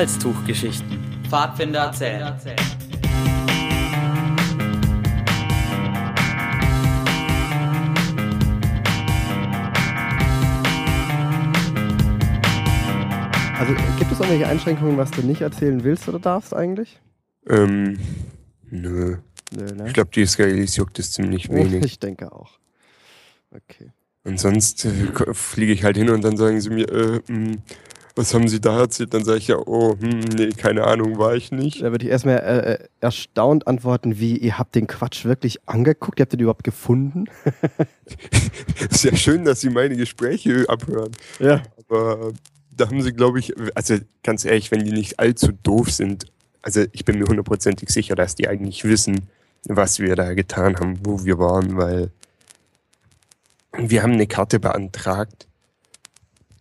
Halstuchgeschichten. Pfadfinder erzählen. Also gibt es irgendwelche Einschränkungen, was du nicht erzählen willst oder darfst eigentlich? Ähm, nö. Nö, ne? Ich glaube, die Israelis juckt es ziemlich wenig. Ich denke auch. Okay. Und sonst äh, fliege ich halt hin und dann sagen sie mir, äh, mh, was haben sie da erzählt? Dann sage ich ja, oh, hm, nee, keine Ahnung, war ich nicht. Da würde ich erstmal äh, äh, erstaunt antworten, wie ihr habt den Quatsch wirklich angeguckt, ihr habt den überhaupt gefunden. Ist ja schön, dass sie meine Gespräche abhören. Ja. Aber da haben sie, glaube ich, also ganz ehrlich, wenn die nicht allzu doof sind, also ich bin mir hundertprozentig sicher, dass die eigentlich wissen, was wir da getan haben, wo wir waren, weil wir haben eine Karte beantragt,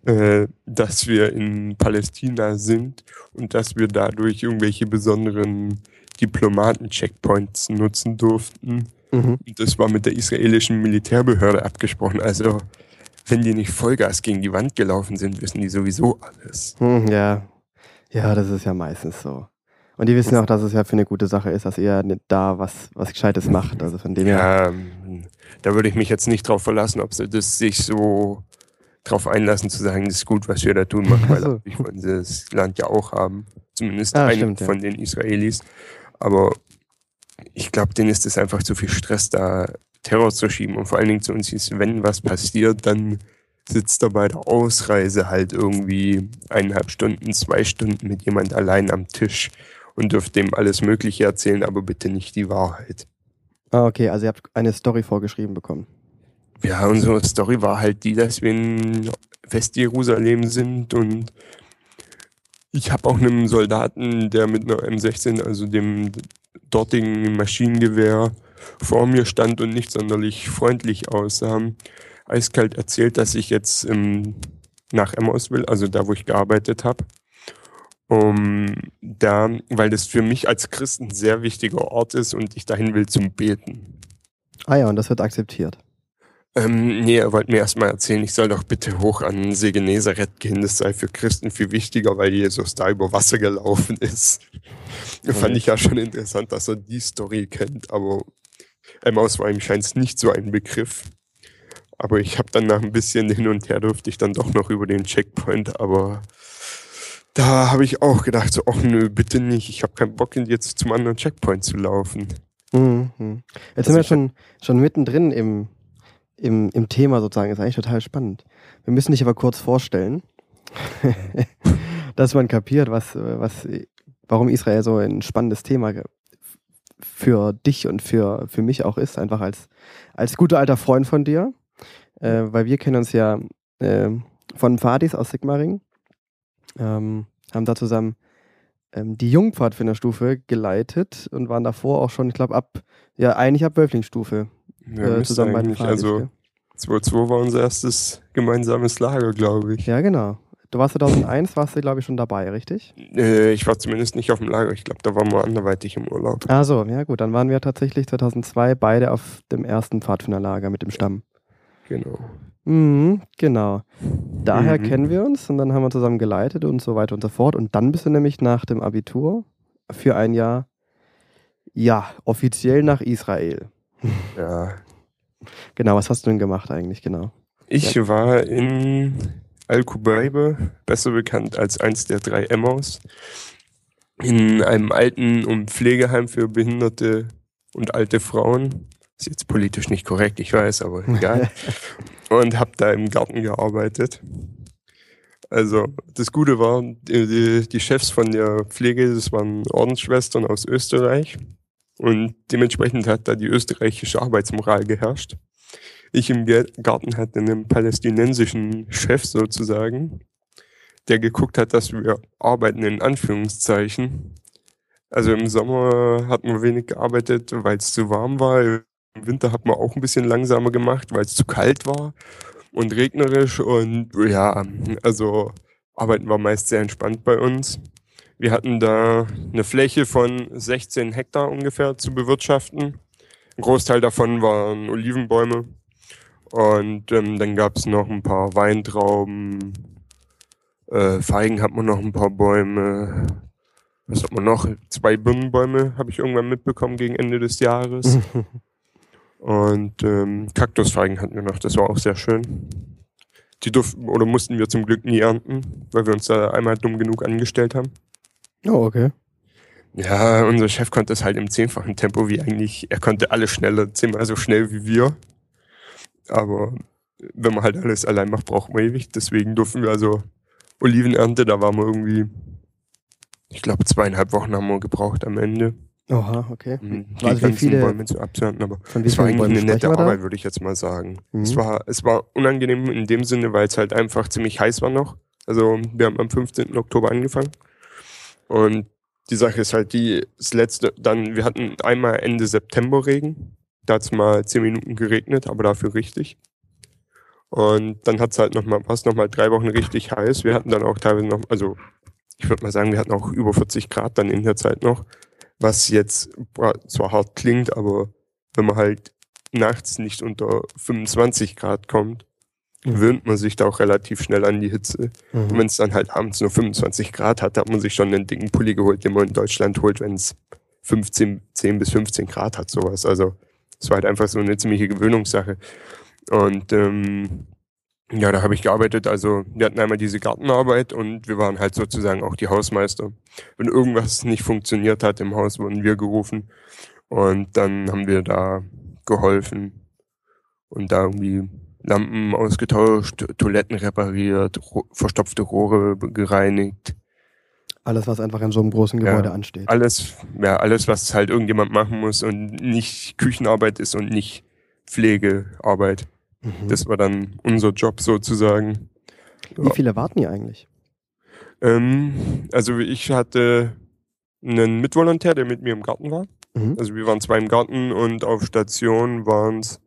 äh, dass wir in Palästina sind und dass wir dadurch irgendwelche besonderen Diplomaten-Checkpoints nutzen durften. Mhm. Das war mit der israelischen Militärbehörde abgesprochen. Also, wenn die nicht Vollgas gegen die Wand gelaufen sind, wissen die sowieso alles. Hm, ja. Ja, das ist ja meistens so. Und die wissen auch, dass es ja für eine gute Sache ist, dass ihr da was, was Gescheites macht. Also von dem her. Ja, ähm, da würde ich mich jetzt nicht drauf verlassen, ob sie das sich so drauf einlassen zu sagen, das ist gut, was wir da tun, Ach weil so. ich wollen sie das Land ja auch haben. Zumindest Ah, einen stimmt, ja. von den Israelis. Aber ich glaube, denen ist es einfach zu viel Stress, da Terror zu schieben. Und vor allen Dingen zu uns ist, wenn was passiert, dann sitzt er bei der Ausreise halt irgendwie eineinhalb Stunden, zwei Stunden mit jemand allein am Tisch und dürft dem alles Mögliche erzählen, aber bitte nicht die Wahrheit. Ah, okay, also ihr habt eine Story vorgeschrieben bekommen. Ja, unsere Story war halt die, dass wir in Westjerusalem sind und ich habe auch einen Soldaten, der mit einer M16, also dem dortigen Maschinengewehr, vor mir stand und nicht sonderlich freundlich aussah, eiskalt erzählt, dass ich jetzt ähm, nach Emmaus will, also da, wo ich gearbeitet habe. Um, da, weil das für mich als Christ ein sehr wichtiger Ort ist und ich dahin will zum Beten. Ah ja, und das wird akzeptiert. Ähm, nee, er wollte mir erstmal erzählen, ich soll doch bitte hoch an See Genezareth gehen. Das sei für Christen viel wichtiger, weil Jesus da über Wasser gelaufen ist. Fand ich ja schon interessant, dass er die Story kennt, aber Emmaus war ihm scheint nicht so ein Begriff. Aber ich habe dann nach ein bisschen hin und her durfte ich dann doch noch über den Checkpoint, aber da habe ich auch gedacht, so, ach nö, bitte nicht. Ich habe keinen Bock, jetzt zum anderen Checkpoint zu laufen. Mhm. mhm. Jetzt Also sind wir schon, schon mittendrin im, im, im Thema sozusagen. Ist eigentlich total spannend. Wir müssen dich aber kurz vorstellen, dass man kapiert, was, was, warum Israel so ein spannendes Thema für dich und für, für mich auch ist, einfach als, als guter alter Freund von dir. Äh, weil wir kennen uns ja äh, von Fadis aus Sigmaring, ähm, haben da zusammen ähm, die Jungpfadfinderstufe geleitet und waren davor auch schon, ich glaube, ab, ja, eigentlich ab Wölflingsstufe Ja, äh, zusammen bei den also gell? 2-2 war unser erstes gemeinsames Lager, glaube ich. Ja, genau. Du warst 2001, warst du, glaube ich, schon dabei, richtig? Äh, ich war zumindest nicht auf dem Lager. Ich glaube, da waren wir anderweitig im Urlaub. Ah so, ja gut, dann waren wir tatsächlich 2002 beide auf dem ersten Pfadfinderlager mit dem Stamm. Genau. Mhm, genau. Daher Mhm. kennen wir uns und dann haben wir zusammen geleitet und so weiter und so fort. Und dann bist du nämlich nach dem Abitur für ein Jahr, ja, offiziell nach Israel. Ja. Genau, was hast du denn gemacht eigentlich, genau? Ich war in Al-Kubaibe, besser bekannt als eins der drei Emmaus, in einem Alten- und Pflegeheim für Behinderte und alte Frauen. Ist jetzt politisch nicht korrekt, ich weiß, aber egal. und habe da im Garten gearbeitet. Also das Gute war, die, die, die Chefs von der Pflege, das waren Ordensschwestern aus Österreich. Und dementsprechend hat da die österreichische Arbeitsmoral geherrscht. Ich im Garten hatte einen palästinensischen Chef sozusagen, der geguckt hat, dass wir arbeiten in Anführungszeichen. Also im Sommer hat man wenig gearbeitet, weil es zu warm war. Im Winter hat man auch ein bisschen langsamer gemacht, weil es zu kalt war und regnerisch. Und ja, also arbeiten war meist sehr entspannt bei uns. Wir hatten da eine Fläche von 16 Hektar ungefähr zu bewirtschaften. Ein Großteil davon waren Olivenbäume. Und ähm, dann gab es noch ein paar Weintrauben, Äh, Feigen hat man noch ein paar Bäume. Was hat man noch? Zwei Birnenbäume habe ich irgendwann mitbekommen gegen Ende des Jahres. Und ähm, Kaktusfeigen hatten wir noch, das war auch sehr schön. Die durften oder mussten wir zum Glück nie ernten, weil wir uns da einmal dumm genug angestellt haben. Oh, okay. Ja, unser Chef konnte es halt im zehnfachen Tempo wie eigentlich, er konnte alles schneller, zehnmal so schnell wie wir. Aber wenn man halt alles allein macht, braucht man ewig. Deswegen durften wir also Olivenernte, da waren wir irgendwie, ich glaube, zweieinhalb Wochen haben wir gebraucht am Ende. Oha, okay. Um die Also ganzen viele- Bäume zu abzuernten, aber es war eigentlich eine nette? Arbeit, würde ich jetzt mal sagen. Mhm. Es, war, es war unangenehm in dem Sinne, weil es halt einfach ziemlich heiß war noch. Also wir haben am 15. Oktober angefangen. Und die Sache ist halt die, das letzte, dann, wir hatten einmal Ende September Regen. Da hat es mal zehn Minuten geregnet, aber dafür richtig. Und dann hat es halt nochmal, war es nochmal drei Wochen richtig heiß. Wir hatten dann auch teilweise noch, also ich würde mal sagen, wir hatten auch über 40 Grad dann in der Zeit noch. Was jetzt zwar hart klingt, aber wenn man halt nachts nicht unter 25 Grad kommt. Gewöhnt man sich da auch relativ schnell an die Hitze. Und Mhm. wenn es dann halt abends nur 25 Grad hat, hat man sich schon einen dicken Pulli geholt, den man in Deutschland holt, wenn es 15, 10 bis 15 Grad hat, sowas. Also es war halt einfach so eine ziemliche Gewöhnungssache. Und ähm, ja, da habe ich gearbeitet. Also wir hatten einmal diese Gartenarbeit und wir waren halt sozusagen auch die Hausmeister. Wenn irgendwas nicht funktioniert hat im Haus, wurden wir gerufen. Und dann haben wir da geholfen und da irgendwie Lampen ausgetauscht, Toiletten repariert, verstopfte Rohre gereinigt. Alles, was einfach in so einem großen Ja. Gebäude ansteht. Alles, ja, alles, was halt irgendjemand machen muss und nicht Küchenarbeit ist und nicht Pflegearbeit. Mhm. Das war dann unser Job sozusagen. Wie viele warten hier eigentlich? Ähm, also ich hatte einen Mitvolontär, der mit mir im Garten war. Mhm. Also wir waren zwei im Garten und auf Station waren es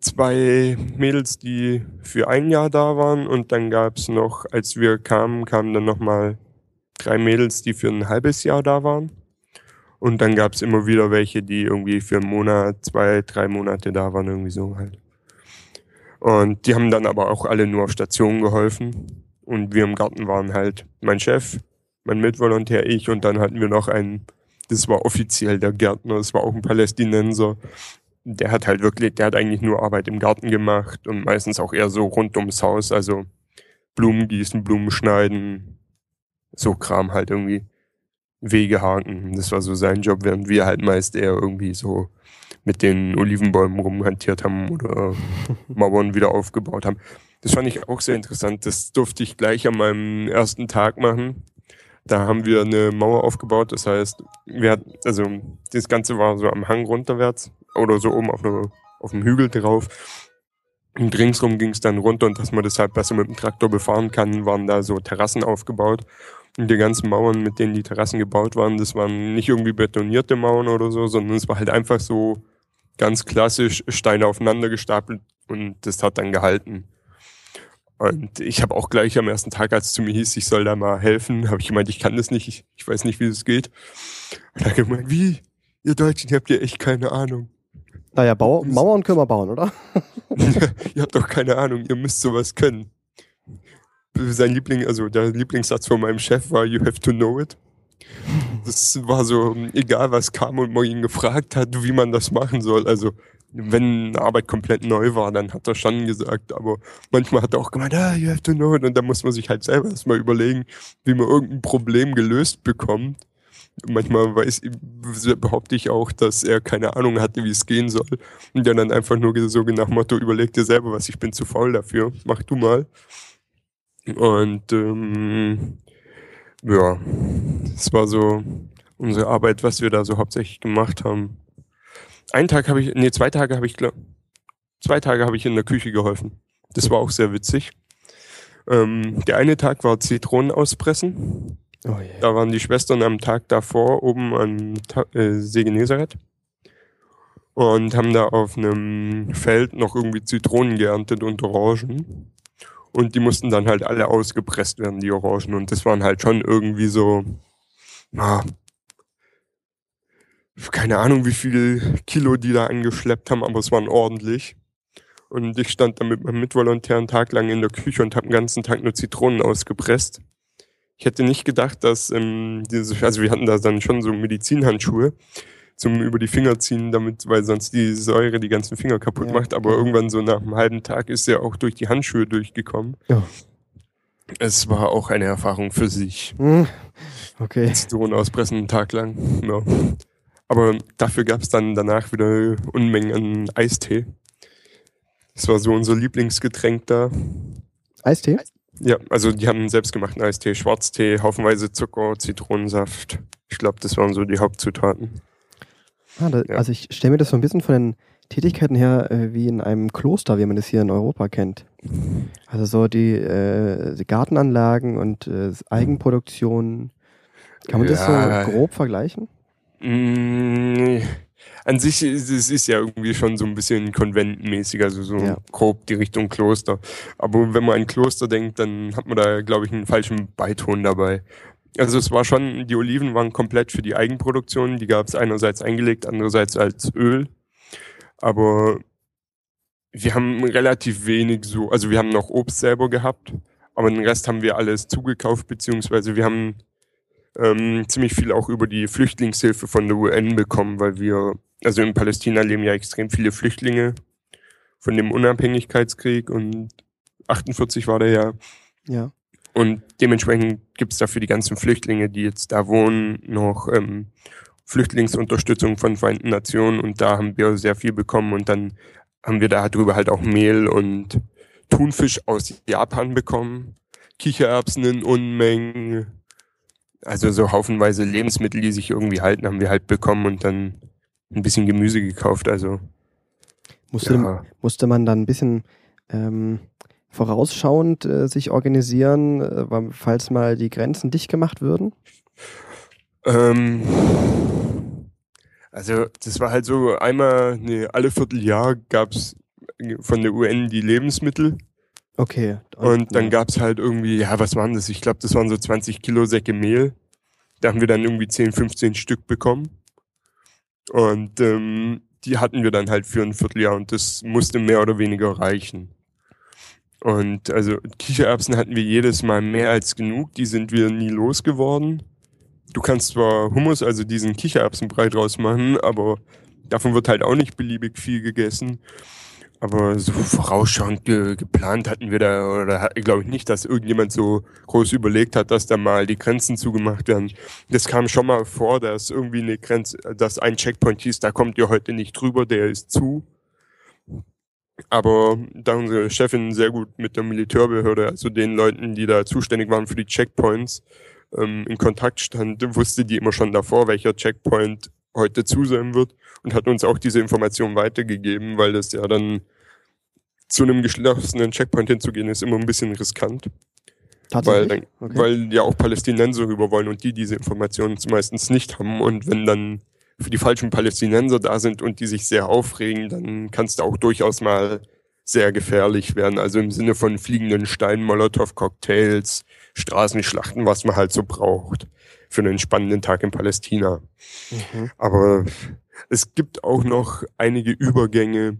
zwei Mädels, die für ein Jahr da waren und dann gab es noch, als wir kamen, kamen dann nochmal drei Mädels, die für ein halbes Jahr da waren. Und dann gab es immer wieder welche, die irgendwie für einen Monat, zwei, drei Monate da waren, irgendwie so halt. Und die haben dann aber auch alle nur auf Station geholfen. Und wir im Garten waren halt mein Chef, mein Mitvolontär, ich und dann hatten wir noch einen, das war offiziell der Gärtner, das war auch ein Palästinenser. Der hat halt wirklich, der hat eigentlich nur Arbeit im Garten gemacht und meistens auch eher so rund ums Haus, also Blumen gießen, Blumen schneiden, so Kram halt irgendwie. Wege haken, das war so sein Job, während wir halt meist eher irgendwie so mit den Olivenbäumen rumhantiert haben oder Mauern wieder aufgebaut haben. Das fand ich auch sehr interessant. Das durfte ich gleich an meinem ersten Tag machen. Da haben wir eine Mauer aufgebaut. Das heißt, wir hatten, also das Ganze war so am Hang runterwärts oder so oben auf, einer, auf dem Hügel drauf. Und ringsrum ging es dann runter und dass man das halt besser mit dem Traktor befahren kann, waren da so Terrassen aufgebaut. Und die ganzen Mauern, mit denen die Terrassen gebaut waren, das waren nicht irgendwie betonierte Mauern oder so, sondern es war halt einfach so ganz klassisch Steine aufeinander gestapelt und das hat dann gehalten. Und ich habe auch gleich am ersten Tag, als es zu mir hieß, ich soll da mal helfen, habe ich gemeint, ich kann das nicht, ich, ich weiß nicht, wie das geht. Und er gemeint, wie? Ihr Deutschen, ihr habt ja echt keine Ahnung. Naja, Bau Mauern können wir bauen, oder? ihr habt doch keine Ahnung, ihr müsst sowas können. Sein Liebling, also der Lieblingssatz von meinem Chef war, you have to know it. Das war so, egal was kam und man ihn gefragt hat, wie man das machen soll. Also, wenn eine Arbeit komplett neu war, dann hat er schon gesagt, aber manchmal hat er auch gemeint, ah, you have to know it. Und dann muss man sich halt selber erstmal überlegen, wie man irgendein Problem gelöst bekommt. Manchmal weiß, behaupte ich auch, dass er keine Ahnung hatte, wie es gehen soll. Und der dann einfach nur so nach Motto, überleg dir selber was, ich bin zu faul dafür, mach du mal. Und ähm, ja, das war so unsere Arbeit, was wir da so hauptsächlich gemacht haben. Einen Tag habe ich, nee, zwei Tage habe ich, zwei Tage habe ich in der Küche geholfen. Das war auch sehr witzig. Ähm, der eine Tag war Zitronen auspressen. Oh je. Da waren die Schwestern am Tag davor oben am Ta äh, See Genezareth und haben da auf einem Feld noch irgendwie Zitronen geerntet und Orangen. Und die mussten dann halt alle ausgepresst werden, die Orangen. Und das waren halt schon irgendwie so, na, keine Ahnung, wie viel Kilo die da angeschleppt haben, aber es waren ordentlich. Und ich stand da mit meinem Mitvolontär einen Tag lang in der Küche und habe den ganzen Tag nur Zitronen ausgepresst. Ich hätte nicht gedacht, dass ähm, diese, also wir hatten da dann schon so Medizinhandschuhe zum über die Finger ziehen, damit, weil sonst die Säure die ganzen Finger kaputt Ja, macht. Aber irgendwann so nach einem halben Tag ist er auch durch die Handschuhe durchgekommen. Ja. Es war auch eine Erfahrung für sich. Hm. Okay. Zitronen auspressen einen Tag lang. Ja. Aber dafür gab es dann danach wieder Unmengen an Eistee. Das war so unser Lieblingsgetränk da. Eistee? Ja, also die haben einen selbstgemachten Eistee, Schwarztee, haufenweise Zucker, Zitronensaft. Ich glaube, das waren so die Hauptzutaten. Ah, da, Ja. Also ich stelle mir das so ein bisschen von den Tätigkeiten her äh, wie in einem Kloster, wie man das hier in Europa kennt. Also so die, äh, die Gartenanlagen und äh, Eigenproduktion. Kann man Ja. das so grob vergleichen? Mm, an sich ist es ist ja irgendwie schon so ein bisschen konventenmäßig, also so Ja. grob die Richtung Kloster. Aber wenn man an Kloster denkt, dann hat man da, glaube ich, einen falschen Beiton dabei. Also es war schon, die Oliven waren komplett für die Eigenproduktion. Die gab es einerseits eingelegt, andererseits als Öl. Aber wir haben relativ wenig so, also wir haben noch Obst selber gehabt, aber den Rest haben wir alles zugekauft, beziehungsweise wir haben ähm, ziemlich viel auch über die Flüchtlingshilfe von der UN bekommen, weil wir, also in Palästina leben ja extrem viele Flüchtlinge von dem Unabhängigkeitskrieg und 48 war der ja. Ja. Und dementsprechend gibt es da für die ganzen Flüchtlinge, die jetzt da wohnen, noch ähm, Flüchtlingsunterstützung von Vereinten Nationen und da haben wir sehr viel bekommen und dann haben wir da drüber halt auch Mehl und Thunfisch aus Japan bekommen, Kichererbsen in Unmengen, also so haufenweise Lebensmittel, die sich irgendwie halten, haben wir halt bekommen und dann ein bisschen Gemüse gekauft, also Musste, ja. musste man dann ein bisschen ähm, vorausschauend äh, sich organisieren, äh, falls mal die Grenzen dicht gemacht würden? Ähm, also das war halt so einmal, nee, alle Vierteljahr gab's von der UN die Lebensmittel Okay. und dann ja. gab's halt irgendwie, ja, was waren das? Ich glaube, das waren so 20 Kilo Säcke Mehl. Da haben wir dann irgendwie 10, 15 Stück bekommen. Und ähm, die hatten wir dann halt für ein Vierteljahr und das musste mehr oder weniger reichen. Und also Kichererbsen hatten wir jedes Mal mehr als genug, die sind wir nie losgeworden. Du kannst zwar Hummus, also diesen Kichererbsenbrei draus machen, aber davon wird halt auch nicht beliebig viel gegessen. Aber so vorausschauend ge geplant hatten wir da, oder glaube ich nicht, dass irgendjemand so groß überlegt hat, dass da mal die Grenzen zugemacht werden. Das kam schon mal vor, dass irgendwie eine Grenze, dass ein Checkpoint hieß, da kommt ihr heute nicht drüber, der ist zu. Aber da unsere Chefin sehr gut mit der Militärbehörde, also den Leuten, die da zuständig waren für die Checkpoints, ähm, in Kontakt stand, wusste die immer schon davor, welcher Checkpoint heute zu sein wird und hat uns auch diese Information weitergegeben, weil das ja dann zu einem geschlossenen Checkpoint hinzugehen ist immer ein bisschen riskant, weil, Tatsächlich? dann, Okay. weil ja auch Palästinenser rüber wollen und die diese Informationen meistens nicht haben und wenn dann für die falschen Palästinenser da sind und die sich sehr aufregen, dann kann es da auch durchaus mal sehr gefährlich werden. Also im Sinne von fliegenden Steinen, Molotow-Cocktails, Straßenschlachten, was man halt so braucht für einen spannenden Tag in Palästina. Mhm. Aber es gibt auch noch einige Übergänge,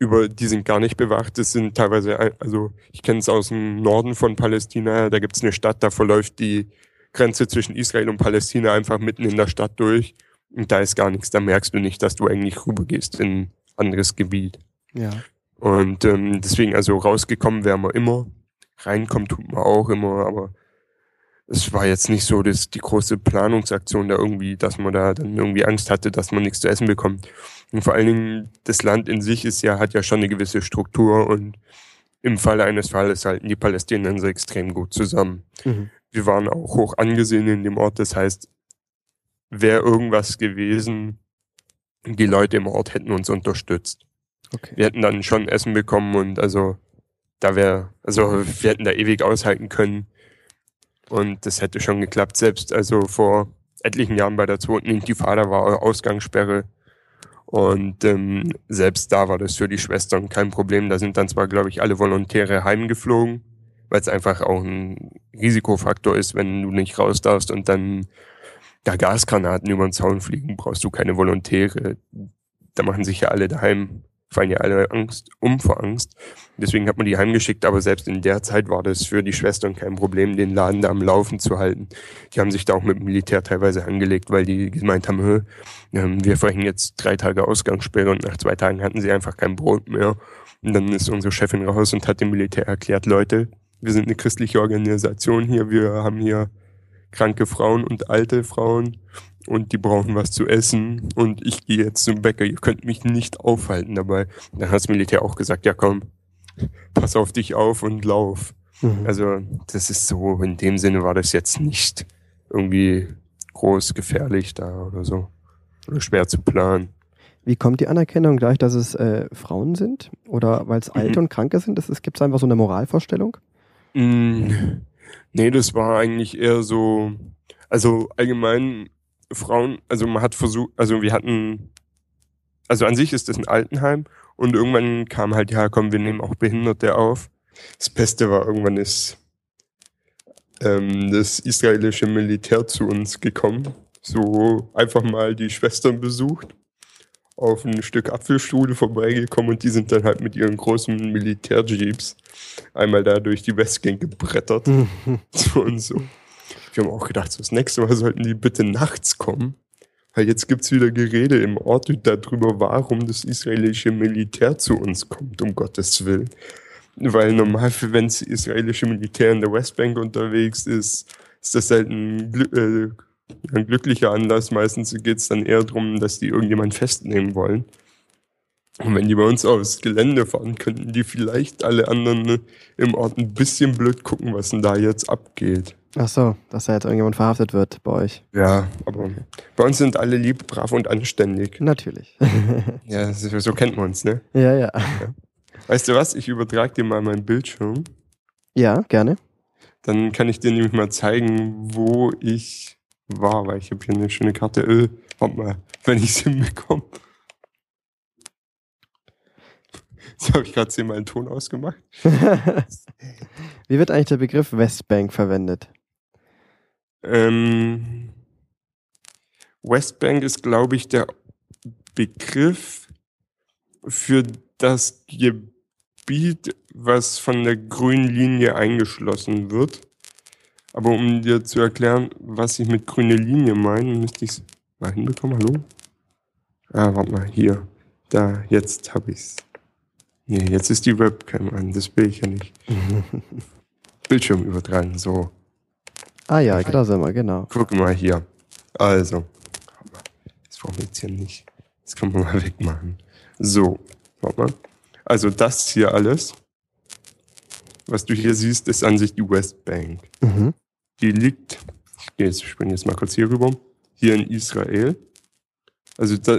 über die sind gar nicht bewacht. Das sind teilweise, also ich kenne es aus dem Norden von Palästina, da gibt es eine Stadt, da verläuft die Grenze zwischen Israel und Palästina einfach mitten in der Stadt durch. Und da ist gar nichts, da merkst du nicht, dass du eigentlich rübergehst in ein anderes Gebiet. Ja. Und ähm, deswegen, also rausgekommen wären wir immer. Reinkommen tut man auch immer, aber es war jetzt nicht so dass die große Planungsaktion da irgendwie, dass man da dann irgendwie Angst hatte, dass man nichts zu essen bekommt. Und vor allen Dingen, das Land in sich ist ja, hat ja schon eine gewisse Struktur und im Falle eines Falles halten die Palästinenser extrem gut zusammen. Mhm. Wir waren auch hoch angesehen in dem Ort, das heißt, wäre irgendwas gewesen, die Leute im Ort hätten uns unterstützt Okay. wir hätten dann schon Essen bekommen und also da wäre, also wir hätten da ewig aushalten können und das hätte schon geklappt. Selbst also vor etlichen Jahren bei der zweiten Intifada war Ausgangssperre und ähm, selbst da war das für die Schwestern kein Problem. Da sind dann zwar, glaube ich, alle Volontäre heimgeflogen, weil es einfach auch ein Risikofaktor ist, wenn du nicht raus darfst und dann da Gasgranaten über den Zaun fliegen, brauchst du keine Volontäre. Da machen sich ja alle daheim fallen ja alle Angst um vor Angst. Deswegen hat man die heimgeschickt, aber selbst in der Zeit war das für die Schwestern kein Problem, den Laden da am Laufen zu halten. Die haben sich da auch mit dem Militär teilweise angelegt, weil die gemeint haben, ähm, wir verhängen jetzt drei Tage Ausgangssperre und nach zwei Tagen hatten sie einfach kein Brot mehr. Und dann ist unsere Chefin raus und hat dem Militär erklärt, Leute, wir sind eine christliche Organisation hier, wir haben hier kranke Frauen und alte Frauen und die brauchen was zu essen und ich gehe jetzt zum Bäcker, ihr könnt mich nicht aufhalten dabei. Dann hat das Militär auch gesagt, ja komm, pass auf dich auf und lauf. Mhm. Also das ist so, in dem Sinne war das jetzt nicht irgendwie groß gefährlich da oder so. Oder schwer zu planen. Wie kommt die Anerkennung gleich, dass es äh, Frauen sind? Oder weil es Alte mhm. und Kranke sind? Gibt es einfach so eine Moralvorstellung? Mm, nee, das war eigentlich eher so, also allgemein Frauen, also man hat versucht, also wir hatten, also an sich ist das ein Altenheim und irgendwann kam halt, ja komm, wir nehmen auch Behinderte auf. Das Beste war, irgendwann ist ähm, das israelische Militär zu uns gekommen, so einfach mal die Schwestern besucht, auf ein Stück Apfelstuhl vorbeigekommen und die sind dann halt mit ihren großen Militärjeeps einmal da durch die Westgang gebrettert. so und so. Wir haben auch gedacht, so das nächste Mal sollten die bitte nachts kommen. Weil jetzt gibt es wieder Gerede im Ort darüber, warum das israelische Militär zu uns kommt, um Gottes Willen. Weil normal, wenn das israelische Militär in der Westbank unterwegs ist, ist das halt ein, äh, ein glücklicher Anlass. Meistens geht es dann eher darum, dass die irgendjemand festnehmen wollen. Und wenn die bei uns aufs Gelände fahren, könnten die vielleicht alle anderen ne, im Ort ein bisschen blöd gucken, was denn da jetzt abgeht. Ach so, dass da jetzt irgendjemand verhaftet wird bei euch. Ja, aber okay. bei uns sind alle lieb, brav und anständig. Natürlich. ja, so, kennt man uns, ne? Ja, ja, ja. Weißt du was? Ich übertrage dir mal meinen Bildschirm. Ja, gerne. Dann kann ich dir nämlich mal zeigen, wo ich war, weil ich habe hier eine schöne Karte. Äh, warte mal, wenn ich es hinbekomme. Jetzt habe ich gerade zehnmal einen Ton ausgemacht. Wie wird eigentlich der Begriff Westbank verwendet? Ähm, Westbank ist, glaube ich, der Begriff für das Gebiet, was von der grünen Linie eingeschlossen wird. Aber um dir zu erklären, was ich mit grüne Linie meine, müsste ich es mal hinbekommen. Hallo? Ah, warte mal, hier. Da, jetzt habe ich es. Nee, jetzt ist die Webcam an, das will ich ja nicht. Bildschirm übertragen, so. Ah ja, da sind wir, genau. Guck mal hier. Also, das brauchen wir jetzt hier nicht. Das können wir mal wegmachen. So, warte mal. Also das hier alles, was du hier siehst, ist an sich die Westbank. Mhm. Die liegt, ich gehe jetzt, springe jetzt mal kurz hier rüber, hier in Israel. Also da,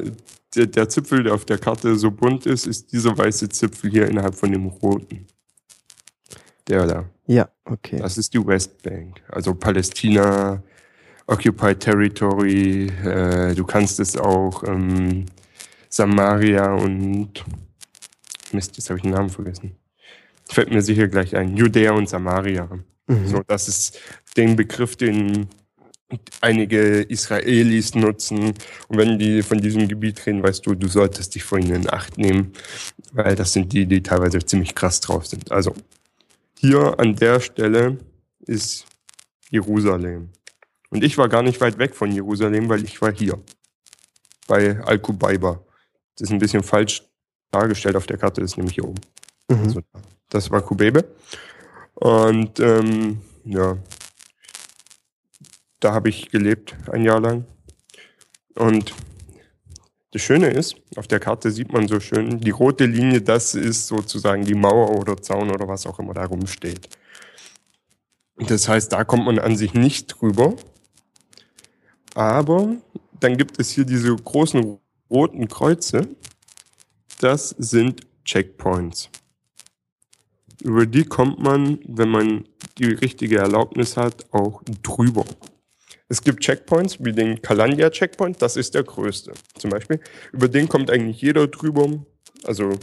der, der Zipfel, der auf der Karte so bunt ist, ist dieser weiße Zipfel hier innerhalb von dem roten. Der da. Ja, okay. Das ist die Westbank. Also Palästina, Occupied Territory, äh, du kannst es auch ähm, Samaria und Mist, jetzt habe ich den Namen vergessen. Fällt mir sicher gleich ein. Judäa und Samaria. Mhm. So, das ist den Begriff, den einige Israelis nutzen. Und wenn die von diesem Gebiet reden, weißt du, du solltest dich vor ihnen in Acht nehmen, weil das sind die, die teilweise ziemlich krass drauf sind. Also hier an der Stelle ist Jerusalem. Und ich war gar nicht weit weg von Jerusalem, weil ich war hier bei Al-Kubaiba. Das ist ein bisschen falsch dargestellt auf der Karte, das ist nämlich hier oben. Mhm. Also, das war Kubebe. Und ähm, ja, da habe ich gelebt, ein Jahr lang. Und das Schöne ist, auf der Karte sieht man so schön, die rote Linie, das ist sozusagen die Mauer oder Zaun oder was auch immer da rumsteht. Das heißt, da kommt man an sich nicht drüber. Aber dann gibt es hier diese großen roten Kreuze. Das sind Checkpoints. Über die kommt man, wenn man die richtige Erlaubnis hat, auch drüber. Es gibt Checkpoints, wie den Kalandia Checkpoint, das ist der größte zum Beispiel. Über den kommt eigentlich jeder drüber. Also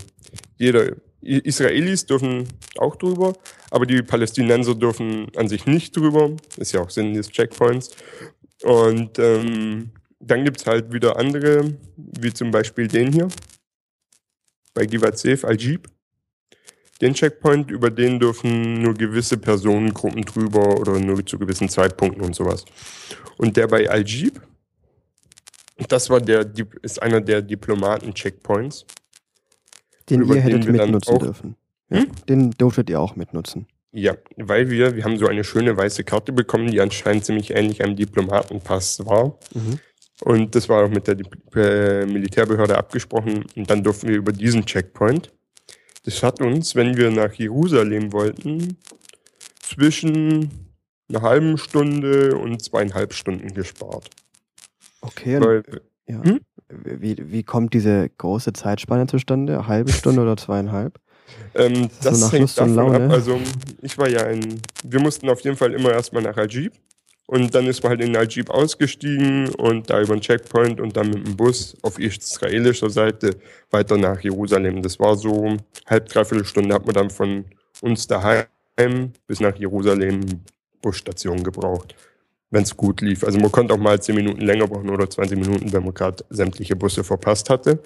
jeder Israelis dürfen auch drüber, aber die Palästinenser dürfen an sich nicht drüber. Ist ja auch Sinn des Checkpoints. Und ähm, dann gibt es halt wieder andere, wie zum Beispiel den hier. bei Safe Al-Jib. Den Checkpoint, über den dürfen nur gewisse Personengruppen drüber oder nur zu gewissen Zeitpunkten und sowas. Und der bei Al-Jib, das war der, ist einer der Diplomaten-Checkpoints. Den ihr hättet den mitnutzen dürfen. Ja, hm? Den durftet ihr auch mitnutzen. Ja, weil wir, wir haben so eine schöne weiße Karte bekommen, die anscheinend ziemlich ähnlich einem Diplomatenpass war. Mhm. Und das war auch mit der äh, Militärbehörde abgesprochen. Und dann durften wir über diesen Checkpoint. Das hat uns, wenn wir nach Jerusalem wollten, zwischen einer halben Stunde und zweieinhalb Stunden gespart. Okay, Weil, ja. Hm? Wie, wie kommt diese große Zeitspanne zustande? Eine halbe Stunde oder zweieinhalb? Ähm, das so hängt davon ab. Also ich war ja ein, wir mussten auf jeden Fall immer erstmal nach Al-Jib und dann ist man halt in Al-Jib ausgestiegen und da über den Checkpoint und dann mit dem Bus auf israelischer Seite weiter nach Jerusalem. Das war so halb, dreiviertel Stunde hat man dann von uns daheim bis nach Jerusalem Busstation gebraucht wenn es gut lief. Also man konnte auch mal 10 Minuten länger brauchen oder 20 Minuten, wenn man gerade sämtliche Busse verpasst hatte.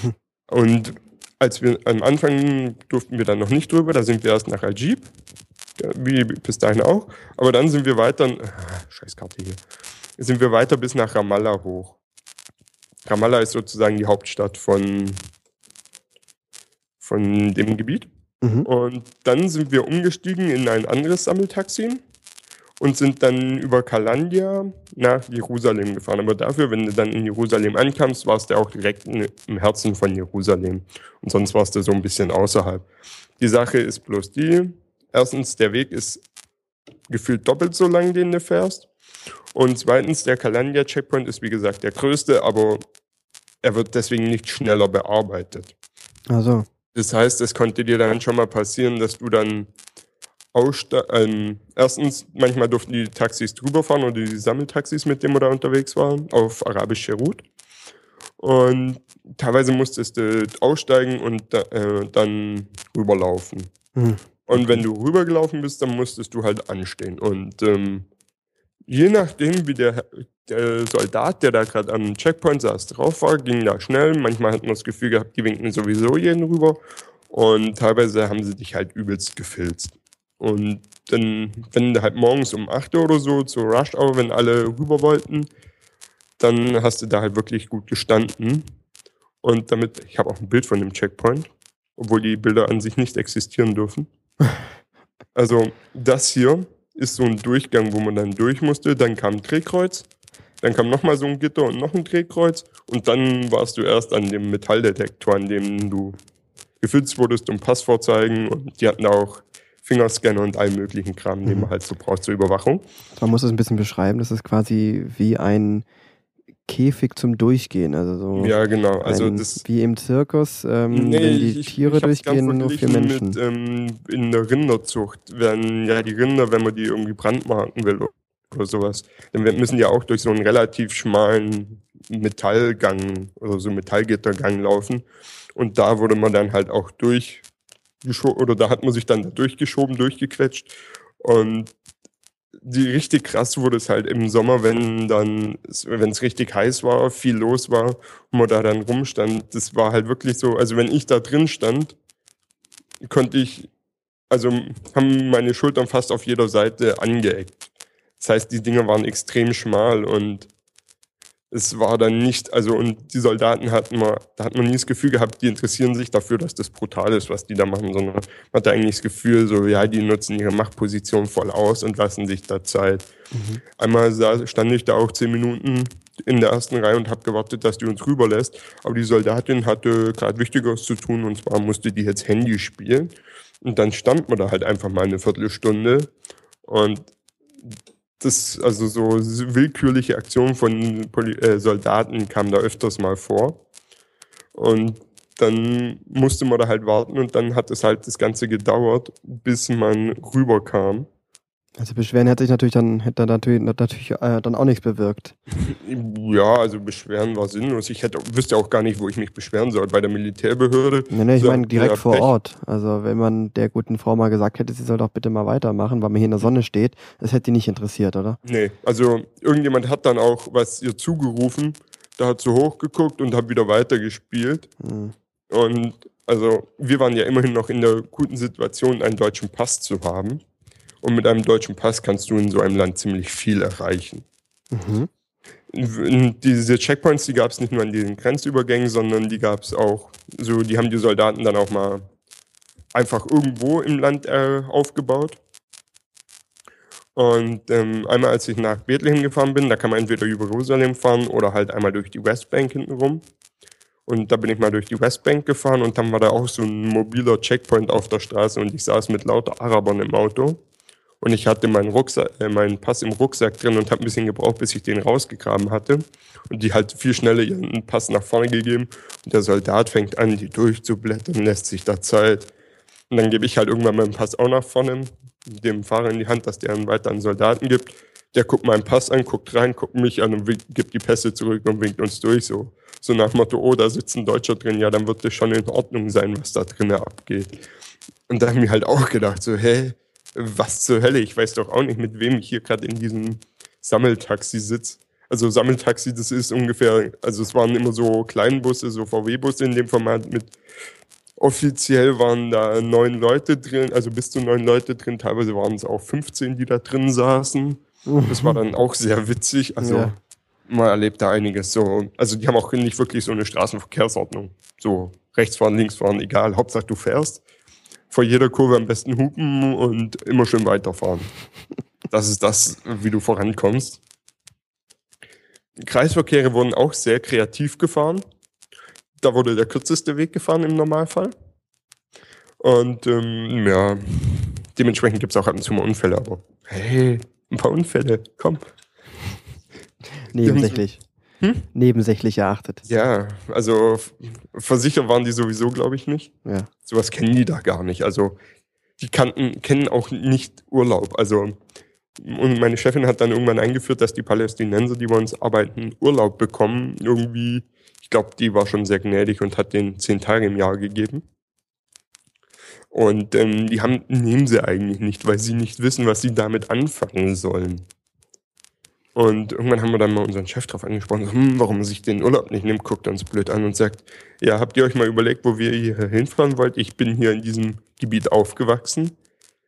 und als wir am Anfang durften wir dann noch nicht drüber, da sind wir erst nach Al-Jib, wie bis dahin auch. Aber dann sind wir weiter, ah, scheiß Karte hier, sind wir weiter bis nach Ramallah hoch. Ramallah ist sozusagen die Hauptstadt von, von dem Gebiet. Mhm. Und dann sind wir umgestiegen in ein anderes Sammeltaxi und sind dann über Kalandia nach Jerusalem gefahren. Aber dafür, wenn du dann in Jerusalem ankamst, warst du auch direkt im Herzen von Jerusalem. Und sonst warst du so ein bisschen außerhalb. Die Sache ist bloß die, erstens, der Weg ist gefühlt doppelt so lang, den du fährst. Und zweitens, der Kalandia-Checkpoint ist wie gesagt der größte, aber er wird deswegen nicht schneller bearbeitet. Also. Das heißt, es konnte dir dann schon mal passieren, dass du dann ähm, erstens, manchmal durften die Taxis drüber fahren oder die Sammeltaxis, mit denen wir da unterwegs waren, auf arabische Route. Und teilweise musstest du aussteigen und da, äh, dann rüberlaufen. Mhm. Und wenn du rübergelaufen bist, dann musstest du halt anstehen. Und ähm, je nachdem, wie der, der Soldat, der da gerade am Checkpoint saß, drauf war, ging da schnell. Manchmal hat man das Gefühl gehabt, die winken sowieso jeden rüber. Und teilweise haben sie dich halt übelst gefilzt. Und dann, wenn du halt morgens um 8 Uhr oder so zur Rush Hour, wenn alle rüber wollten, dann hast du da halt wirklich gut gestanden. Und damit, ich habe auch ein Bild von dem Checkpoint, obwohl die Bilder an sich nicht existieren dürfen. Also das hier ist so ein Durchgang, wo man dann durch musste. Dann kam ein Drehkreuz, dann kam nochmal so ein Gitter und noch ein Drehkreuz und dann warst du erst an dem Metalldetektor, an dem du gefilzt wurdest um Pass vorzeigen und die hatten auch Fingerscanner und all möglichen Kram, den man mhm. halt so braucht zur Überwachung. Man muss es ein bisschen beschreiben, das ist quasi wie ein Käfig zum Durchgehen. Also so ja, genau. Also das, wie im Zirkus, ähm, nee, wenn die ich, Tiere ich durchgehen, nur für Menschen. Mit, ähm, in der Rinderzucht werden ja die Rinder, wenn man die irgendwie brandmarken will oder sowas, dann müssen die auch durch so einen relativ schmalen Metallgang oder so Metallgittergang laufen. Und da wurde man dann halt auch durch oder da hat man sich dann durchgeschoben, durchgequetscht. Und die richtig krass wurde es halt im Sommer, wenn dann, wenn es richtig heiß war, viel los war und man da dann rumstand. Das war halt wirklich so, also wenn ich da drin stand, konnte ich, also haben meine Schultern fast auf jeder Seite angeeckt. Das heißt, die Dinger waren extrem schmal und es war dann nicht, also und die Soldaten hatten mal, da hat man nie das Gefühl gehabt, die interessieren sich dafür, dass das brutal ist, was die da machen, sondern man hatte eigentlich das Gefühl, so, ja, die nutzen ihre Machtposition voll aus und lassen sich da Zeit. Mhm. Einmal sah, stand ich da auch zehn Minuten in der ersten Reihe und habe gewartet, dass die uns rüberlässt, aber die Soldatin hatte gerade Wichtigeres zu tun und zwar musste die jetzt Handy spielen und dann stand man da halt einfach mal eine Viertelstunde und das, also so willkürliche Aktionen von Poli äh, Soldaten kamen da öfters mal vor. Und dann musste man da halt warten und dann hat es halt das Ganze gedauert, bis man rüberkam. Also beschweren hätte sich natürlich dann hätte natürlich, natürlich äh, dann auch nichts bewirkt. Ja, also beschweren war sinnlos. Ich hätte, wüsste auch gar nicht, wo ich mich beschweren soll. Bei der Militärbehörde. Nee, nee, ich meine direkt vor Pech. Ort. Also wenn man der guten Frau mal gesagt hätte, sie soll doch bitte mal weitermachen, weil man hier in der Sonne steht, das hätte die nicht interessiert, oder? Nee, also irgendjemand hat dann auch was ihr zugerufen. Da hat sie hochgeguckt und hat wieder weitergespielt. Hm. Und Also wir waren ja immerhin noch in der guten Situation, einen deutschen Pass zu haben. Und mit einem deutschen Pass kannst du in so einem Land ziemlich viel erreichen. Mhm. Diese Checkpoints, die gab es nicht nur an diesen Grenzübergängen, sondern die gab es auch, so die haben die Soldaten dann auch mal einfach irgendwo im Land äh, aufgebaut. Und ähm, einmal, als ich nach Bethlehem gefahren bin, da kann man entweder über Jerusalem fahren oder halt einmal durch die Westbank hintenrum. Und da bin ich mal durch die Westbank gefahren und dann war da auch so ein mobiler Checkpoint auf der Straße und ich saß mit lauter Arabern im Auto. Und ich hatte meinen, Rucksack, äh, meinen Pass im Rucksack drin und habe ein bisschen gebraucht, bis ich den rausgegraben hatte. Und die halt viel schneller ihren Pass nach vorne gegeben. Und der Soldat fängt an, die durchzublättern, lässt sich da Zeit. Und dann gebe ich halt irgendwann meinen Pass auch nach vorne, dem Fahrer in die Hand, dass der einen weiter an Soldaten gibt. Der guckt meinen Pass an, guckt rein, guckt mich an und gibt die Pässe zurück und winkt uns durch. So, so nach Motto, oh, da sitzt ein Deutscher drin, ja, dann wird das schon in Ordnung sein, was da drinnen abgeht. Und da habe ich mir halt auch gedacht, so, hä, was zur Hölle? Ich weiß doch auch nicht, mit wem ich hier gerade in diesem Sammeltaxi sitze. Also Sammeltaxi, das ist ungefähr, also es waren immer so Kleinbusse, so VW-Busse in dem Format mit offiziell waren da neun Leute drin, also bis zu neun Leute drin, teilweise waren es auch 15, die da drin saßen. Das war dann auch sehr witzig. Also Ja. man erlebt da einiges so. Also die haben auch nicht wirklich so eine Straßenverkehrsordnung. So rechts fahren, links fahren, egal. Hauptsache du fährst. Vor jeder Kurve am besten hupen und immer schön weiterfahren. Das ist das, wie du vorankommst. Kreisverkehre wurden auch sehr kreativ gefahren. Da wurde der kürzeste Weg gefahren im Normalfall. Und ähm, ja, dementsprechend gibt es auch ab und zu mal Unfälle, aber hey, ein paar Unfälle, komm. Nebensächlich. Hm? Nebensächlich erachtet. Ja, also versichert waren die sowieso, glaube ich, nicht. Ja. Sowas kennen die da gar nicht. Also die kannten, kennen auch nicht Urlaub. Also und meine Chefin hat dann irgendwann eingeführt, dass die Palästinenser, die bei uns arbeiten, Urlaub bekommen. Irgendwie, ich glaube, die war schon sehr gnädig und hat denen zehn Tage im Jahr gegeben. Und ähm, die haben, nehmen sie eigentlich nicht, weil sie nicht wissen, was sie damit anfangen sollen. Und irgendwann haben wir dann mal unseren Chef drauf angesprochen, so, hm, warum er sich den Urlaub nicht nimmt, guckt uns blöd an und sagt, ja, habt ihr euch mal überlegt, wo wir hier hinfahren wollt? Ich bin hier in diesem Gebiet aufgewachsen.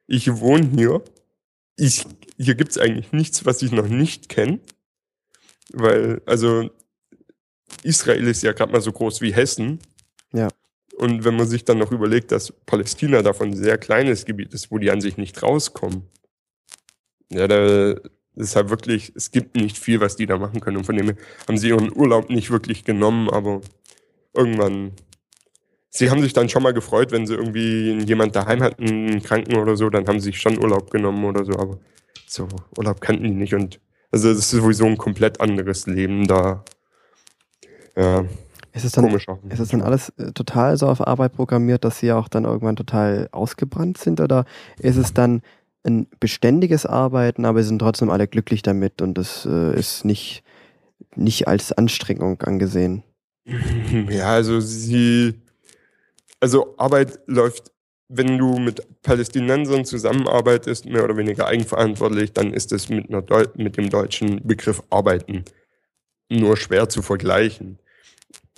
Ich wohne hier. Ich, hier gibt's eigentlich nichts, was ich noch nicht kenne. Weil, also, Israel ist ja gerade mal so groß wie Hessen. Ja. Und wenn man sich dann noch überlegt, dass Palästina davon ein sehr kleines Gebiet ist, wo die an sich nicht rauskommen. Ja, da ist halt wirklich, es gibt nicht viel, was die da machen können. Und von dem her haben sie ihren Urlaub nicht wirklich genommen, aber irgendwann. Sie haben sich dann schon mal gefreut, wenn sie irgendwie jemand daheim hatten, einen Kranken oder so, dann haben sie sich schon Urlaub genommen oder so, aber so Urlaub kannten die nicht und also es ist sowieso ein komplett anderes Leben da. Ja, Ist es dann, komisch auch. ist es dann alles äh, total so auf Arbeit programmiert, dass sie auch dann irgendwann total ausgebrannt sind? Oder ist es dann ein beständiges Arbeiten, aber sie sind trotzdem alle glücklich damit und es äh, ist nicht, nicht als Anstrengung angesehen? Ja, also sie, also Arbeit läuft, wenn du mit Palästinensern zusammenarbeitest, mehr oder weniger eigenverantwortlich, dann ist es mit, mit dem deutschen Begriff Arbeiten nur schwer zu vergleichen.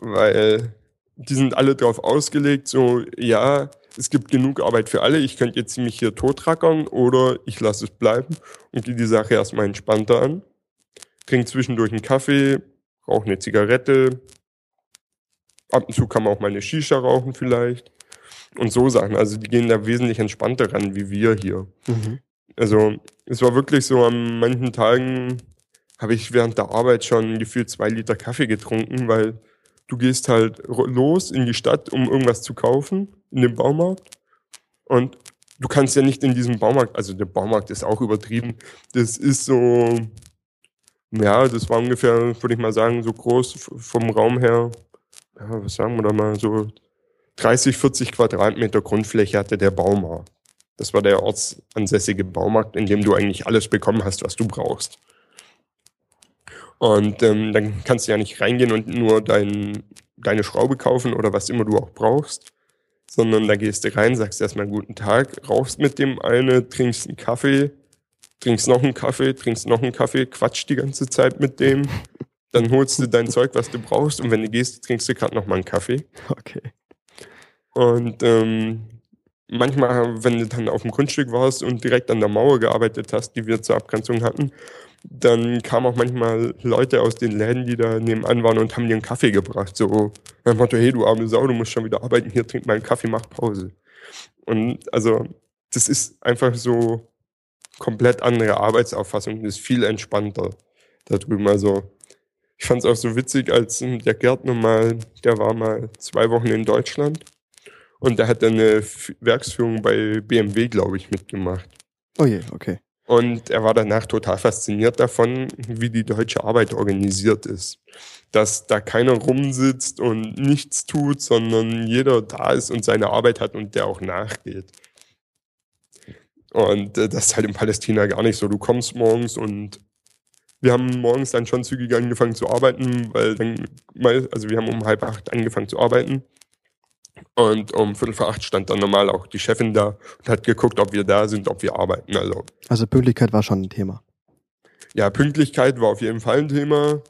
Weil die sind alle darauf ausgelegt, so, ja, es gibt genug Arbeit für alle, ich könnte jetzt mich hier totrackern oder ich lasse es bleiben und gehe die Sache erstmal entspannter an. Trink zwischendurch einen Kaffee, rauche eine Zigarette, ab und zu kann man auch mal eine Shisha rauchen vielleicht. Und so Sachen. Also die gehen da wesentlich entspannter ran wie wir hier. Mhm. Also es war wirklich so, an manchen Tagen habe ich während der Arbeit schon gefühlt zwei Liter Kaffee getrunken, weil du gehst halt los in die Stadt, um irgendwas zu kaufen, in den Baumarkt. Und du kannst ja nicht in diesem Baumarkt, also der Baumarkt ist auch übertrieben, das ist so, ja, das war ungefähr, würde ich mal sagen, so groß vom Raum her, ja, was sagen wir da mal, so 30, 40 Quadratmeter Grundfläche hatte der Baumarkt. Das war der ortsansässige Baumarkt, in dem du eigentlich alles bekommen hast, was du brauchst. Und ähm, dann kannst du ja nicht reingehen und nur dein, deine Schraube kaufen oder was immer du auch brauchst, sondern da gehst du rein, sagst erstmal guten Tag, rauchst mit dem eine, trinkst einen Kaffee, trinkst noch einen Kaffee, trinkst noch einen Kaffee, quatscht die ganze Zeit mit dem, dann holst du dein Zeug, was du brauchst und wenn du gehst, trinkst du gerade noch mal einen Kaffee. Okay. Und ähm, manchmal, wenn du dann auf dem Grundstück warst und direkt an der Mauer gearbeitet hast, die wir zur Abgrenzung hatten, dann kamen auch manchmal Leute aus den Läden, die da nebenan waren und haben dir einen Kaffee gebracht. So nach dem hey du arme Sau, du musst schon wieder arbeiten, hier trink mal einen Kaffee, mach Pause. Und also das ist einfach so komplett andere Arbeitsauffassung, das ist viel entspannter da drüben. Also ich fand es auch so witzig, als der Gärtner mal, der war mal zwei Wochen in Deutschland und der hat dann eine Werksführung bei BMW, glaube ich, mitgemacht. Oh je, okay. Und er war danach total fasziniert davon, wie die deutsche Arbeit organisiert ist. Dass da keiner rumsitzt und nichts tut, sondern jeder da ist und seine Arbeit hat und der auch nachgeht. Und äh, das ist halt in Palästina gar nicht so. Du kommst morgens und wir haben morgens dann schon zügig angefangen zu arbeiten, weil dann, also wir haben um halb acht angefangen zu arbeiten. Und um Viertel vor acht stand dann normal auch die Chefin da und hat geguckt, ob wir da sind, ob wir arbeiten. Also, also Pünktlichkeit war schon ein Thema. Ja, Pünktlichkeit war auf jeden Fall ein Thema.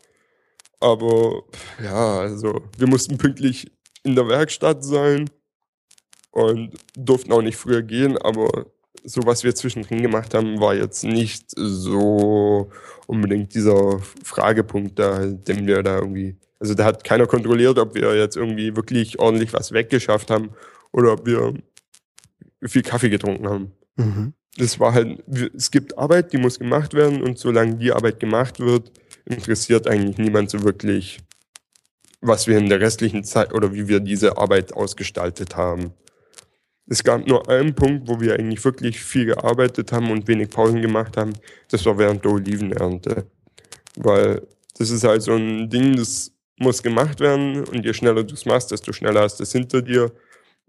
Aber ja, also wir mussten pünktlich in der Werkstatt sein und durften auch nicht früher gehen, aber so was wir zwischendrin gemacht haben, war jetzt nicht so unbedingt dieser Fragepunkt da, den wir da irgendwie, also da hat keiner kontrolliert, ob wir jetzt irgendwie wirklich ordentlich was weggeschafft haben oder ob wir viel Kaffee getrunken haben. Mhm. Das war halt, es gibt Arbeit, die muss gemacht werden und solange die Arbeit gemacht wird, interessiert eigentlich niemand so wirklich, was wir in der restlichen Zeit oder wie wir diese Arbeit ausgestaltet haben. Es gab nur einen Punkt, wo wir eigentlich wirklich viel gearbeitet haben und wenig Pausen gemacht haben. Das war während der Olivenernte. Weil das ist halt so ein Ding, das muss gemacht werden und je schneller du es machst, desto schneller hast du es hinter dir.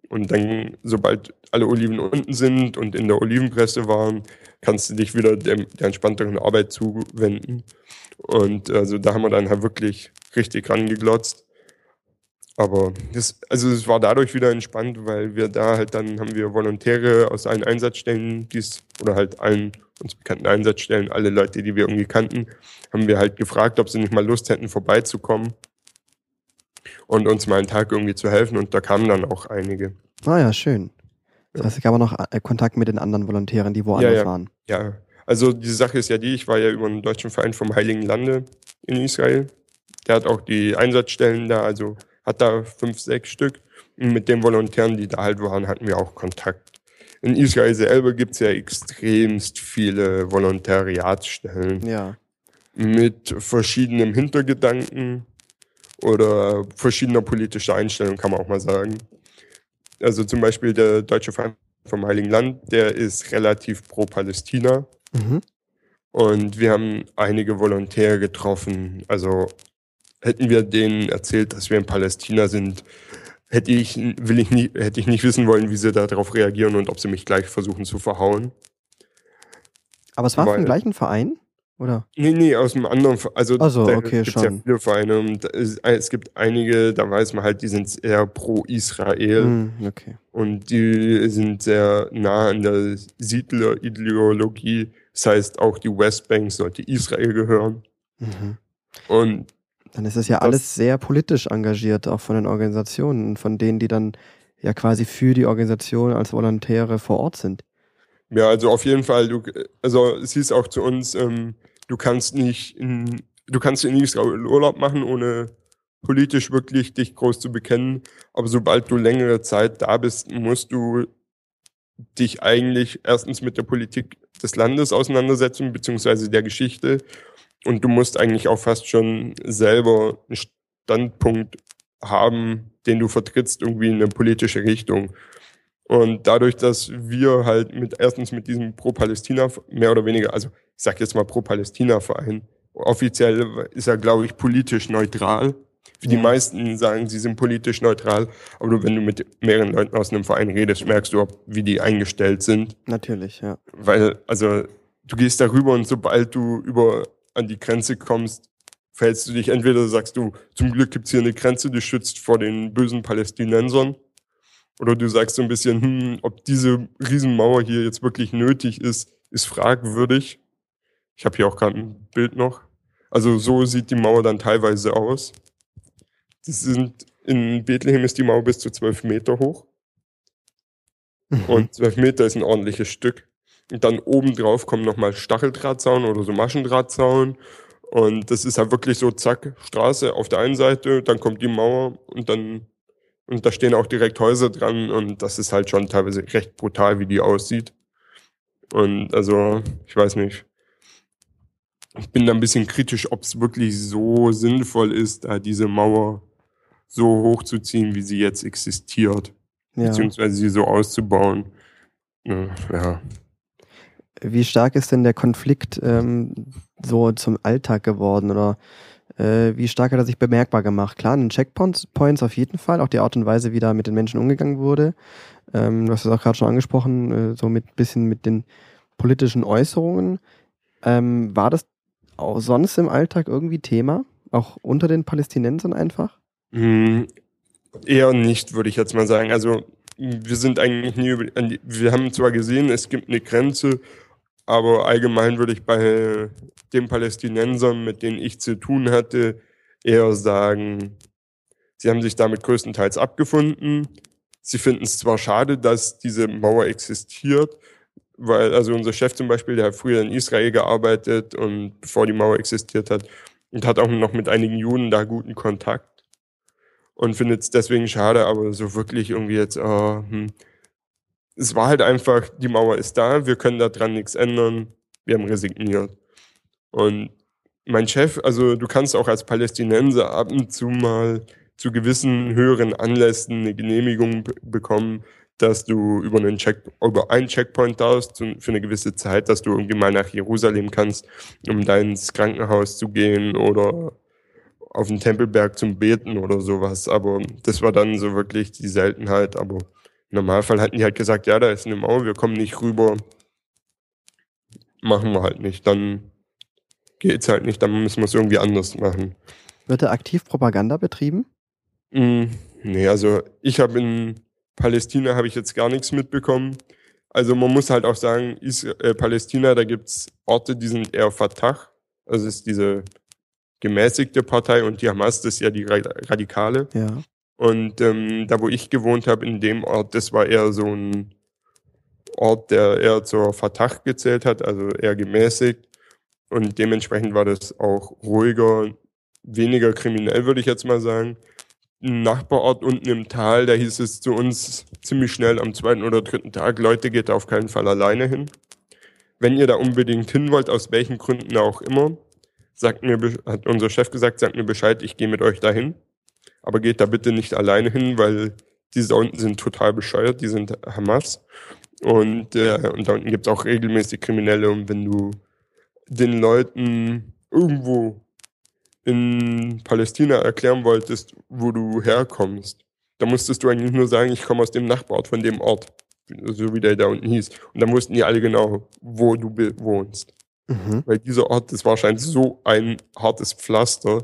Und dann, sobald alle Oliven unten sind und in der Olivenpresse waren, kannst du dich wieder der, der entspannteren Arbeit zuwenden. Und also da haben wir dann halt wirklich richtig rangeglotzt. Aber das, also es war dadurch wieder entspannt, weil wir da halt dann haben wir Volontäre aus allen Einsatzstellen, die's, oder halt allen uns bekannten Einsatzstellen, alle Leute, die wir irgendwie kannten, haben wir halt gefragt, ob sie nicht mal Lust hätten, vorbeizukommen und uns mal einen Tag irgendwie zu helfen. Und da kamen dann auch einige. Ah ja, schön. Das heißt, es gab auch noch äh, Kontakt mit den anderen Volontären, die woanders ja, ja. waren. Ja, also die Sache ist ja die, ich war ja über einen deutschen Verein vom Heiligen Lande in Israel. Der hat auch die Einsatzstellen da, also hat da fünf, sechs Stück. Und mit den Volontären, die da halt waren, hatten wir auch Kontakt. In Israel selber gibt es ja extremst viele Volontariatsstellen. Ja. Mit verschiedenen Hintergedanken oder verschiedener politischer Einstellung, kann man auch mal sagen. Also zum Beispiel der Deutsche Verein vom Heiligen Land, der ist relativ pro Palästina. Mhm. Und wir haben einige Volontäre getroffen, also hätten wir denen erzählt, dass wir in Palästina sind, hätte ich, will ich nie, hätte ich nicht wissen wollen, wie sie darauf reagieren und ob sie mich gleich versuchen zu verhauen. Aber es war Weil, vom gleichen Verein? Oder? Nee, nee, aus einem anderen Verein. Also, also da okay, gibt ja viele Vereine. Und es gibt einige, da weiß man halt, die sind eher pro Israel. Mm, okay. Und die sind sehr nah an der Siedlerideologie. Das heißt, auch die Westbank sollte Israel gehören. Mhm. Und dann ist es ja alles sehr politisch engagiert, auch von den Organisationen, von denen, die dann ja quasi für die Organisation als Volontäre vor Ort sind. Ja, also auf jeden Fall. Du, also es hieß auch zu uns, ähm, du kannst nicht in, du kannst in Israel Urlaub machen, ohne politisch wirklich dich groß zu bekennen. Aber sobald du längere Zeit da bist, musst du dich eigentlich erstens mit der Politik des Landes auseinandersetzen, beziehungsweise der Geschichte und du musst eigentlich auch fast schon selber einen Standpunkt haben, den du vertrittst, irgendwie in eine politische Richtung. Und dadurch, dass wir halt mit erstens mit diesem Pro-Palästina mehr oder weniger, also ich sag jetzt mal Pro-Palästina-Verein, offiziell ist er, glaube ich, politisch neutral. Für die meisten sagen, sie sind politisch neutral, aber wenn du mit mehreren Leuten aus einem Verein redest, merkst du, wie die eingestellt sind. Natürlich, ja. Weil, also, du gehst darüber und sobald du über an die Grenze kommst, verhältst du dich entweder sagst du, zum Glück gibt's hier eine Grenze, die schützt vor den bösen Palästinensern, oder du sagst so ein bisschen, hm, ob diese Riesenmauer hier jetzt wirklich nötig ist, ist fragwürdig. Ich habe hier auch gerade ein Bild noch. Also so sieht die Mauer dann teilweise aus. Das sind in Bethlehem ist die Mauer bis zu zwölf Meter hoch. Mhm. Und 12 Meter ist ein ordentliches Stück. Und dann obendrauf kommen nochmal Stacheldrahtzaun oder so Maschendrahtzaun. Und das ist halt wirklich so, zack, Straße auf der einen Seite, dann kommt die Mauer und dann, und da stehen auch direkt Häuser dran und das ist halt schon teilweise recht brutal, wie die aussieht. Und also, ich weiß nicht. Ich bin da ein bisschen kritisch, ob es wirklich so sinnvoll ist, da diese Mauer so hochzuziehen, wie sie jetzt existiert, Ja. beziehungsweise sie so auszubauen. Ja. Wie stark ist denn der Konflikt ähm, so zum Alltag geworden oder äh, wie stark hat er sich bemerkbar gemacht? Klar, in den Checkpoints Points auf jeden Fall, auch die Art und Weise, wie da mit den Menschen umgegangen wurde. Ähm, du hast es auch gerade schon angesprochen, äh, so mit bisschen mit den politischen Äußerungen. Ähm, war das auch sonst im Alltag irgendwie Thema? Auch unter den Palästinensern einfach? Hm, eher nicht, würde ich jetzt mal sagen. Also wir sind eigentlich nie über, wir haben zwar gesehen, es gibt eine Grenze, aber allgemein würde ich bei den Palästinensern, mit denen ich zu tun hatte, eher sagen, sie haben sich damit größtenteils abgefunden. Sie finden es zwar schade, dass diese Mauer existiert, weil also unser Chef zum Beispiel, der hat früher in Israel gearbeitet und bevor die Mauer existiert hat und hat auch noch mit einigen Juden da guten Kontakt und findet es deswegen schade, aber so wirklich irgendwie jetzt, äh, hm. Es war halt einfach, die Mauer ist da, wir können daran nichts ändern, wir haben resigniert. Und mein Chef, also du kannst auch als Palästinenser ab und zu mal zu gewissen höheren Anlässen eine Genehmigung be- bekommen, dass du über einen Check, über einen Checkpoint darfst für eine gewisse Zeit, dass du irgendwie mal nach Jerusalem kannst, um da ins Krankenhaus zu gehen oder auf den Tempelberg zum Beten oder sowas. Aber das war dann so wirklich die Seltenheit. Aber im Normalfall hatten die halt gesagt, ja, da ist eine Mauer, wir kommen nicht rüber. Machen wir halt nicht. Dann geht's halt nicht, dann müssen wir es irgendwie anders machen. Wird da aktiv Propaganda betrieben? Mm, nee, also ich habe in Palästina habe ich jetzt gar nichts mitbekommen. Also man muss halt auch sagen, Isra äh, Palästina, da gibt's Orte, die sind eher Fatah. Also es ist diese gemäßigte Partei und die Hamas, das ist ja die Ra Radikale. Ja. Und ähm, da, wo ich gewohnt habe, in dem Ort, das war eher so ein Ort, der eher zur Fatah gezählt hat, also eher gemäßigt. Und dementsprechend war das auch ruhiger, weniger kriminell, würde ich jetzt mal sagen. Ein Nachbarort unten im Tal, da hieß es zu uns ziemlich schnell am zweiten oder dritten Tag, Leute, geht da auf keinen Fall alleine hin. Wenn ihr da unbedingt hin wollt, aus welchen Gründen auch immer, sagt mir, hat unser Chef gesagt, sagt mir Bescheid, ich gehe mit euch dahin. Aber geht da bitte nicht alleine hin, weil diese da unten sind total bescheuert, die sind Hamas. Und, äh, und da unten gibt es auch regelmäßig Kriminelle. Und wenn du den Leuten irgendwo in Palästina erklären wolltest, wo du herkommst, dann musstest du eigentlich nur sagen, ich komme aus dem Nachbarort von dem Ort, so wie der da unten hieß. Und dann wussten die alle genau, wo du wohnst. Mhm. Weil dieser Ort, war anscheinend so ein hartes Pflaster,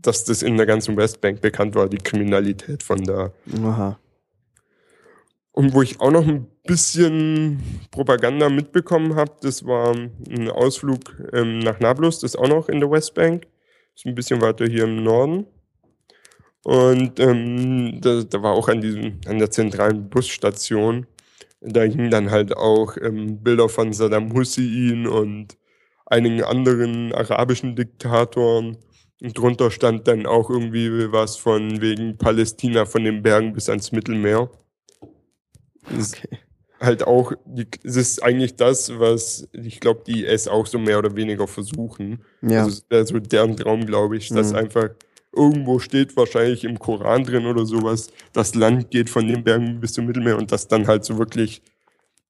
dass das in der ganzen Westbank bekannt war, die Kriminalität von da. Aha. Und wo ich auch noch ein bisschen Propaganda mitbekommen habe, das war ein Ausflug ähm, nach Nablus, das ist auch noch in der Westbank. Ist ein bisschen weiter hier im Norden. Und ähm, da, da war auch an, diesem, an der zentralen Busstation, da hingen dann halt auch ähm, Bilder von Saddam Hussein und einigen anderen arabischen Diktatoren. Und drunter stand dann auch irgendwie was von wegen Palästina von den Bergen bis ans Mittelmeer. Das ist Okay. halt auch, es ist eigentlich das, was ich glaube, die IS auch so mehr oder weniger versuchen. Ja. Also es wäre so deren Traum, glaube ich, dass Mhm. einfach irgendwo steht, wahrscheinlich im Koran drin oder sowas, das Land geht von den Bergen bis zum Mittelmeer und das dann halt so wirklich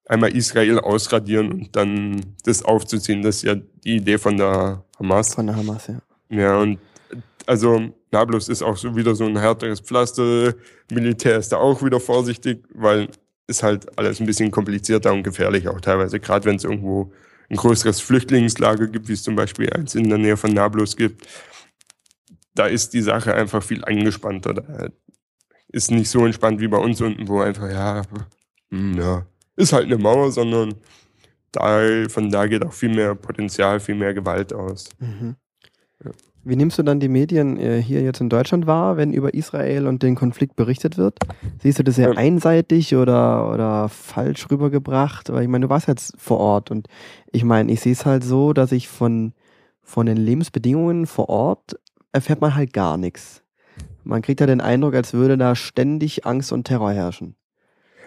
einmal Israel ausradieren und dann das aufzuziehen. Das ist ja die Idee von der Hamas. Von der Hamas, ja. Ja, und also Nablus ist auch so wieder so ein härteres Pflaster. Militär ist da auch wieder vorsichtig, weil ist halt alles ein bisschen komplizierter und gefährlich auch teilweise, gerade wenn es irgendwo ein größeres Flüchtlingslager gibt, wie es zum Beispiel eins in der Nähe von Nablus gibt. Da ist die Sache einfach viel angespannter. Da ist nicht so entspannt wie bei uns unten, wo einfach, ja, hm, ja, ist halt eine Mauer, sondern da, von da geht auch viel mehr Potenzial, viel mehr Gewalt aus. Mhm. Wie nimmst du dann die Medien äh, hier jetzt in Deutschland wahr, wenn über Israel und den Konflikt berichtet wird? Siehst du das sehr Ja. einseitig oder, oder falsch rübergebracht? Weil ich meine, du warst jetzt vor Ort und ich meine, ich sehe es halt so, dass ich von, von den Lebensbedingungen vor Ort erfährt man halt gar nichts. Man kriegt ja den Eindruck, als würde da ständig Angst und Terror herrschen.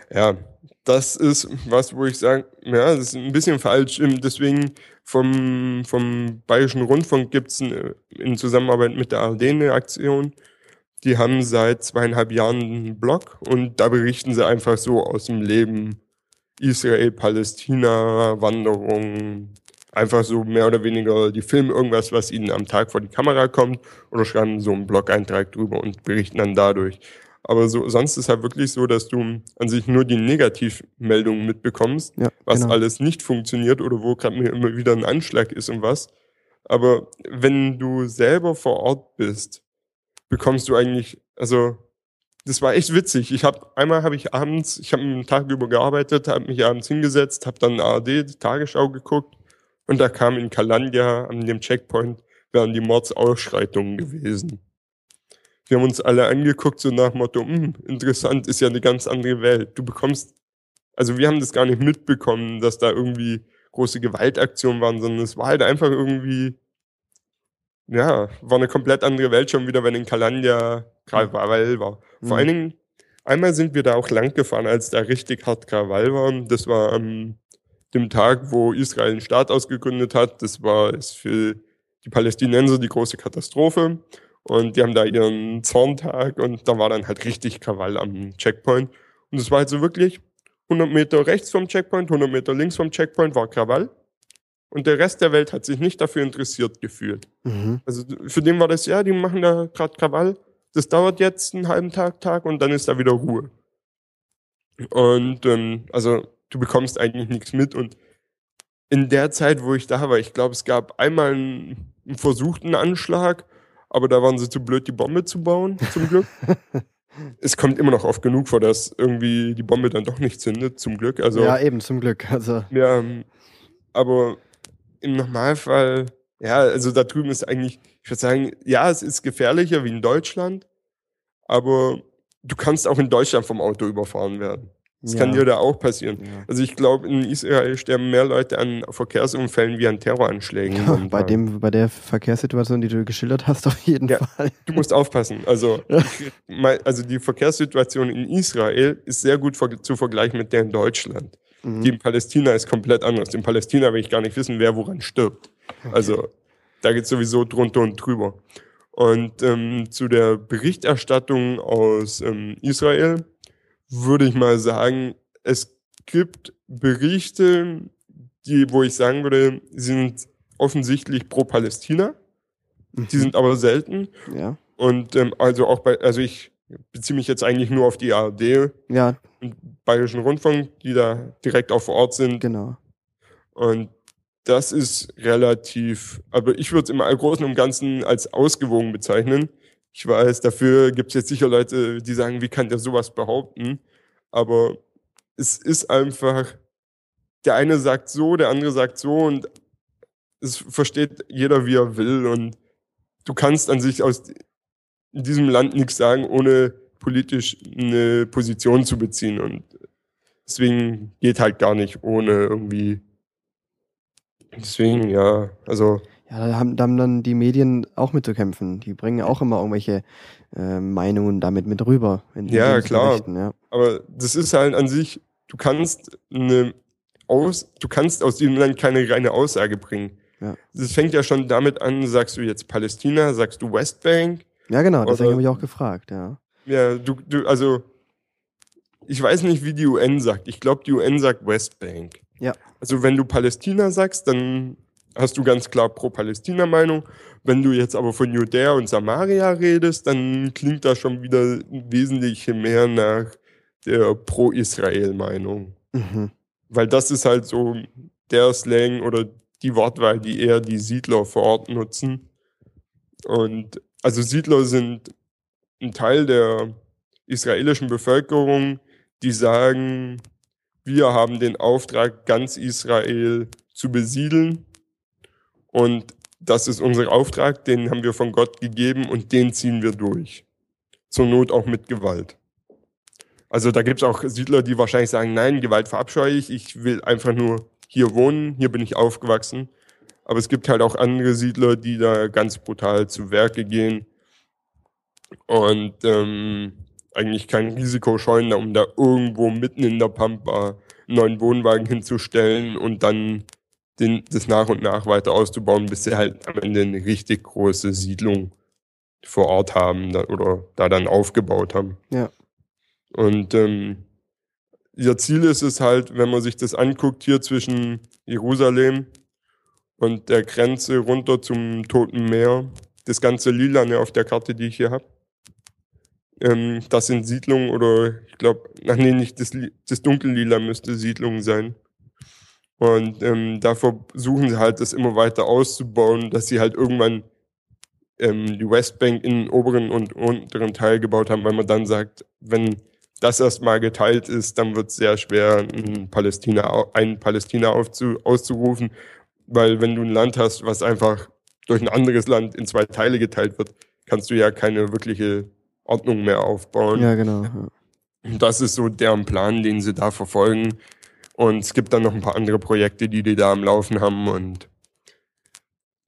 Ja, das ist was, wo ich sage, ja, das ist ein bisschen falsch. Ähm, Deswegen vom, vom Bayerischen Rundfunk gibt es in Zusammenarbeit mit der ARD eine Aktion. Die haben seit zweieinhalb Jahren einen Blog und da berichten sie einfach so aus dem Leben Israel, Palästina, Wanderung, einfach so mehr oder weniger, die filmen irgendwas, was ihnen am Tag vor die Kamera kommt oder schreiben so einen Blog-Eintrag drüber und berichten dann dadurch. Aber so, sonst ist halt wirklich so, dass du an sich nur die Negativmeldungen mitbekommst, Ja, was genau. alles nicht funktioniert oder wo gerade immer wieder ein Anschlag ist und was. Aber wenn du selber vor Ort bist, bekommst du eigentlich, also das war echt witzig. Ich habe einmal habe ich abends, ich habe einen Tag über gearbeitet, habe mich abends hingesetzt, habe dann ARD die Tagesschau geguckt und da kam in Kalandia an dem Checkpoint wären die Mordsausschreitungen gewesen. Wir haben uns alle angeguckt, so nach Motto, "Hm, interessant, ist ja eine ganz andere Welt. Du bekommst, also wir haben das gar nicht mitbekommen, dass da irgendwie große Gewaltaktionen waren, sondern es war halt einfach irgendwie, ja, war eine komplett andere Welt schon wieder, wenn in Kalandia Krawall war. Vor Mhm. allen Dingen, einmal sind wir da auch lang gefahren, als da richtig hart Krawall war. Das war am dem Tag, wo Israel einen Staat ausgegründet hat. Das war ist für die Palästinenser die große Katastrophe. Und die haben da ihren Zorntag und da war dann halt richtig Krawall am Checkpoint. Und es war halt so wirklich 100 Meter rechts vom Checkpoint, 100 Meter links vom Checkpoint war Krawall. Und der Rest der Welt hat sich nicht dafür interessiert gefühlt. Mhm. Also für den war das, ja, die machen da gerade Krawall. Das dauert jetzt einen halben Tag, Tag und dann ist da wieder Ruhe. Und ähm, also du bekommst eigentlich nichts mit. Und in der Zeit, wo ich da war, ich glaube, es gab einmal einen, einen versuchten Anschlag, aber da waren sie zu blöd, die Bombe zu bauen, zum Glück. es kommt immer noch oft genug vor, dass irgendwie die Bombe dann doch nicht zündet, zum Glück. Also ja, eben, zum Glück. Also, ja, ähm, aber im Normalfall, ja, also da drüben ist eigentlich, ich würde sagen, ja, es ist gefährlicher wie in Deutschland, aber du kannst auch in Deutschland vom Auto überfahren werden. Das ja, kann dir da auch passieren. ja. Also ich glaube, in Israel sterben mehr Leute an Verkehrsunfällen wie an Terroranschlägen. Ja, bei, dem, bei der Verkehrssituation, die du geschildert hast, auf jeden. Fall. Du musst aufpassen. Also, also die Verkehrssituation in Israel ist sehr gut zu vergleichen mit der in Deutschland. Mhm. Die in Palästina ist komplett anders. In Palästina will ich gar nicht wissen, wer woran stirbt. Also da geht sowieso drunter und drüber. Und ähm, zu der Berichterstattung aus ähm, Israel würde ich mal sagen, es gibt Berichte, die, wo ich sagen würde, sind offensichtlich pro Palästina. Die sind aber selten. ja, Und ähm, also auch bei, also ich beziehe mich jetzt eigentlich nur auf die ARD ja, und Bayerischen Rundfunk, die da direkt auch vor Ort sind. genau. Und das ist relativ, aber ich würde es im Großen und Ganzen als ausgewogen bezeichnen. Ich weiß, dafür gibt es jetzt sicher Leute, die sagen, wie kann der sowas behaupten? Aber es ist einfach, der eine sagt so, der andere sagt so und es versteht jeder, wie er will. Und du kannst an sich aus diesem Land nichts sagen, ohne politisch eine Position zu beziehen. Und deswegen geht halt gar nicht ohne irgendwie. Deswegen, ja, also Ja, da haben, da haben dann die Medien auch mit zu kämpfen. Die bringen auch immer irgendwelche äh, Meinungen damit mit rüber. Ja, klar. Ja. Aber das ist halt an sich, du kannst eine aus, du kannst aus diesem Land keine reine Aussage bringen. Ja. Das fängt ja schon damit an, sagst du jetzt Palästina, sagst du Westbank. ja, genau, deswegen habe ich auch gefragt, ja. Ja, du, du, also ich weiß nicht, wie die UN sagt. Ich glaube, die UN sagt Westbank. Ja. Also wenn du Palästina sagst, dann hast du ganz klar pro-Palästina-Meinung. Wenn du jetzt aber von Judäa und Samaria redest, dann klingt das schon wieder wesentlich mehr nach der pro-Israel-Meinung. Mhm. Weil das ist halt so der Slang oder die Wortwahl, die eher die Siedler vor Ort nutzen. Und also Siedler sind ein Teil der israelischen Bevölkerung, die sagen, wir haben den Auftrag, ganz Israel zu besiedeln. Und das ist unser Auftrag, den haben wir von Gott gegeben und den ziehen wir durch. Zur Not auch mit Gewalt. Also da gibt es auch Siedler, die wahrscheinlich sagen, nein, Gewalt verabscheue ich, ich will einfach nur hier wohnen, hier bin ich aufgewachsen. Aber es gibt halt auch andere Siedler, die da ganz brutal zu Werke gehen und ähm, eigentlich kein Risiko scheuen, um da irgendwo mitten in der Pampa einen neuen Wohnwagen hinzustellen und dann den, das nach und nach weiter auszubauen, bis sie halt am Ende eine richtig große Siedlung vor Ort haben da, oder da dann aufgebaut haben. Ja. Und ähm, ihr Ziel ist es halt, wenn man sich das anguckt, hier zwischen Jerusalem und der Grenze runter zum Toten Meer, das ganze Lilane auf der Karte, die ich hier habe. Ähm, das sind Siedlungen oder ich glaube, nee, nicht das, das Dunkellila müsste Siedlungen sein. Und ähm, da versuchen sie halt, das immer weiter auszubauen, dass sie halt irgendwann ähm, die Westbank in den oberen und unteren Teil gebaut haben, weil man dann sagt, wenn das erstmal geteilt ist, dann wird es sehr schwer, ein Palästina, ein Palästina aufzu, auszurufen, weil wenn du ein Land hast, was einfach durch ein anderes Land in zwei Teile geteilt wird, kannst du ja keine wirkliche Ordnung mehr aufbauen. Ja, genau. Das ist so deren Plan, den sie da verfolgen. Und es gibt dann noch ein paar andere Projekte, die die da am Laufen haben. Und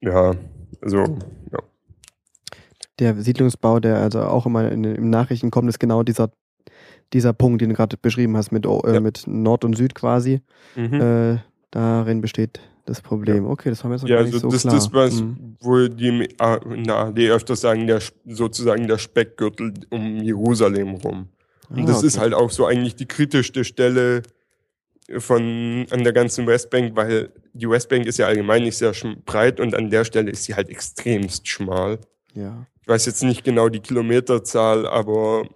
ja, also, ja. Der Siedlungsbau, der also auch immer in den Nachrichten kommt, ist genau dieser, dieser Punkt, den du gerade beschrieben hast, mit, äh, ja. mit Nord und Süd quasi. Mhm. Äh, darin besteht das Problem. Okay, das haben wir jetzt noch ja, gar nicht also so das, klar. Das was mhm. wo die in der AD öfters sagen, der, sozusagen der Speckgürtel um Jerusalem rum. Und ah, das okay. ist halt auch so eigentlich die kritischste Stelle von an der ganzen Westbank, weil die Westbank ist ja allgemein nicht sehr breit und an der Stelle ist sie halt extremst schmal. Ja. Ich weiß jetzt nicht genau die Kilometerzahl, aber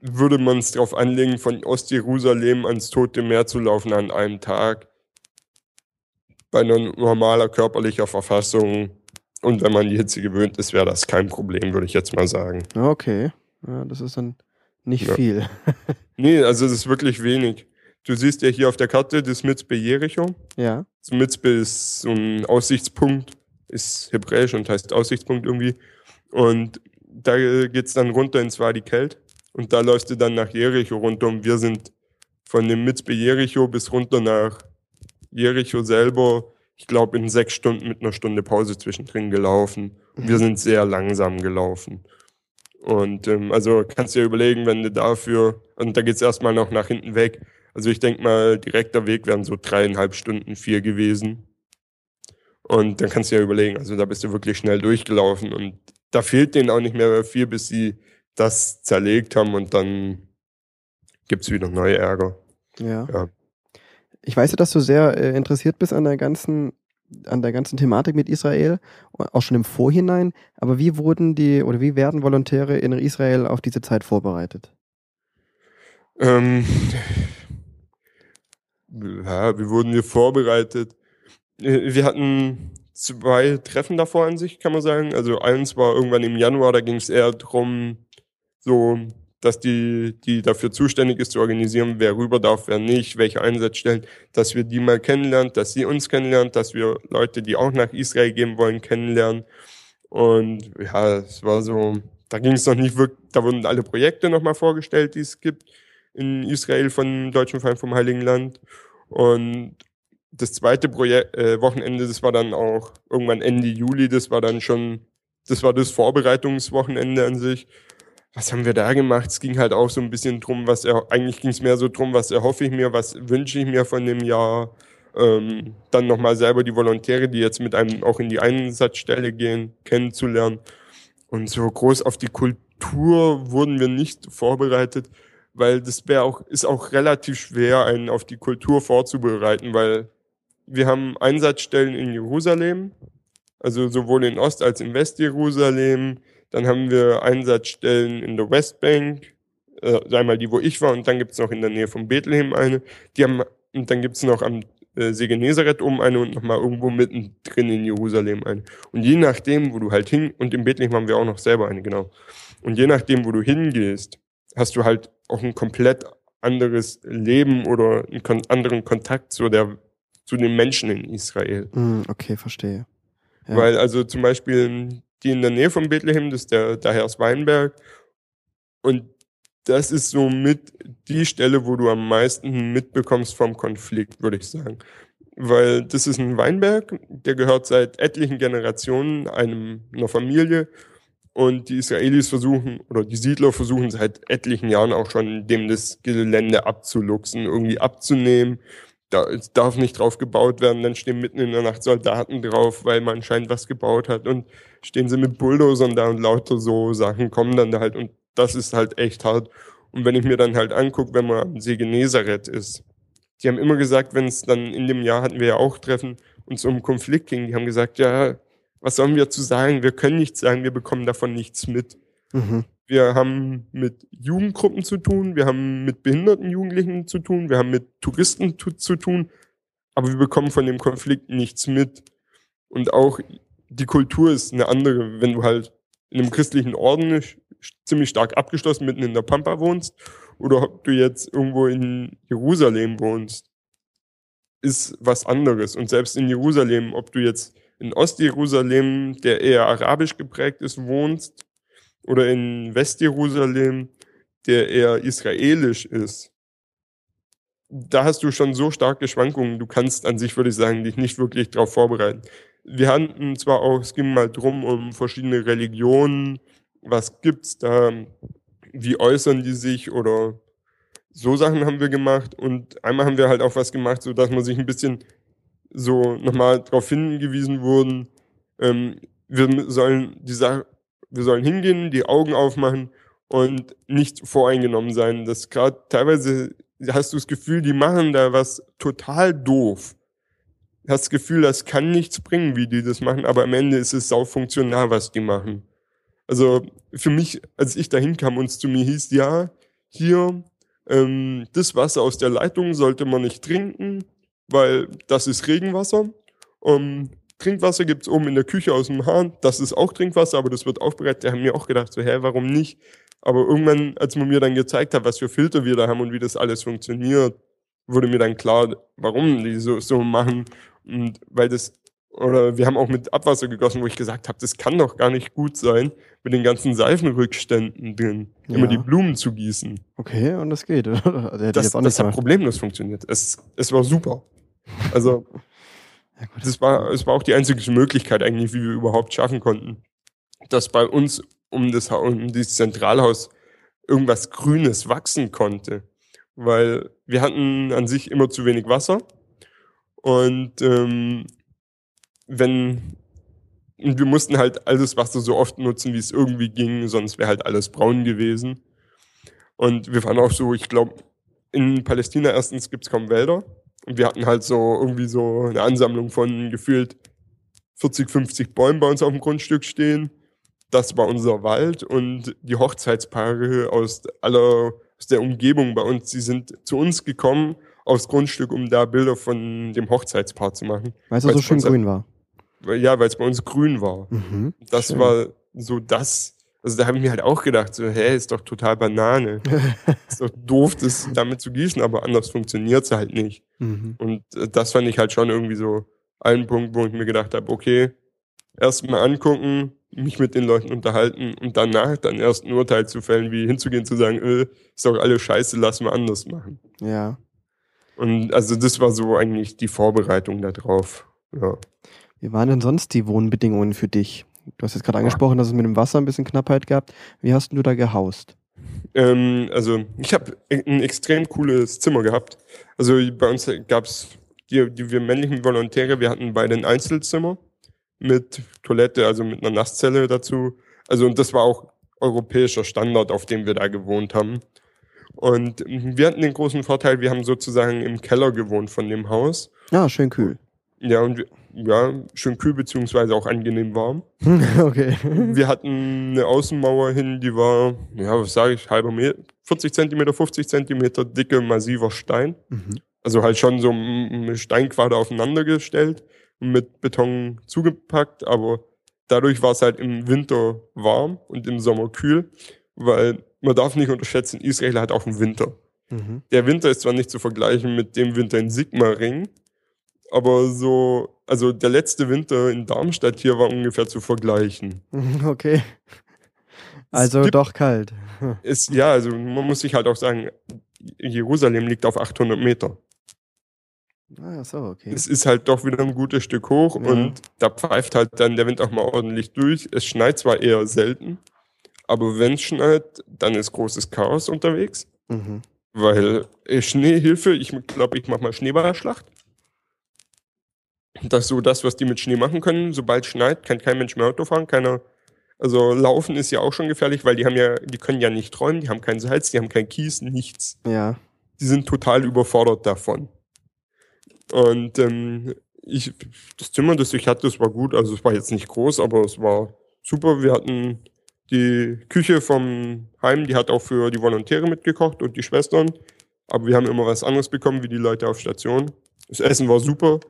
würde man es darauf anlegen, von Ostjerusalem ans Tote Meer zu laufen an einem Tag, bei einer normaler körperlicher Verfassung und wenn man die Hitze gewöhnt ist, wäre das kein Problem, würde ich jetzt mal sagen. Okay, ja, das ist dann nicht ja. viel. nee, also es ist wirklich wenig. Du siehst ja hier auf der Karte das Mitzbe Jericho. Ja. Das Mitzbe ist so ein Aussichtspunkt, ist hebräisch und heißt Aussichtspunkt irgendwie. Und da geht's dann runter ins Wadi Kelt. Und da läufst du dann nach Jericho runter. Und wir sind von dem Mitzbe Jericho bis runter nach Jericho selber, ich glaube, in sechs Stunden mit einer Stunde Pause zwischendrin gelaufen. Und wir mhm. sind sehr langsam gelaufen. Und ähm, also kannst du dir überlegen, wenn du dafür, und da geht's erstmal noch nach hinten weg, also ich denke mal, direkter Weg wären so dreieinhalb Stunden, vier gewesen. Und dann kannst du ja überlegen, also da bist du wirklich schnell durchgelaufen und da fehlt denen auch nicht mehr viel, bis sie das zerlegt haben und dann gibt's wieder neue Ärger. Ja. ja. Ich weiß ja, dass du sehr äh, interessiert bist an der ganzen an der ganzen Thematik mit Israel, auch schon im Vorhinein. Aber wie wurden die oder wie werden Volontäre in Israel auf diese Zeit vorbereitet? Ähm, ja, wie wurden wir vorbereitet? Äh, wir hatten zwei Treffen davor an sich, kann man sagen. Also eins war irgendwann im Januar, da ging es eher darum, so, dass die, die dafür zuständig ist, zu organisieren, wer rüber darf, wer nicht, welche Einsatzstellen, dass wir die mal kennenlernen, dass sie uns kennenlernen, dass wir Leute, die auch nach Israel gehen wollen, kennenlernen. Und ja, es war so, da ging es noch nicht wirklich, da wurden alle Projekte nochmal vorgestellt, die es gibt in Israel von Deutschen Verein vom Heiligen Land. Und das zweite Projekt, äh, Wochenende, das war dann auch irgendwann Ende Juli, das war dann schon, das war das Vorbereitungswochenende an sich. Was haben wir da gemacht? Es ging halt auch so ein bisschen drum, was er, eigentlich ging es mehr so drum, was erhoffe ich mir, was wünsche ich mir von dem Jahr. Ähm, dann nochmal selber die Volontäre, die jetzt mit einem auch in die Einsatzstelle gehen, kennenzulernen. Und so groß auf die Kultur wurden wir nicht vorbereitet weil das wäre auch, ist auch relativ schwer, einen auf die Kultur vorzubereiten, weil wir haben Einsatzstellen in Jerusalem, also sowohl in Ost- als in Westjerusalem. Dann haben wir Einsatzstellen in der Westbank, äh, einmal die, wo ich war, und dann gibt's noch in der Nähe von Bethlehem eine. Die haben, und dann gibt's noch am äh, See oben eine und nochmal irgendwo mittendrin in Jerusalem eine. Und je nachdem, wo du halt hin, und in Bethlehem haben wir auch noch selber eine, genau. Und je nachdem, wo du hingehst, hast du halt auch ein komplett anderes Leben oder einen anderen Kontakt zu der zu den Menschen in Israel. Mm, okay, verstehe. Ja. Weil also zum Beispiel die in der Nähe von Bethlehem, das ist der, der Herrs Weinberg. Und das ist somit die Stelle, wo du am meisten mitbekommst vom Konflikt, würde ich sagen. Weil das ist ein Weinberg, der gehört seit etlichen Generationen einem, einer Familie. Und die Israelis versuchen, oder die Siedler versuchen seit etlichen Jahren auch schon, dem das Gelände abzuluxen, irgendwie abzunehmen. Da es darf nicht drauf gebaut werden, dann stehen mitten in der Nacht Soldaten drauf, weil man anscheinend was gebaut hat. Und stehen sie mit Bulldozern da und lauter so Sachen kommen dann da halt. Und das ist halt echt hart. Und wenn ich mir dann halt angucke, wenn man am See Genezareth ist, die haben immer gesagt, wenn es dann in dem Jahr hatten wir ja auch Treffen, uns um Konflikt ging, die haben gesagt, ja, was sollen wir zu sagen? Wir können nichts sagen, wir bekommen davon nichts mit. Mhm. Wir haben mit Jugendgruppen zu tun, wir haben mit behinderten Jugendlichen zu tun, wir haben mit Touristen tu- zu tun, aber wir bekommen von dem Konflikt nichts mit. Und auch die Kultur ist eine andere, wenn du halt in einem christlichen Orden ziemlich stark abgeschlossen mitten in der Pampa wohnst oder ob du jetzt irgendwo in Jerusalem wohnst, ist was anderes. Und selbst in Jerusalem, ob du jetzt in Ostjerusalem, der eher arabisch geprägt ist, wohnst oder in Westjerusalem, der eher israelisch ist, da hast du schon so starke Schwankungen. Du kannst an sich, würde ich sagen, dich nicht wirklich darauf vorbereiten. Wir hatten zwar auch, es ging mal drum um verschiedene Religionen, was gibt's da, wie äußern die sich? Oder so Sachen haben wir gemacht. Und einmal haben wir halt auch was gemacht, so dass man sich ein bisschen so nochmal darauf hingewiesen wurden, ähm, wir sollen die Sache, wir sollen hingehen, die Augen aufmachen und nicht voreingenommen sein. Das gerade teilweise hast du das Gefühl, die machen da was total doof. Hast das Gefühl, das kann nichts bringen, wie die das machen, aber am Ende ist es sau funktional, was die machen. Also für mich, als ich dahin kam und es zu mir hieß, ja, hier, ähm, das Wasser aus der Leitung sollte man nicht trinken, weil das ist Regenwasser. Um, Trinkwasser gibt's oben in der Küche aus dem Hahn, das ist auch Trinkwasser, aber das wird aufbereitet. Da haben wir auch gedacht, so, hä, warum nicht? Aber irgendwann, als man mir dann gezeigt hat, was für Filter wir da haben und wie das alles funktioniert, wurde mir dann klar, warum die so, so machen. Und weil das, oder wir haben auch mit Abwasser gegossen, wo ich gesagt habe, das kann doch gar nicht gut sein, mit den ganzen Seifenrückständen drin, immer Ja. die Blumen zu gießen. Okay, und das geht. oder? Also Das, das hat problemlos funktioniert. Es, es war super. Also, Ja, gut. das war, es war auch die einzige Möglichkeit eigentlich, wie wir überhaupt schaffen konnten, dass bei uns um das, um dieses Zentralhaus irgendwas Grünes wachsen konnte. Weil wir hatten an sich immer zu wenig Wasser. Und ähm, wenn und wir mussten halt alles Wasser so oft nutzen, wie es irgendwie ging, sonst wäre halt alles braun gewesen. Und wir waren auch so, ich glaube, in Palästina erstens gibt's kaum Wälder. Und wir hatten halt so irgendwie so eine Ansammlung von gefühlt 40, 50 Bäumen bei uns auf dem Grundstück stehen. Das war unser Wald und die Hochzeitspaare aus aller, aus der Umgebung bei uns, die sind zu uns gekommen aufs Grundstück, um da Bilder von dem Hochzeitspaar zu machen. Weil es so schön grün war. Ja, weil es bei uns grün war. Mhm. Das Schön. war so das. Also da habe ich mir halt auch gedacht, so, hä, ist doch total Banane. ist doch doof, das damit zu gießen, aber anders funktioniert's halt nicht. Mhm. Und äh, das fand ich halt schon irgendwie so ein Punkt, wo ich mir gedacht habe, okay, erst mal angucken, mich mit den Leuten unterhalten und danach dann erst ein Urteil zu fällen, wie hinzugehen, zu sagen, äh, ist doch alles scheiße, lass mal anders machen. Ja. Und also das war so eigentlich die Vorbereitung darauf. Ja. Wie waren denn sonst die Wohnbedingungen für dich? Du hast jetzt gerade angesprochen, dass es mit dem Wasser ein bisschen Knappheit gab. Wie hast du da gehaust? Ähm, also ich habe ein extrem cooles Zimmer gehabt. Also bei uns gab's die, die wir männlichen Volontäre, wir hatten beide ein Einzelzimmer mit Toilette, also mit einer Nasszelle dazu. Also und das war auch europäischer Standard, auf dem wir da gewohnt haben. Und wir hatten den großen Vorteil, wir haben sozusagen im Keller gewohnt von dem Haus. Ah, schön kühl. Ja, und wir, ja, schön kühl beziehungsweise auch angenehm warm. okay. Wir hatten eine Außenmauer hin, die war, ja, was sage ich, halber Meter, 40 Zentimeter, 50 Zentimeter dicke, massiver Stein. Mhm. Also halt schon so eine Steinquader aufeinander gestellt und mit Beton zugepackt, aber dadurch war es halt im Winter warm und im Sommer kühl, weil man darf nicht unterschätzen, Israel hat auch einen Winter. Mhm. Der Winter ist zwar nicht zu vergleichen mit dem Winter in Sigmaringen, aber so, also der letzte Winter in Darmstadt hier war ungefähr zu vergleichen. Okay. Also gibt- doch kalt. Ist, ja, also man muss sich halt auch sagen, Jerusalem liegt auf 800 Meter. Ah, so, okay. Es ist halt doch wieder ein gutes Stück hoch Ja. und da pfeift halt dann der Wind auch mal ordentlich durch. Es schneit zwar eher selten, aber wenn es schneit, dann ist großes Chaos unterwegs, Mhm. weil äh, Schneehilfe, ich glaube, ich mache mal Schneeballschlacht. Das ist so das, was die mit Schnee machen können. Sobald es schneit, kann kein Mensch mehr Auto fahren, keiner. Also laufen ist ja auch schon gefährlich, weil die haben ja, die können ja nicht räumen, die haben kein Salz, die haben kein Kies, nichts. Ja. Die sind total überfordert davon. Und ähm, ich, das Zimmer, das ich hatte, das war gut. Also es war jetzt nicht groß, aber es war super. Wir hatten die Küche vom Heim, die hat auch für die Volontäre mitgekocht und die Schwestern. Aber wir haben immer was anderes bekommen, wie die Leute auf Station. Das Essen war super.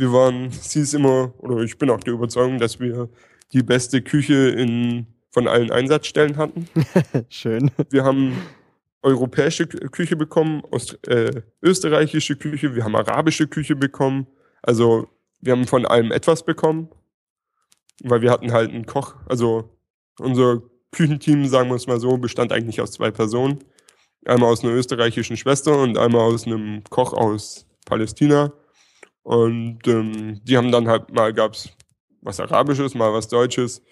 Wir waren, sie ist immer, oder ich bin auch der Überzeugung, dass wir die beste Küche in, von allen Einsatzstellen hatten. Schön. Wir haben europäische Kü- Küche bekommen, Ost äh, österreichische Küche, wir haben arabische Küche bekommen. Also wir haben von allem etwas bekommen, weil wir hatten halt einen Koch. Also unser Küchenteam, sagen wir es mal so, bestand eigentlich aus zwei Personen. Einmal aus einer österreichischen Schwester und einmal aus einem Koch aus Palästina. Und ähm, die haben dann halt mal gab's was Arabisches, mal was Deutsches.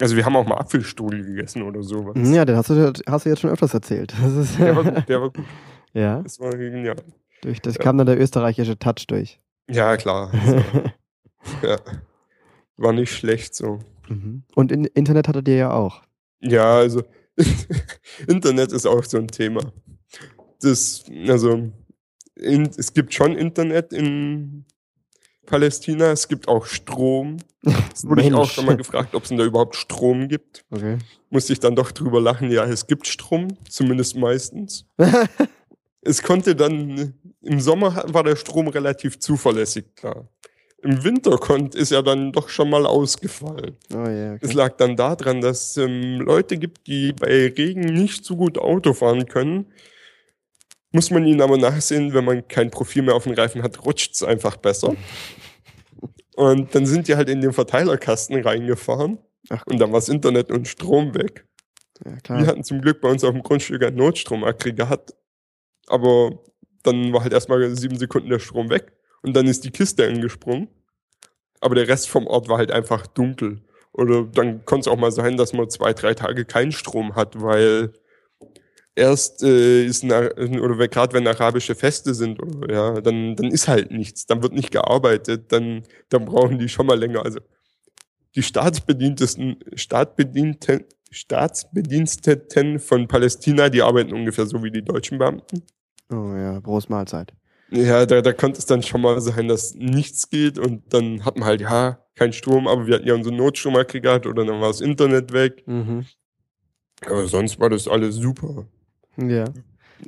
Also wir haben auch mal Apfelstrudel gegessen oder sowas. Ja, den hast du, hast du jetzt schon öfters erzählt. Der war gut, der war gut. ja, Das war genial. durch das Ja. kam dann der österreichische Touch durch. Ja, klar. Also, ja. War nicht schlecht so. Mhm. Und in, Internet hattet ihr ja auch. Ja, also Internet ist auch so ein Thema. Das, also, in, es gibt schon Internet in Palästina, es gibt auch Strom. Das wurde ich auch schon mal gefragt, ob es denn da überhaupt Strom gibt. Okay. Musste ich dann doch drüber lachen. Ja, es gibt Strom, zumindest meistens. Es konnte dann, im Sommer war der Strom relativ zuverlässig, klar. Im Winter konnt, ist er dann doch schon mal ausgefallen. Oh Es okay. lag dann daran, dass ähm, Leute gibt, die bei Regen nicht so gut Auto fahren können. Muss man ihnen aber nachsehen, wenn man kein Profil mehr auf den Reifen hat, rutscht es einfach besser. Und dann sind die halt in den Verteilerkasten reingefahren Ach und dann war das Internet und Strom weg. Ja, Wir klar. hatten zum Glück bei uns auf dem Grundstück ein Notstromaggregat, aber dann war halt erstmal sieben Sekunden der Strom weg und dann ist die Kiste angesprungen. Aber der Rest vom Ort war halt einfach dunkel. Oder dann konnte es auch mal sein, dass man zwei, drei Tage keinen Strom hat, weil erst äh, ist ein, oder gerade wenn arabische Feste sind, oder, ja, dann, dann ist halt nichts, dann wird nicht gearbeitet, dann, dann brauchen die schon mal länger. Also die Staatsbedientesten, Staatsbedienten, Staatsbediensteten von Palästina, die arbeiten ungefähr so wie die deutschen Beamten. Oh ja, Prost Mahlzeit. Ja, da, da konnte es dann schon mal sein, dass nichts geht und dann hat man halt, ja, kein Strom, aber wir hatten ja unser Notstromaggregat oder dann war das Internet weg. Mhm. Aber sonst war das alles super. Ja.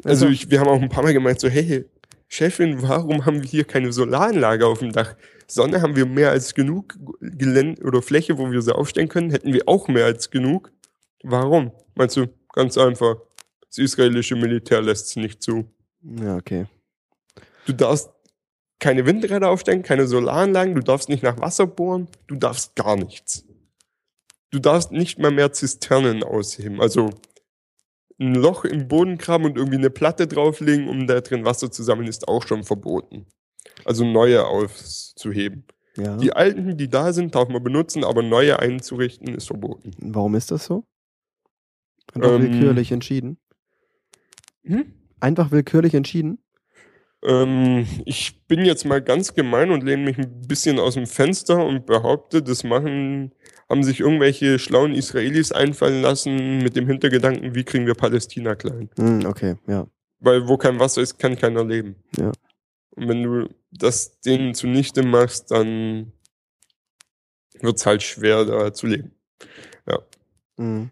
Also Also- ich, wir haben auch ein paar Mal gemeint, so, hey, Chefin, warum haben wir hier keine Solaranlage auf dem Dach? Sonne haben wir mehr als genug Gelände oder Fläche, wo wir sie aufstellen können, hätten wir auch mehr als genug. Warum? Meinst du, ganz einfach, das israelische Militär lässt es nicht zu. Ja, okay. Du darfst keine Windräder aufstellen, keine Solaranlagen, du darfst nicht nach Wasser bohren, du darfst gar nichts. Du darfst nicht mal mehr Zisternen ausheben. Also ein Loch im Boden graben und irgendwie eine Platte drauflegen, um da drin Wasser zu sammeln, ist auch schon verboten. Also neue auszuheben. Ja. Die alten, die da sind, darf man benutzen, aber neue einzurichten ist verboten. Warum ist das so? Einfach Ähm, willkürlich entschieden. Hm? Einfach willkürlich entschieden. Ähm, ich bin jetzt mal ganz gemein und lehne mich ein bisschen aus dem Fenster und behaupte, das machen, haben sich irgendwelche schlauen Israelis einfallen lassen mit dem Hintergedanken, wie kriegen wir Palästina klein? Hm, okay, ja. Weil wo kein Wasser ist, kann keiner leben. Ja. Und wenn du das denen zunichte machst, dann wird's halt schwer, da zu leben. Mhm.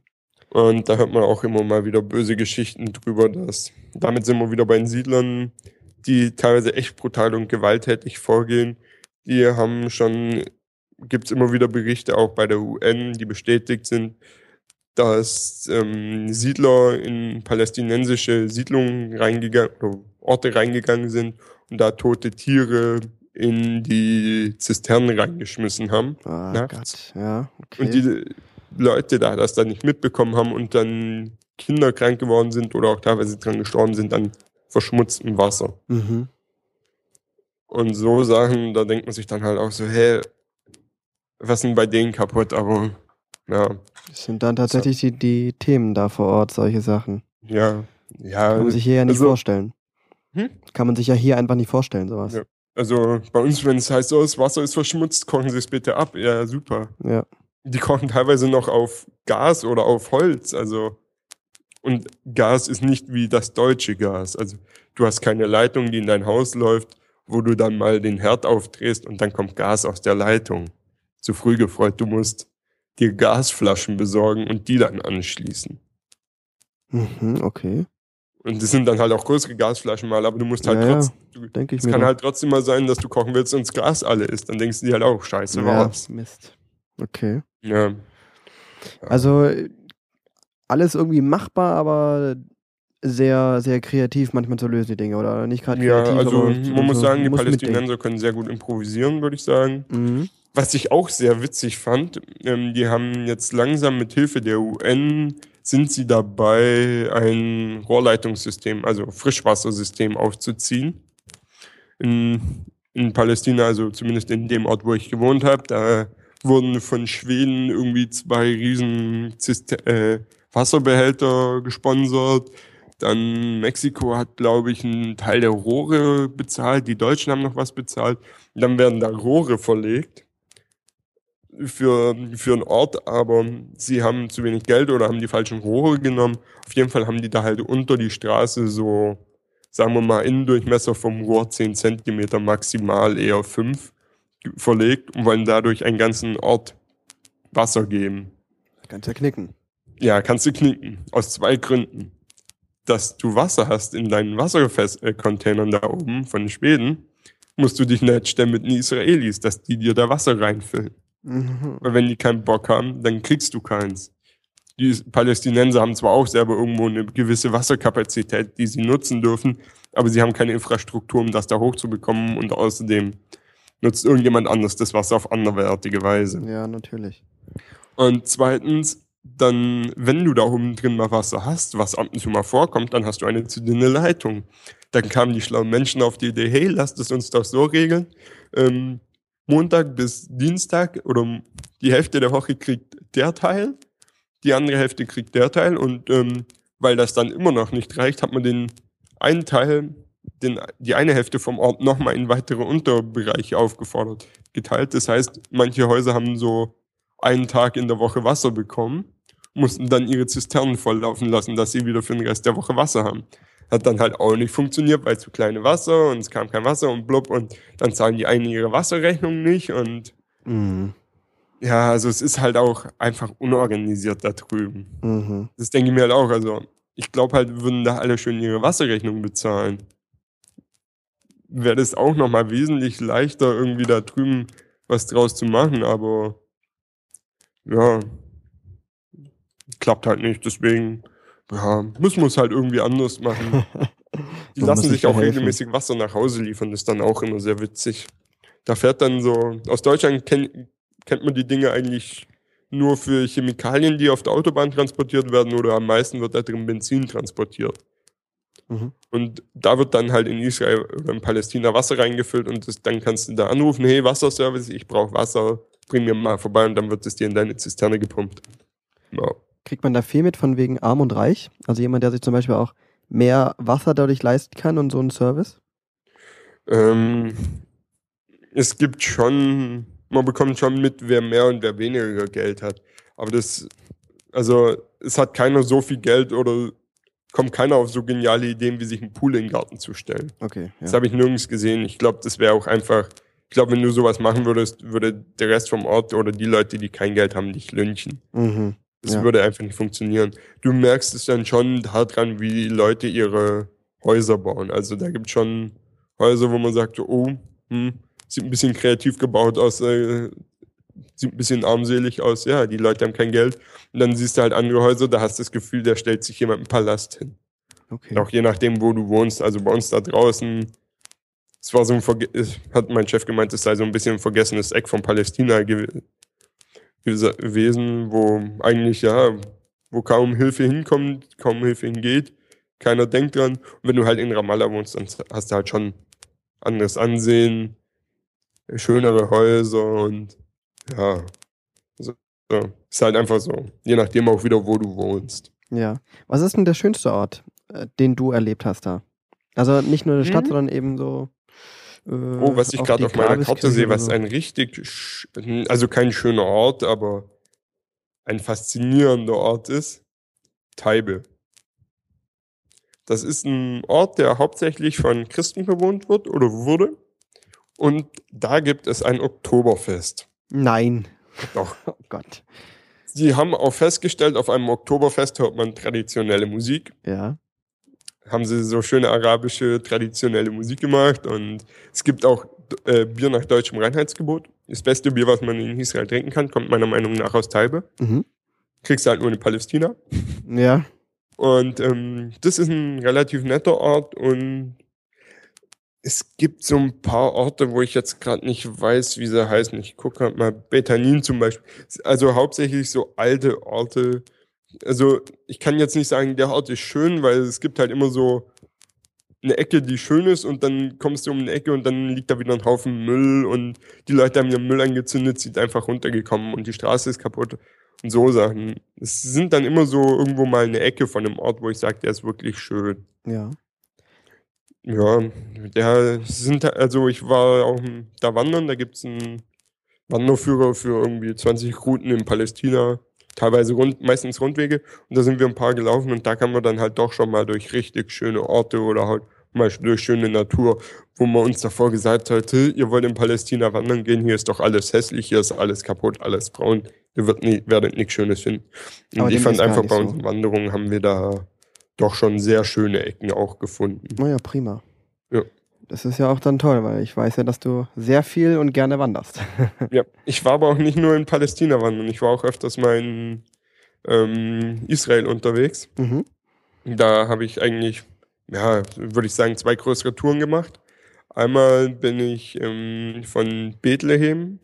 Und da hört man auch immer mal wieder böse Geschichten drüber, dass damit sind wir wieder bei den Siedlern, die teilweise echt brutal und gewalttätig vorgehen. Die haben schon, gibt's immer wieder Berichte auch bei der UN, die bestätigt sind, dass ähm, Siedler in palästinensische Siedlungen reingegangen oder Orte reingegangen sind und da tote Tiere in die Zisternen reingeschmissen haben. Ah, nachts. Gott. Ja, okay. Und die Leute da das dann nicht mitbekommen haben und dann Kinder krank geworden sind oder auch teilweise dran gestorben sind an verschmutztem Wasser. mhm. Und so Sachen, da denkt man sich dann halt auch so, hä, was ist denn bei denen kaputt? Aber ja, Das sind dann tatsächlich die, die Themen da vor Ort, solche Sachen. ja, ja. Kann man sich hier ja nicht also- vorstellen. Hm? Kann man sich ja hier einfach nicht vorstellen, sowas. Ja. Also bei uns, wenn es heißt, oh, das Wasser ist verschmutzt, kochen Sie es bitte ab. Ja, super. Ja. Die kochen teilweise noch auf Gas oder auf Holz. Also und Gas ist nicht wie das deutsche Gas. Also du hast keine Leitung, die in dein Haus läuft, wo du dann mal den Herd aufdrehst und dann kommt Gas aus der Leitung. Zu früh gefreut, du musst dir Gasflaschen besorgen und die dann anschließen. Mhm, okay. Und das sind dann halt auch größere Gasflaschen mal, aber du musst halt Ja, ja. trotzdem, es kann doch. halt trotzdem mal sein, dass du kochen willst und das Gas alle ist. Dann denkst du dir halt auch, scheiße, ja, war's. Mist. Okay. Ja. Also alles irgendwie machbar, aber sehr, sehr kreativ manchmal zu lösen, die Dinge. Oder nicht gerade Ja, kreativ, also aber man muss so- sagen, die muss mitdenken. Palästinenser können sehr gut improvisieren, würde ich sagen. Mhm. Was ich auch sehr witzig fand, ähm, die haben jetzt langsam mit Hilfe der UN sind sie dabei, ein Rohrleitungssystem, also Frischwassersystem aufzuziehen. In, in Palästina, also zumindest in dem Ort, wo ich gewohnt habe, da wurden von Schweden irgendwie zwei riesen Ziste äh, Wasserbehälter gesponsert. Dann Mexiko hat, glaube ich, einen Teil der Rohre bezahlt. Die Deutschen haben noch was bezahlt. Dann werden da Rohre verlegt für, für einen Ort, aber sie haben zu wenig Geld oder haben die falschen Rohre genommen. Auf jeden Fall haben die da halt unter die Straße so, sagen wir mal, Innendurchmesser vom Rohr 10 Zentimeter, maximal eher 5 verlegt und wollen dadurch einen ganzen Ort Wasser geben. Kannst ja knicken. Ja, kannst du knicken. Aus zwei Gründen. Dass du Wasser hast in deinen Wassercontainern da oben von Schweden, musst du dich nicht stellen mit den Israelis, dass die dir da Wasser reinfüllen. Mhm. Weil wenn die keinen Bock haben, dann kriegst du keins. Die Palästinenser haben zwar auch selber irgendwo eine gewisse Wasserkapazität, die sie nutzen dürfen, aber sie haben keine Infrastruktur, um das da hochzubekommen und außerdem nutzt irgendjemand anders das Wasser auf anderweitige Weise. Ja, natürlich. Und zweitens, dann, wenn du da oben drin mal Wasser hast, was ab und zu mal vorkommt, dann hast du eine zu dünne Leitung. Dann kamen die schlauen Menschen auf die Idee, hey, lasst es uns doch so regeln. Ähm, Montag bis Dienstag oder die Hälfte der Woche kriegt der Teil, die andere Hälfte kriegt der Teil und ähm, weil das dann immer noch nicht reicht, hat man den einen Teil, den, die eine Hälfte vom Ort nochmal in weitere Unterbereiche aufgefordert, geteilt. Das heißt, manche Häuser haben so einen Tag in der Woche Wasser bekommen, mussten dann ihre Zisternen volllaufen lassen, dass sie wieder für den Rest der Woche Wasser haben. Hat dann halt auch nicht funktioniert, weil zu kleine Wasser und es kam kein Wasser und blub und dann zahlen die einen ihre Wasserrechnung nicht und Mhm. ja, also es ist halt auch einfach unorganisiert da drüben. Mhm. Das denke ich mir halt auch. Also ich glaube halt, würden da alle schön ihre Wasserrechnung bezahlen, wäre das auch nochmal wesentlich leichter, irgendwie da drüben was draus zu machen, aber ja, klappt halt nicht. Deswegen, ja, müssen wir es halt irgendwie anders machen. Die lassen sich auch helfen. regelmäßig Wasser nach Hause liefern, das ist dann auch immer sehr witzig. Da fährt dann so, aus Deutschland kenn, kennt man die Dinge eigentlich nur für Chemikalien, die auf der Autobahn transportiert werden oder am meisten wird da drin Benzin transportiert. Mhm. Und da wird dann halt in Israel oder in Palästina Wasser reingefüllt und das, dann kannst du da anrufen, hey Wasserservice, ich brauche Wasser, bring mir mal vorbei und dann wird es dir in deine Zisterne gepumpt. Ja. Kriegt man da viel mit von wegen arm und reich? Also jemand, der sich zum Beispiel auch mehr Wasser dadurch leisten kann und so einen Service? Ähm, es gibt schon, man bekommt schon mit, wer mehr und wer weniger Geld hat. Aber das, also es hat keiner so viel Geld oder kommt keiner auf so geniale Ideen, wie sich einen Pool in den Garten zu stellen. Okay, Das ja. habe ich nirgends gesehen. Ich glaube, das wäre auch einfach, ich glaube, wenn du sowas machen würdest, würde der Rest vom Ort oder die Leute, die kein Geld haben, dich lynchen. Mhm. Das Ja. würde einfach nicht funktionieren. Du merkst es dann schon daran, wie die Leute ihre Häuser bauen. Also da gibt es schon Häuser, wo man sagt, oh, hm, sieht ein bisschen kreativ gebaut aus, äh, sieht ein bisschen armselig aus. Ja, die Leute haben kein Geld. Und dann siehst du halt andere Häuser, da hast du das Gefühl, da stellt sich jemand einen Palast hin. Okay. Auch je nachdem, wo du wohnst. Also bei uns da draußen es war so ein, Verge hat mein Chef gemeint, es sei so ein bisschen ein vergessenes Eck von Palästina gew gewesen, wo eigentlich, ja, wo kaum Hilfe hinkommt, kaum Hilfe hingeht, keiner denkt dran. Und wenn du halt in Ramallah wohnst, dann hast du halt schon anderes Ansehen, schönere Häuser und ja, so, so. ist halt einfach so. Je nachdem auch wieder, wo du wohnst. Ja. Was ist denn der schönste Ort, äh, den du erlebt hast da? Also nicht nur eine Stadt, mhm. sondern eben so. Äh, oh, was ich gerade auf meiner Karte sehe, was so. ein richtig, also kein schöner Ort, aber ein faszinierender Ort ist, Taibe. Das ist ein Ort, der hauptsächlich von Christen bewohnt wird oder wurde. Und da gibt es ein Oktoberfest. Nein. Doch. Oh Gott. Sie haben auch festgestellt, auf einem Oktoberfest hört man traditionelle Musik. Ja. Haben sie so schöne arabische traditionelle Musik gemacht und es gibt auch äh, Bier nach deutschem Reinheitsgebot. Das beste Bier, was man in Israel trinken kann, kommt meiner Meinung nach aus Taibe. Mhm. Kriegst du halt nur in Palästina. Ja. Und ähm, das ist ein relativ netter Ort und es gibt so ein paar Orte, wo ich jetzt gerade nicht weiß, wie sie heißen. Ich gucke gerade mal Betanin zum Beispiel. Also hauptsächlich so alte Orte. Also ich kann jetzt nicht sagen, der Ort ist schön, weil es gibt halt immer so eine Ecke, die schön ist und dann kommst du um eine Ecke und dann liegt da wieder ein Haufen Müll und die Leute haben ihren Müll angezündet, sind einfach runtergekommen und die Straße ist kaputt und so Sachen. Es sind dann immer so irgendwo mal eine Ecke von einem Ort, wo ich sage, der ist wirklich schön. Ja. Ja, der sind also ich war auch da wandern, da gibt es einen Wanderführer für irgendwie 20 Routen in Palästina, teilweise rund, meistens Rundwege. Und da sind wir ein paar gelaufen und da kann man dann halt doch schon mal durch richtig schöne Orte oder halt mal durch schöne Natur, wo man uns davor gesagt hat, ihr wollt in Palästina wandern gehen, hier ist doch alles hässlich, hier ist alles kaputt, alles braun, ihr werdet, nie, werdet nichts Schönes finden. Und Aber ich fand einfach bei unseren so. Wanderungen haben wir da doch schon sehr schöne Ecken auch gefunden. Naja, prima. Ja. Das ist ja auch dann toll, weil ich weiß ja, dass du sehr viel und gerne wanderst. ja, ich war aber auch nicht nur in Palästina wandern, ich war auch öfters mal in ähm, Israel unterwegs. Mhm. Da habe ich eigentlich ja, würde ich sagen, zwei größere Touren gemacht. Einmal bin ich ähm, von Bethlehem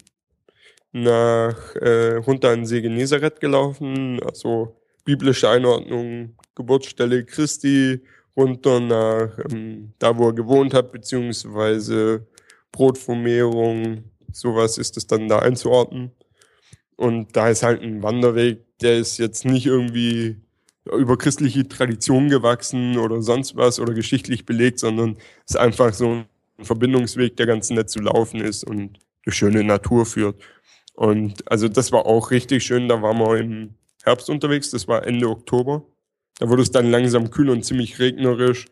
nach äh, runter an See Genezareth gelaufen, also biblische Einordnung, Geburtsstelle Christi, runter nach ähm, da, wo er gewohnt hat, beziehungsweise Brotvermehrung, sowas ist es dann da einzuordnen. Und da ist halt ein Wanderweg, der ist jetzt nicht irgendwie über christliche Tradition gewachsen oder sonst was oder geschichtlich belegt, sondern es ist einfach so ein Verbindungsweg, der ganz nett zu laufen ist und durch schöne Natur führt. Und also das war auch richtig schön. Da waren wir im Herbst unterwegs, das war Ende Oktober. Da wurde es dann langsam kühl und ziemlich regnerisch.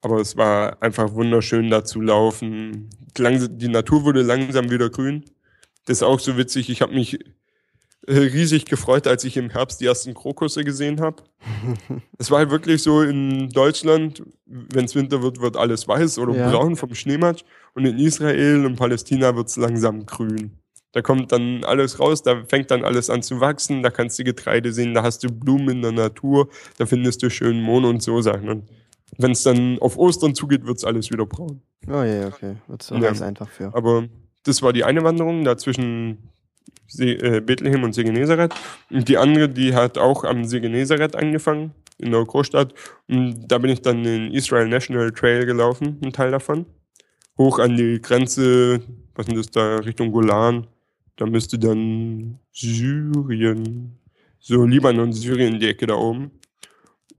Aber es war einfach wunderschön da zu laufen. Die Natur wurde langsam wieder grün. Das ist auch so witzig. Ich habe mich äh, riesig gefreut, als ich im Herbst die ersten Krokusse gesehen habe. es war halt wirklich so in Deutschland, wenn es Winter wird, wird alles weiß oder ja. braun vom Schneematsch. Und in Israel und Palästina wird es langsam grün. Da kommt dann alles raus, da fängt dann alles an zu wachsen, da kannst du Getreide sehen, da hast du Blumen in der Natur, da findest du schönen Mond und so Sachen. Und wenn es dann auf Ostern zugeht, wird es alles wieder braun. Oh ja, okay. Wird so ja. einfach für. Aber das war die eine Wanderung. Dazwischen See, äh, Bethlehem und See Genezareth. Und die andere, die hat auch am See Genezareth angefangen, in der Großstadt. Und da bin ich dann den Israel National Trail gelaufen, ein Teil davon. Hoch an die Grenze, was ist das da, Richtung Golan. Da müsste dann Syrien, so Libanon, Syrien, die Ecke da oben.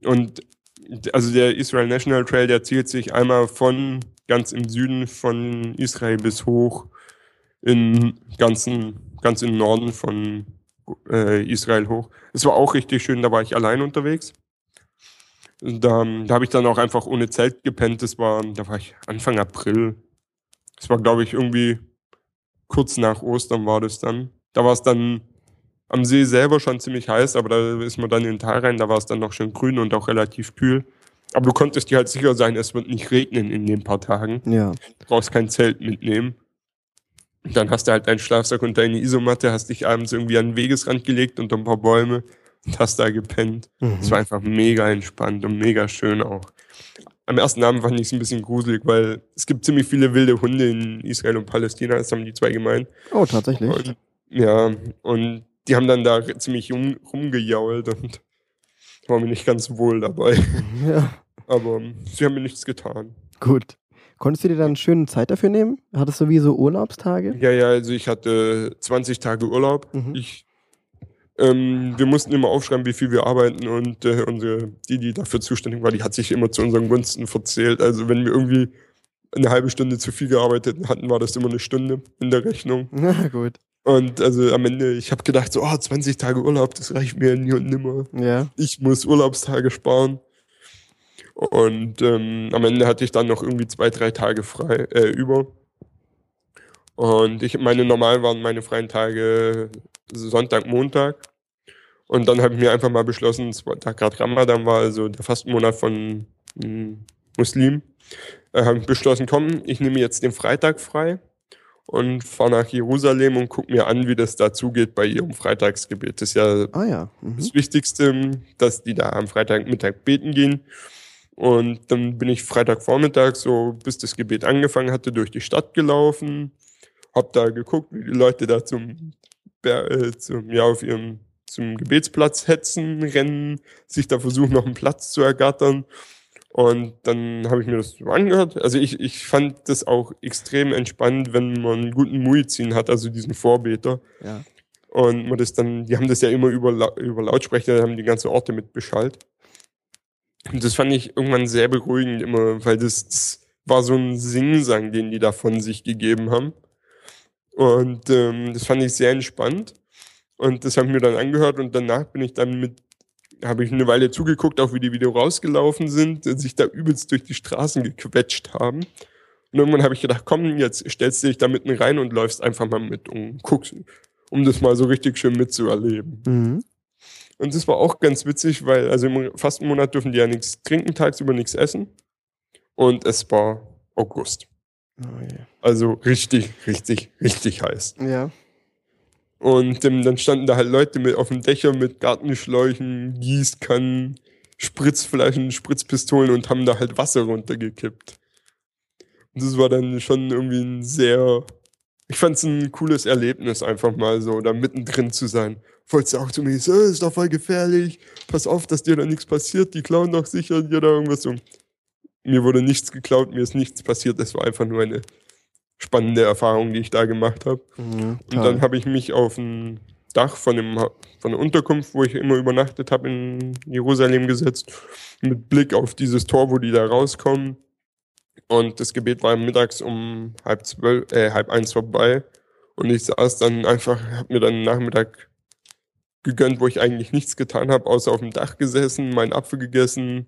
Und also der Israel National Trail, der zielt sich einmal von ganz im Süden von Israel bis hoch in ganzen ganz im Norden von äh, Israel hoch. Es war auch richtig schön, da war ich allein unterwegs. Da, da habe ich dann auch einfach ohne Zelt gepennt. Das war, da war ich Anfang April. Das war, glaube ich, irgendwie kurz nach Ostern war das dann. Da war es dann am See selber schon ziemlich heiß, aber da ist man dann in den Tal rein, da war es dann noch schön grün und auch relativ kühl. Aber du konntest dir halt sicher sein, es wird nicht regnen in den paar Tagen. Ja. Du brauchst kein Zelt mitnehmen. Dann hast du halt deinen Schlafsack und deine Isomatte, hast dich abends irgendwie an den Wegesrand gelegt unter ein paar Bäume und hast da gepennt. Es mhm. war einfach mega entspannt und mega schön auch. Am ersten Abend fand ich es ein bisschen gruselig, weil es gibt ziemlich viele wilde Hunde in Israel und Palästina, das haben die zwei gemeint. Oh, tatsächlich. Und, ja, und die haben dann da ziemlich rum, rumgejault und war mir nicht ganz wohl dabei. Ja, Aber sie haben mir nichts getan. gut. Konntest du dir dann schöne Zeit dafür nehmen? Hattest du wie so Urlaubstage? Ja, ja, also ich hatte 20 Tage Urlaub. Mhm. Ich, ähm, wir mussten immer aufschreiben, wie viel wir arbeiten und äh, unsere, die, die dafür zuständig war, die hat sich immer zu unseren Gunsten verzählt. Also wenn wir irgendwie eine halbe Stunde zu viel gearbeitet hatten, war das immer eine Stunde in der Rechnung. Na gut. Und also am Ende, ich habe gedacht, so, oh, 20 Tage Urlaub, das reicht mir nie und nimmer. Ja. Ich muss Urlaubstage sparen. Und ähm, am Ende hatte ich dann noch irgendwie zwei, drei Tage frei äh, über. Und ich meine, normal waren meine freien Tage Sonntag, Montag. Und dann habe ich mir einfach mal beschlossen, da gerade Ramadan war, also der Fastenmonat von mm, Muslimen, äh, habe ich beschlossen, komm, ich nehme jetzt den Freitag frei und fahre nach Jerusalem und gucke mir an, wie das da zugeht bei ihrem Freitagsgebet. Das ist ja Ah ja. Mhm. das Wichtigste, dass die da am Freitagmittag beten gehen. Und dann bin ich Freitagvormittag, so bis das Gebet angefangen hatte, durch die Stadt gelaufen. Hab da geguckt, wie die Leute da zum, äh, zum ja, auf ihrem zum Gebetsplatz hetzen, rennen, sich da versuchen, noch einen Platz zu ergattern. Und dann habe ich mir das so angehört. Also ich, ich fand das auch extrem entspannt, wenn man einen guten Muizin hat, also diesen Vorbeter. Ja. Und man das dann, die haben das ja immer über, über Lautsprecher, haben die ganze Orte mit Bescheid. Und das fand ich irgendwann sehr beruhigend immer, weil das, das war so ein Singsang, den die da von sich gegeben haben. Und ähm, das fand ich sehr entspannt. Und das habe ich mir dann angehört und danach bin ich dann mit, habe ich eine Weile zugeguckt, auch wie die wieder rausgelaufen sind, äh, sich da übelst durch die Straßen gequetscht haben. Und irgendwann habe ich gedacht, komm, jetzt stellst du dich da mitten rein und läufst einfach mal mit und guckst, um das mal so richtig schön mitzuerleben. Mhm. Und das war auch ganz witzig, weil also im Fastenmonat dürfen die ja nichts trinken, tagsüber nichts essen. Und es war August. Oh. Also richtig, richtig, richtig heiß. Ja. Und ähm, dann standen da halt Leute mit auf dem Dächer mit Gartenschläuchen, Gießkannen, Spritzflaschen, Spritzpistolen und haben da halt Wasser runtergekippt. Und das war dann schon irgendwie ein sehr, ich fand es ein cooles Erlebnis, einfach mal so da mittendrin zu sein. Wolltest du auch zu mir, so, ist doch voll gefährlich, pass auf, dass dir da nichts passiert, die klauen doch sicher dir da irgendwas so. Mir wurde nichts geklaut, mir ist nichts passiert, es war einfach nur eine spannende Erfahrung, die ich da gemacht habe. Mhm. Und dann habe ich mich auf ein Dach von, dem, von der Unterkunft, wo ich immer übernachtet habe, in Jerusalem gesetzt, mit Blick auf dieses Tor, wo die da rauskommen. Und das Gebet war mittags um halb zwölf, äh, halb eins vorbei. Und ich saß dann einfach, habe mir dann einen Nachmittag gegönnt, wo ich eigentlich nichts getan habe, außer auf dem Dach gesessen, meinen Apfel gegessen,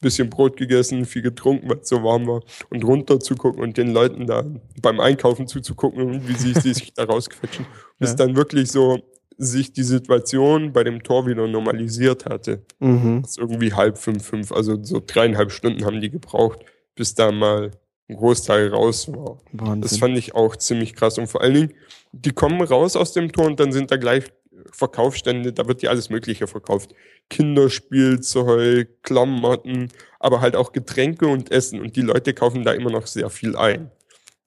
bisschen Brot gegessen, viel getrunken, weil es so warm war, und runter zu gucken und den Leuten da beim Einkaufen zuzugucken und wie sie sich da rausquetschen. Bis Ja. dann wirklich so sich die Situation bei dem Tor wieder normalisiert hatte. Mhm. Das ist irgendwie halb fünf, fünf, also so dreieinhalb Stunden haben die gebraucht, bis da mal ein Großteil raus war. Das Wahnsinn. fand ich auch ziemlich krass. Und vor allen Dingen, die kommen raus aus dem Tor und dann sind da gleich Verkaufsstände, da wird dir alles Mögliche verkauft. Kinderspielzeug, Klamotten, aber halt auch Getränke und Essen. Und die Leute kaufen da immer noch sehr viel ein.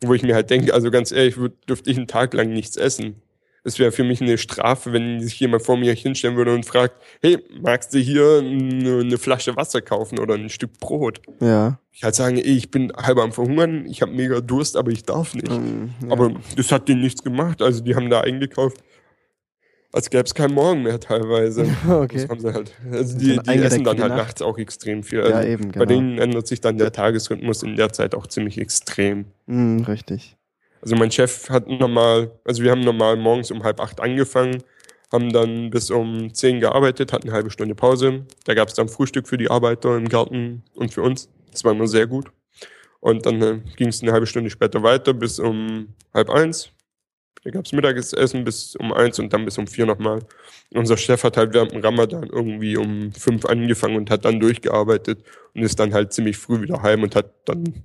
Wo ich mir halt denke, also ganz ehrlich, dürfte ich einen Tag lang nichts essen. Es wäre für mich eine Strafe, wenn sich jemand vor mir hinstellen würde und fragt, hey, magst du hier eine, eine Flasche Wasser kaufen oder ein Stück Brot? Ja. Ich halt sagen, ey, ich bin halber am Verhungern, ich habe mega Durst, aber ich darf nicht. Mhm. ja. Aber das hat denen nichts gemacht. Also die haben da eingekauft, als gäbe es keinen Morgen mehr teilweise. okay. Das haben sie halt. Also die, die essen dann halt Nacht. nachts auch extrem viel. Ja, Also eben, Bei genau. denen ändert sich dann der Tagesrhythmus in der Zeit auch ziemlich extrem. Mhm, richtig. Also mein Chef hat normal, also wir haben normal morgens um halb acht angefangen, haben dann bis um zehn gearbeitet, hatten eine halbe Stunde Pause. Da gab es dann Frühstück für die Arbeiter im Garten und für uns. Das war immer sehr gut. Und dann äh, ging es eine halbe Stunde später weiter bis um halb eins. Da gab es Mittagessen bis um eins und dann bis um vier nochmal. Unser Chef hat halt während dem Ramadan irgendwie um fünf angefangen und hat dann durchgearbeitet und ist dann halt ziemlich früh wieder heim und hat dann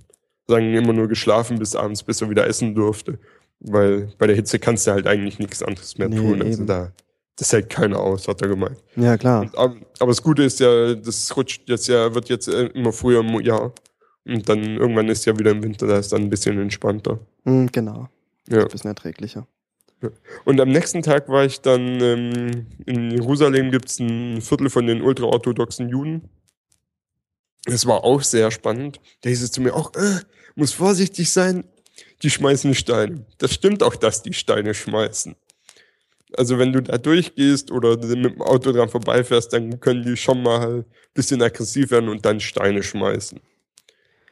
sagen immer nur geschlafen bis abends, bis er wieder essen durfte. Weil bei der Hitze kannst du halt eigentlich nichts anderes mehr Nee, tun. Also eben. da, das hält keiner aus, hat er gemeint. Ja, klar. Und, aber, aber das Gute ist ja, das rutscht jetzt ja, wird jetzt äh, immer früher im Jahr. Und dann irgendwann ist ja wieder im Winter, da ist dann ein bisschen entspannter. Hm, genau. Ja. Ein bisschen erträglicher. Und am nächsten Tag war ich dann ähm, in Jerusalem, gibt es ein Viertel von den ultraorthodoxen Juden. Das war auch sehr spannend. Da hieß es zu mir auch, äh, muss vorsichtig sein, die schmeißen Steine. Das stimmt auch, dass die Steine schmeißen. Also wenn du da durchgehst oder mit dem Auto dran vorbeifährst, dann können die schon mal ein bisschen aggressiv werden und dann Steine schmeißen.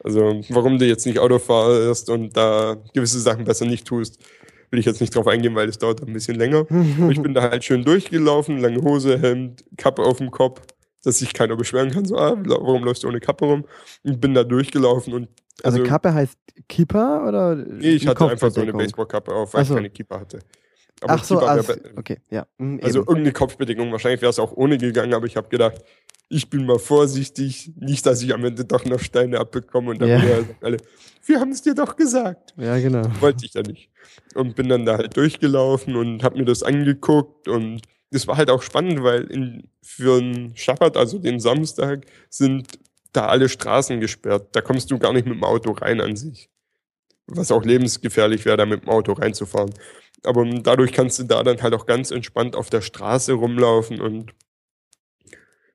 Also warum du jetzt nicht Auto fahrst und da gewisse Sachen besser nicht tust, will ich jetzt nicht drauf eingehen, weil es dauert ein bisschen länger. Ich bin da halt schön durchgelaufen, lange Hose, Hemd, Kappe auf dem Kopf, dass sich keiner beschweren kann, so, ah, warum läufst du ohne Kappe rum? Und bin da durchgelaufen und Also, Kappe heißt Keeper oder? Nee, ich hatte einfach so eine? Baseballkappe auf, weil so. ich keine Keeper hatte. Aber Ach so, also, okay, ja. hm, also eben. irgendeine Kopfbedeckung. Wahrscheinlich wäre es auch ohne gegangen, aber ich habe gedacht, ich bin mal vorsichtig, nicht, dass ich am Ende doch noch Steine abbekomme und dann Ja. wieder alle, wir haben es dir doch gesagt. ja, genau. Wollte ich ja nicht. Und bin dann da halt durchgelaufen und habe mir das angeguckt und das war halt auch spannend, weil in, für einen Schabbat, also den Samstag, sind da alle Straßen gesperrt. Da kommst du gar nicht mit dem Auto rein an sich. Was auch lebensgefährlich wäre, da mit dem Auto reinzufahren. Aber dadurch kannst du da dann halt auch ganz entspannt auf der Straße rumlaufen und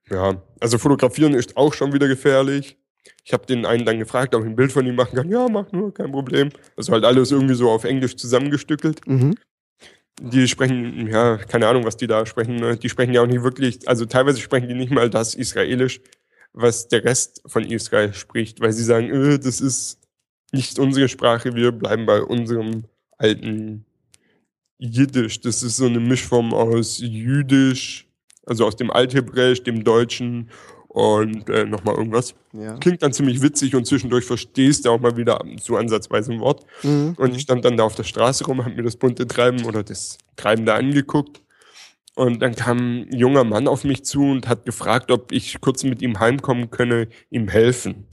ja, also fotografieren ist auch schon wieder gefährlich. Ich habe den einen dann gefragt, ob ich ein Bild von ihm machen kann. Ja, mach nur, kein Problem. Also halt alles irgendwie so auf Englisch zusammengestückelt. Mhm. Die sprechen, ja, keine Ahnung, was die da sprechen. ne? Die sprechen ja auch nicht wirklich, also teilweise sprechen die nicht mal das Israelisch, was der Rest von Israel spricht, weil sie sagen, äh, das ist nicht unsere Sprache, wir bleiben bei unserem alten Jiddisch. Das ist so eine Mischform aus Jüdisch, also aus dem Althebräisch, dem Deutschen und äh, nochmal irgendwas. Ja. Klingt dann ziemlich witzig und zwischendurch verstehst du auch mal wieder zu ansatzweise ein Wort. Mhm. Und ich stand dann da auf der Straße rum, habe mir das bunte Treiben oder das Treiben da angeguckt. Und dann kam ein junger Mann auf mich zu und hat gefragt, ob ich kurz mit ihm heimkommen könne, ihm helfen.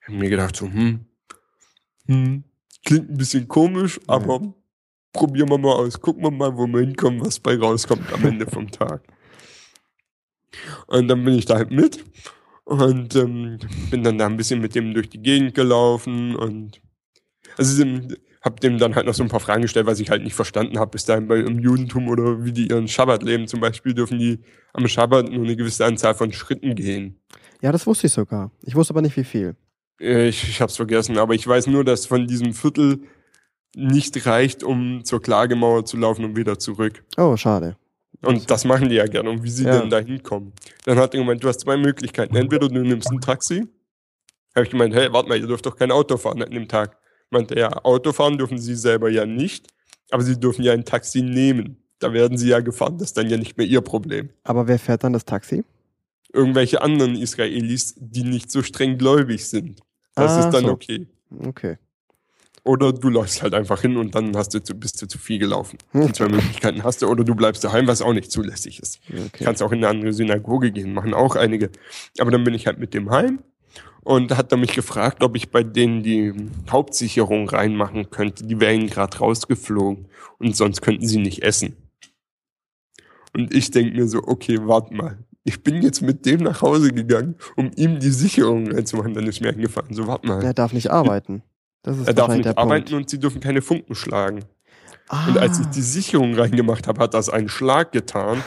Ich habe mir gedacht, so, hm, hm, klingt ein bisschen komisch, Ja. Probieren wir mal aus. Gucken wir mal, wo wir hinkommen, was bei rauskommt am Ende vom Tag. Und dann bin ich da halt mit und ähm, bin dann da ein bisschen mit dem durch die Gegend gelaufen und also hab dem dann halt noch so ein paar Fragen gestellt, was ich halt nicht verstanden habe bis dahin bei im Judentum oder wie die ihren Schabbat leben. Zum Beispiel dürfen die am Schabbat nur eine gewisse Anzahl von Schritten gehen. ja, das wusste ich sogar. Ich wusste aber nicht, wie viel. Äh, Ich, ich habe es vergessen, aber ich weiß nur, dass von diesem Viertel nicht reicht, um zur Klagemauer zu laufen und wieder zurück. Oh, schade. Und das machen die ja gerne. Und wie sie Ja. denn da hinkommen. Dann hat er gemeint, du hast zwei Möglichkeiten. Entweder du nimmst ein Taxi. Habe ich gemeint, hey, warte mal, ihr dürft doch kein Auto fahren an dem Tag. Meinte er, Auto fahren dürfen sie selber ja nicht, aber sie dürfen ja ein Taxi nehmen. Da werden sie ja gefahren, das ist dann ja nicht mehr ihr Problem. Aber wer fährt dann das Taxi? Irgendwelche anderen Israelis, die nicht so streng gläubig sind. Das Ah, ist dann so. okay. Okay. Oder du läufst halt einfach hin und dann hast du zu, bist du zu viel gelaufen. Die zwei Möglichkeiten hast du. Oder du bleibst daheim, was auch nicht zulässig ist. okay. Kannst auch in eine andere Synagoge gehen, machen auch einige. Aber dann bin ich halt mit dem heim und hat er mich gefragt, ob ich bei denen die Hauptsicherung reinmachen könnte. Die wären gerade rausgeflogen und sonst könnten sie nicht essen. Und ich denke mir so, okay, warte mal. Ich bin jetzt mit dem nach Hause gegangen, um ihm die Sicherung reinzumachen. Dann ist mir eingefallen, so warte mal. Er darf nicht arbeiten. Das ist er darf nicht arbeiten Punkt. und sie dürfen keine Funken schlagen. Ah, Und als ich die Sicherung reingemacht habe, hat das einen Schlag getan.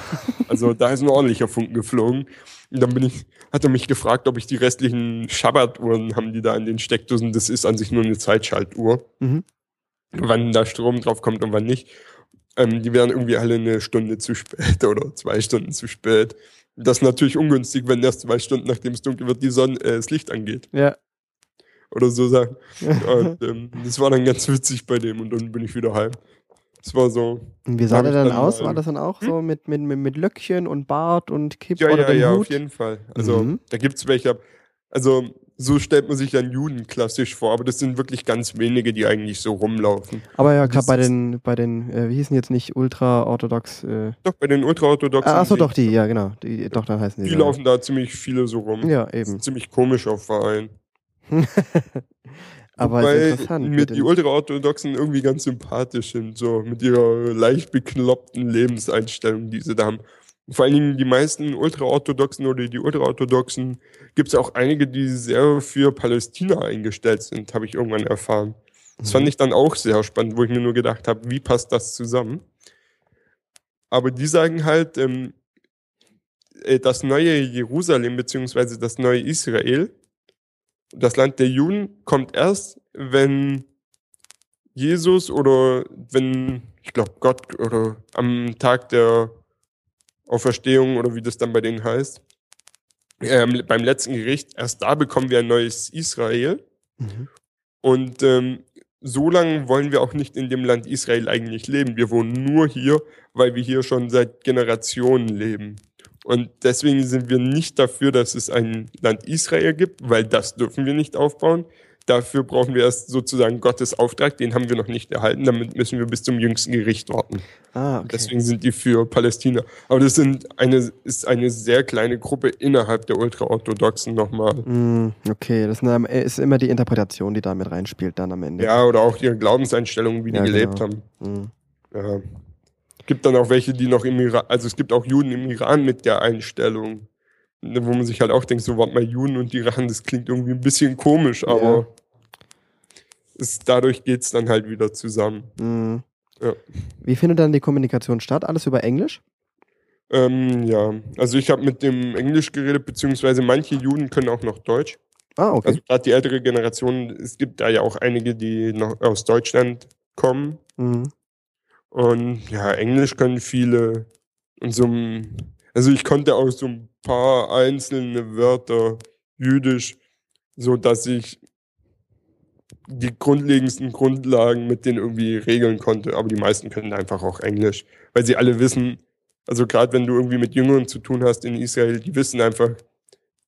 Also da ist ein ordentlicher Funken geflogen. Und dann bin ich, hat er mich gefragt, ob ich die restlichen Schabbatuhren haben, die da in den Steckdosen. Das ist an sich nur eine Zeitschaltuhr. Mhm. Wann da Strom drauf kommt und wann nicht. Ähm, die wären irgendwie alle eine Stunde zu spät oder zwei Stunden zu spät. Das ist natürlich ungünstig, wenn erst zwei Stunden, nachdem es dunkel wird, die Sonne, äh, das Licht angeht. ja. Oder so sagen. Und ähm, das war dann ganz witzig bei dem und dann bin ich wieder heim. Es war so, Und wie sah der dann dann aus? War das dann auch so mit, mit, mit, mit Löckchen und Bart und Kipp Ja, oder ja, ja, Hut? auf jeden Fall. Also Mhm. da gibt's welche. Also so stellt man sich dann Juden klassisch vor, aber das sind wirklich ganz wenige, die eigentlich so rumlaufen. Aber ja, Das bei den, bei den, äh, wie hießen jetzt nicht ultra-orthodox? Äh, Doch, bei den Ultraorthodoxen. ah, achso, doch, die, ja, genau. Die, doch, dann heißen die. Die so. laufen da ziemlich viele so rum. Ja, eben. ziemlich komischer Verein. Aber Weil interessant. mit die Ultraorthodoxen irgendwie ganz sympathisch sind, so mit ihrer leicht bekloppten Lebenseinstellung, die sie da haben. Vor allen Dingen die meisten Ultraorthodoxen oder die Ultraorthodoxen gibt es auch einige, die sehr für Palästina eingestellt sind, habe ich irgendwann erfahren. Das fand Mhm. ich dann auch sehr spannend, wo ich mir nur gedacht habe, wie passt das zusammen? Aber die sagen halt, ähm, äh, das neue Jerusalem beziehungsweise das neue Israel, das Land der Juden, kommt erst, wenn Jesus oder wenn, ich glaube, Gott oder am Tag der Auferstehung oder wie das dann bei denen heißt, ähm, beim letzten Gericht, erst da bekommen wir ein neues Israel. Mhm. Und ähm, so lange wollen wir auch nicht in dem Land Israel eigentlich leben. Wir wohnen nur hier, weil wir hier schon seit Generationen leben. Und deswegen sind wir nicht dafür, dass es ein Land Israel gibt, weil das dürfen wir nicht aufbauen. Dafür brauchen wir erst sozusagen Gottes Auftrag, den haben wir noch nicht erhalten. Damit müssen wir bis zum jüngsten Gericht warten. Ah, okay. Deswegen sind die für Palästina. Aber das sind eine, ist eine sehr kleine Gruppe innerhalb der Ultraorthodoxen nochmal. Mm, okay, das ist immer die Interpretation, die da mit reinspielt dann am Ende. Ja, oder auch ihre Glaubenseinstellungen, wie die Ja, gelebt genau. haben. Mm. Ja. Gibt dann auch welche, die noch im Iran, also es gibt auch Juden im Iran mit der Einstellung, ne, wo man sich halt auch denkt, so warte mal, Juden und Iran, das klingt irgendwie ein bisschen komisch, aber es, dadurch geht's dann halt wieder zusammen. Mm. Ja. Wie findet dann die Kommunikation statt? Alles über Englisch? Ähm, ja, also ich habe mit dem Englisch geredet, beziehungsweise manche Juden können auch noch Deutsch. Ah, okay. Also gerade die ältere Generation, es gibt da ja auch einige, die noch aus Deutschland kommen. mm. Und ja, Englisch können viele. Und so also ich konnte auch so ein paar einzelne Wörter Jüdisch, so dass ich die grundlegendsten Grundlagen mit denen irgendwie regeln konnte. Aber die meisten können einfach auch Englisch, weil sie alle wissen, also gerade wenn du irgendwie mit Jüngeren zu tun hast in Israel, die wissen einfach,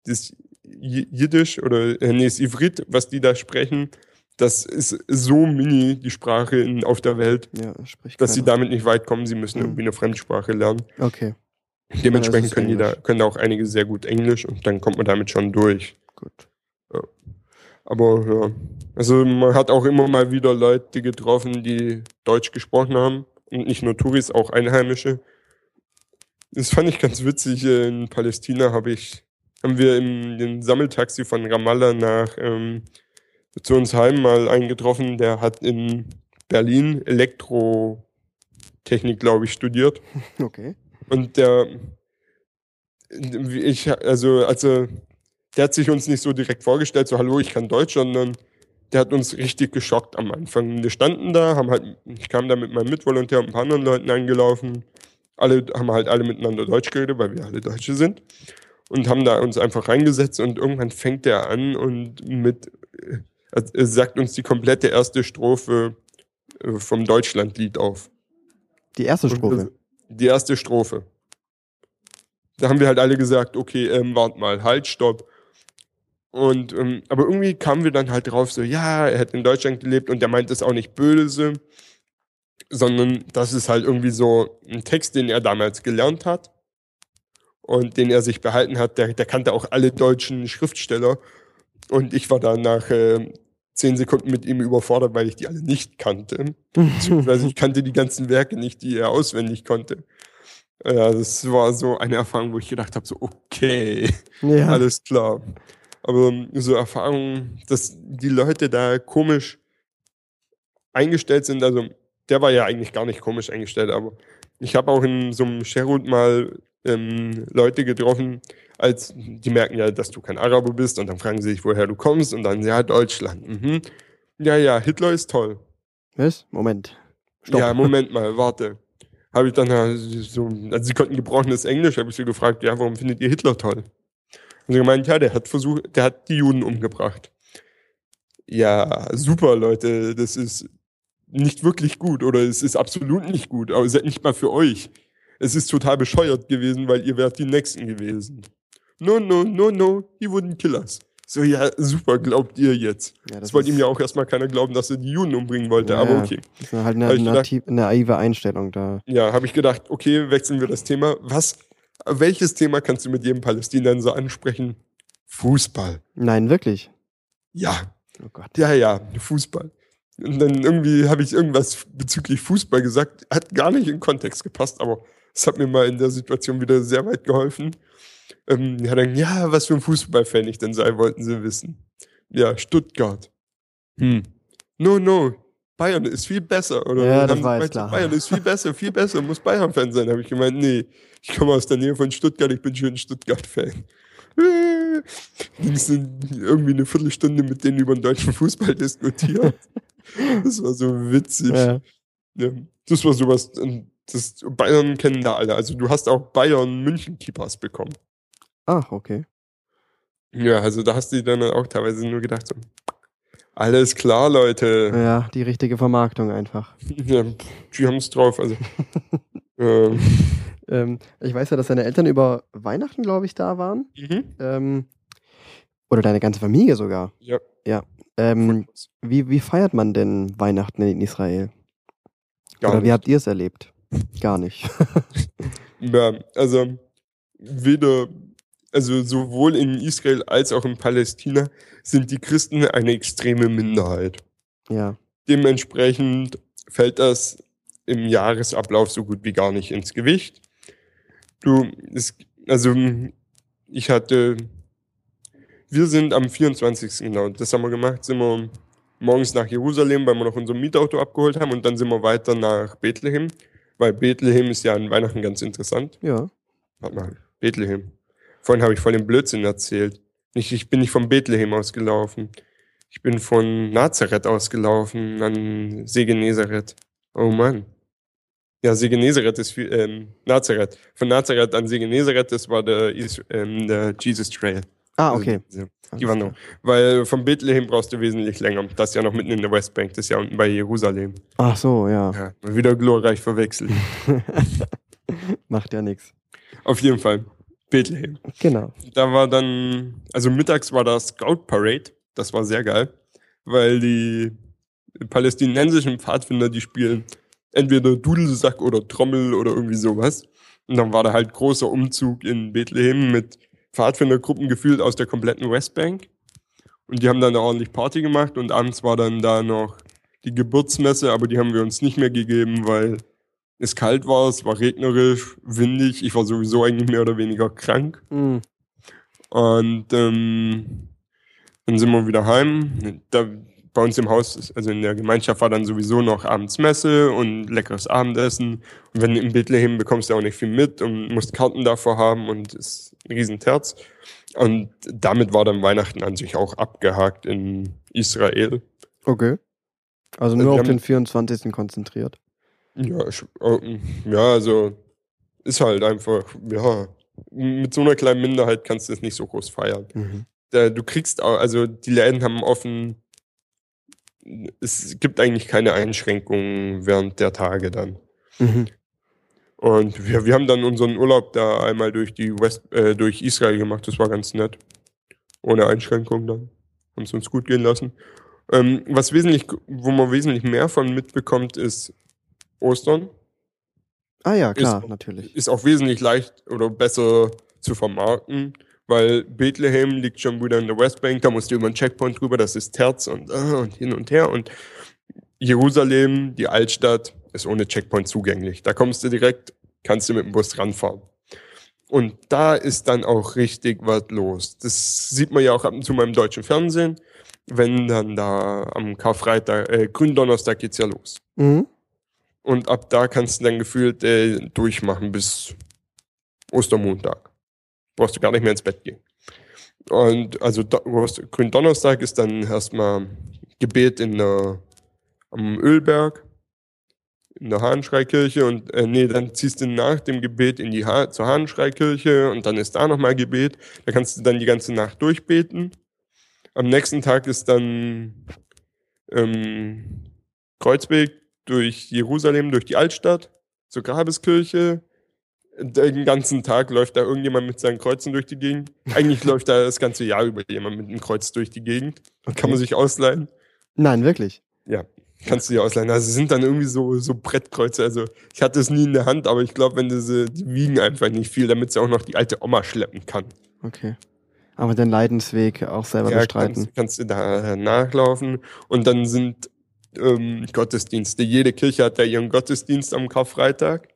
das Jiddisch oder äh, nee, das Ivrit, was die da sprechen, das ist so mini die Sprache in, auf der Welt, Ja, sprich dass sie damit nicht weit kommen. Sie müssen Mhm. irgendwie eine Fremdsprache lernen. Okay, Dementsprechend ist können, die da, können da auch einige sehr gut Englisch und dann kommt man damit schon durch. gut. Aber ja, also man hat auch immer mal wieder Leute getroffen, die Deutsch gesprochen haben und nicht nur Touris, auch Einheimische. Das fand ich ganz witzig. In Palästina habe ich, haben wir im den Sammeltaxi von Ramallah nach ähm, zu uns heim mal einen getroffen, der hat in Berlin Elektrotechnik, glaube ich, studiert. Okay. Und der, ich, also, also, der hat sich uns nicht so direkt vorgestellt, so, hallo, ich kann Deutsch, sondern der hat uns richtig geschockt am Anfang. Wir standen da, haben halt, ich kam da mit meinem Mitvolontär und ein paar anderen Leuten angelaufen. Alle haben halt alle miteinander Deutsch geredet, weil wir alle Deutsche sind. Und haben da uns einfach reingesetzt und irgendwann fängt er an und mit, sagt uns die komplette erste Strophe äh, vom Deutschlandlied auf. Die erste Strophe. Die erste Strophe. Da haben wir halt alle gesagt, okay, ähm, wart mal, halt, stopp. Und, ähm, aber irgendwie kamen wir dann halt drauf, so, ja, er hat in Deutschland gelebt und der meint es auch nicht böse, sondern das ist halt irgendwie so ein Text, den er damals gelernt hat und den er sich behalten hat. Der, der kannte auch alle deutschen Schriftsteller und ich war dann nach äh, zehn Sekunden mit ihm überfordert, weil ich die alle nicht kannte. Beziehungsweise ich kannte die ganzen Werke nicht, die er auswendig konnte. Ja, das war so eine Erfahrung, wo ich gedacht habe, so, okay, ja. alles klar. Aber so Erfahrungen, dass die Leute da komisch eingestellt sind, also der war ja eigentlich gar nicht komisch eingestellt, aber ich habe auch in so einem Sherwood mal ähm, Leute getroffen, als die merken ja, dass du kein Araber bist und dann fragen sie sich, woher du kommst und dann, ja, Deutschland. Mhm. Ja, ja, Hitler ist toll. Was? Moment. Stopp. Ja, Moment mal, warte. Habe ich dann so, also sie konnten gebrochenes Englisch, habe ich sie gefragt, ja, warum findet ihr Hitler toll? Und sie gemeint, ja, der hat versucht, der hat die Juden umgebracht. Ja, super, Leute, das ist nicht wirklich gut oder es ist absolut nicht gut, aber es ist nicht mal für euch. Es ist total bescheuert gewesen, weil ihr wärt die Nächsten gewesen. No, no, no, no, he wouldn't kill us. So, ja, super, glaubt ihr jetzt. Ja, Das, wollte ihm ja auch erstmal keiner glauben, dass er die Juden umbringen wollte, Ja, aber okay. Das ist halt eine, eine, gedacht- naive- naive Einstellung da. Ja, habe ich gedacht, okay, wechseln wir das Thema. Was, welches Thema kannst du mit jedem Palästinenser ansprechen? Fußball. Nein, wirklich. Ja, Oh Gott. ja, ja, Fußball. Und dann irgendwie habe ich irgendwas bezüglich Fußball gesagt, hat gar nicht in Kontext gepasst, aber Das hat mir mal in der Situation wieder sehr weit geholfen. Ähm, ja, dann, ja, was für ein Fußballfan ich denn sei, wollten sie wissen. Ja, Stuttgart. Hm. No, no. Bayern ist viel besser. Oder Ja, das war jetzt klar. Bayern ist viel besser, viel besser, muss Bayern-Fan sein. Habe ich gemeint, nee, ich komme aus der Nähe von Stuttgart, ich bin schön Stuttgart-Fan. Äh, dann irgendwie eine Viertelstunde mit denen über den deutschen Fußball diskutiert. Das war so witzig. Ja. Ja, das war sowas, das Bayern kennen da alle. Also du hast auch Bayern München Keepers bekommen. Ach, okay. Ja, also da hast du dann auch teilweise nur gedacht, so, alles klar, Leute. Ja, die richtige Vermarktung einfach. Ja, die haben es drauf. Also, ähm, Ähm, ich weiß ja, dass deine Eltern über Weihnachten, glaube ich, da waren. mhm. Ähm, oder deine ganze Familie sogar. Ja. Ja. Ähm, wie, wie feiert man denn Weihnachten in Israel? Gar oder wie nicht. habt ihr es erlebt? Gar nicht. Ja, also weder, also sowohl in Israel als auch in Palästina sind die Christen eine extreme Minderheit. ja. Dementsprechend fällt das im Jahresablauf so gut wie gar nicht ins Gewicht. Du, es, also ich hatte, wir sind am 24. genau, das haben wir gemacht, sind wir morgens nach Jerusalem, weil wir noch unser Mietauto abgeholt haben und dann sind wir weiter nach Bethlehem, weil Bethlehem ist ja an Weihnachten ganz interessant. Ja. Warte mal, Bethlehem. Vorhin habe ich voll den Blödsinn erzählt. Nicht, ich bin nicht von Bethlehem ausgelaufen. Ich bin von Nazareth ausgelaufen an See Genezareth. Oh Mann. Ja, See Genezareth ist viel, ähm, Nazareth. Von Nazareth an See Genezareth, das war der, ähm, der Jesus Trail. Ah, Also okay. diese- Die Wanderung. Weil von Bethlehem brauchst du wesentlich länger. Das ist ja noch mitten in der Westbank. Das ist ja unten bei Jerusalem. Ach so, ja. Ja, wieder glorreich verwechselt. Macht ja nichts. Auf jeden Fall. Bethlehem. Genau. Da war dann, also mittags war da Scout Parade. Das war sehr geil, weil die palästinensischen Pfadfinder, die spielen entweder Dudelsack oder Trommel oder irgendwie sowas. Und dann war da halt großer Umzug in Bethlehem mit Pfadfindergruppen gefühlt aus der kompletten Westbank. Und die haben dann da ordentlich Party gemacht und abends war dann da noch die Geburtsmesse, aber die haben wir uns nicht mehr gegeben, weil es kalt war, es war regnerisch, windig. Ich war sowieso eigentlich mehr oder weniger krank. Hm. Und ähm, dann sind wir wieder heim. Da, bei uns im Haus, also in der Gemeinschaft, war dann sowieso noch abends Messe und leckeres Abendessen. Und wenn du in Bethlehem bekommst du auch nicht viel mit und musst Karten davor haben und ist ein Riesenterz. Und damit war dann Weihnachten an sich auch abgehakt in Israel. Okay. Also Also nur wir auf den 24. konzentriert. Ja, ich, äh, ja, also ist halt einfach, ja, mit so einer kleinen Minderheit kannst du es nicht so groß feiern. Mhm. du kriegst auch, also die Läden haben offen, es gibt eigentlich keine Einschränkungen während der Tage dann. Mhm. Und wir, wir haben dann unseren Urlaub da einmal durch die West, äh, durch Israel gemacht, das war ganz nett. Ohne Einschränkungen dann. Haben es uns gut gehen lassen. Ähm, was wesentlich, wo man wesentlich mehr von mitbekommt, ist Ostern. Ah ja, klar, Ist- natürlich. Ist auch wesentlich leicht oder besser zu vermarkten, weil Bethlehem liegt schon wieder in der Westbank, da musst du über einen Checkpoint drüber, das ist Terz und, äh, und hin und her. Und Jerusalem, die Altstadt, ist ohne Checkpoint zugänglich. Da kommst du direkt, kannst du mit dem Bus ranfahren. Und da ist dann auch richtig was los. Das sieht man ja auch ab und zu mal im deutschen Fernsehen, wenn dann da am Karfreitag, äh, Gründonnerstag geht's ja los. Mhm. Und ab da kannst du dann gefühlt äh, durchmachen bis Ostermontag. Brauchst du gar nicht mehr ins Bett gehen. Und also Gründonnerstag ist dann erstmal Gebet in der, am Ölberg, in der Hahnschreikirche und äh, nee, dann ziehst du nach dem Gebet in die ha zur Hahnschreikirche und dann ist da nochmal Gebet. Da kannst du dann die ganze Nacht durchbeten. Am nächsten Tag ist dann ähm, Kreuzweg durch Jerusalem, durch die Altstadt, zur Grabeskirche. Den ganzen Tag läuft da irgendjemand mit seinen Kreuzen durch die Gegend. Eigentlich läuft da das ganze Jahr über jemand mit einem Kreuz durch die Gegend. Kann man sich ausleihen. Nein, wirklich. Kannst du dir ausleihen. Also sind dann irgendwie so, so Brettkreuze. Also ich hatte es nie in der Hand, aber ich glaube, wenn sie, die wiegen einfach nicht viel, damit sie auch noch die alte Oma schleppen kann. Okay. Aber den Leidensweg auch selber Ja, bestreiten. kannst, kannst du da nachlaufen. Und dann sind ähm, Gottesdienste. Jede Kirche hat da ihren Gottesdienst am Karfreitag.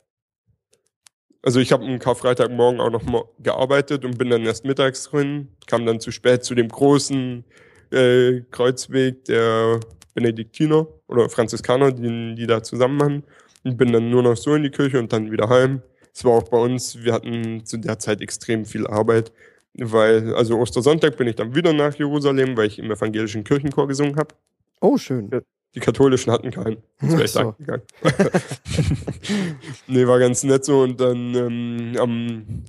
Also ich habe am Karfreitagmorgen auch noch mal gearbeitet und bin dann erst mittags drin, kam dann zu spät zu dem großen äh, Kreuzweg der Benediktiner oder Franziskaner, die, die da zusammen machen. Und bin dann nur noch so in die Kirche und dann wieder heim. Es war auch bei uns, wir hatten zu der Zeit extrem viel Arbeit, weil, also Ostersonntag bin ich dann wieder nach Jerusalem, weil ich im evangelischen Kirchenchor gesungen habe. Oh, schön. Die katholischen hatten keinen. Das wäre ich so. gegangen. nee, war ganz nett so. Und dann ähm, am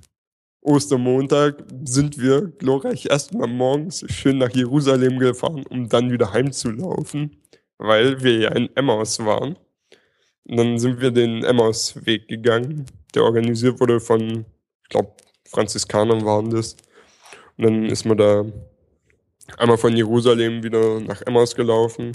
Ostermontag sind wir glorreich erstmal morgens schön nach Jerusalem gefahren, um dann wieder heimzulaufen, weil wir ja in Emmaus waren. Und dann sind wir den Emmaus-Weg gegangen, der organisiert wurde von, ich glaube, Franziskanern waren das. Und dann ist man da einmal von Jerusalem wieder nach Emmaus gelaufen.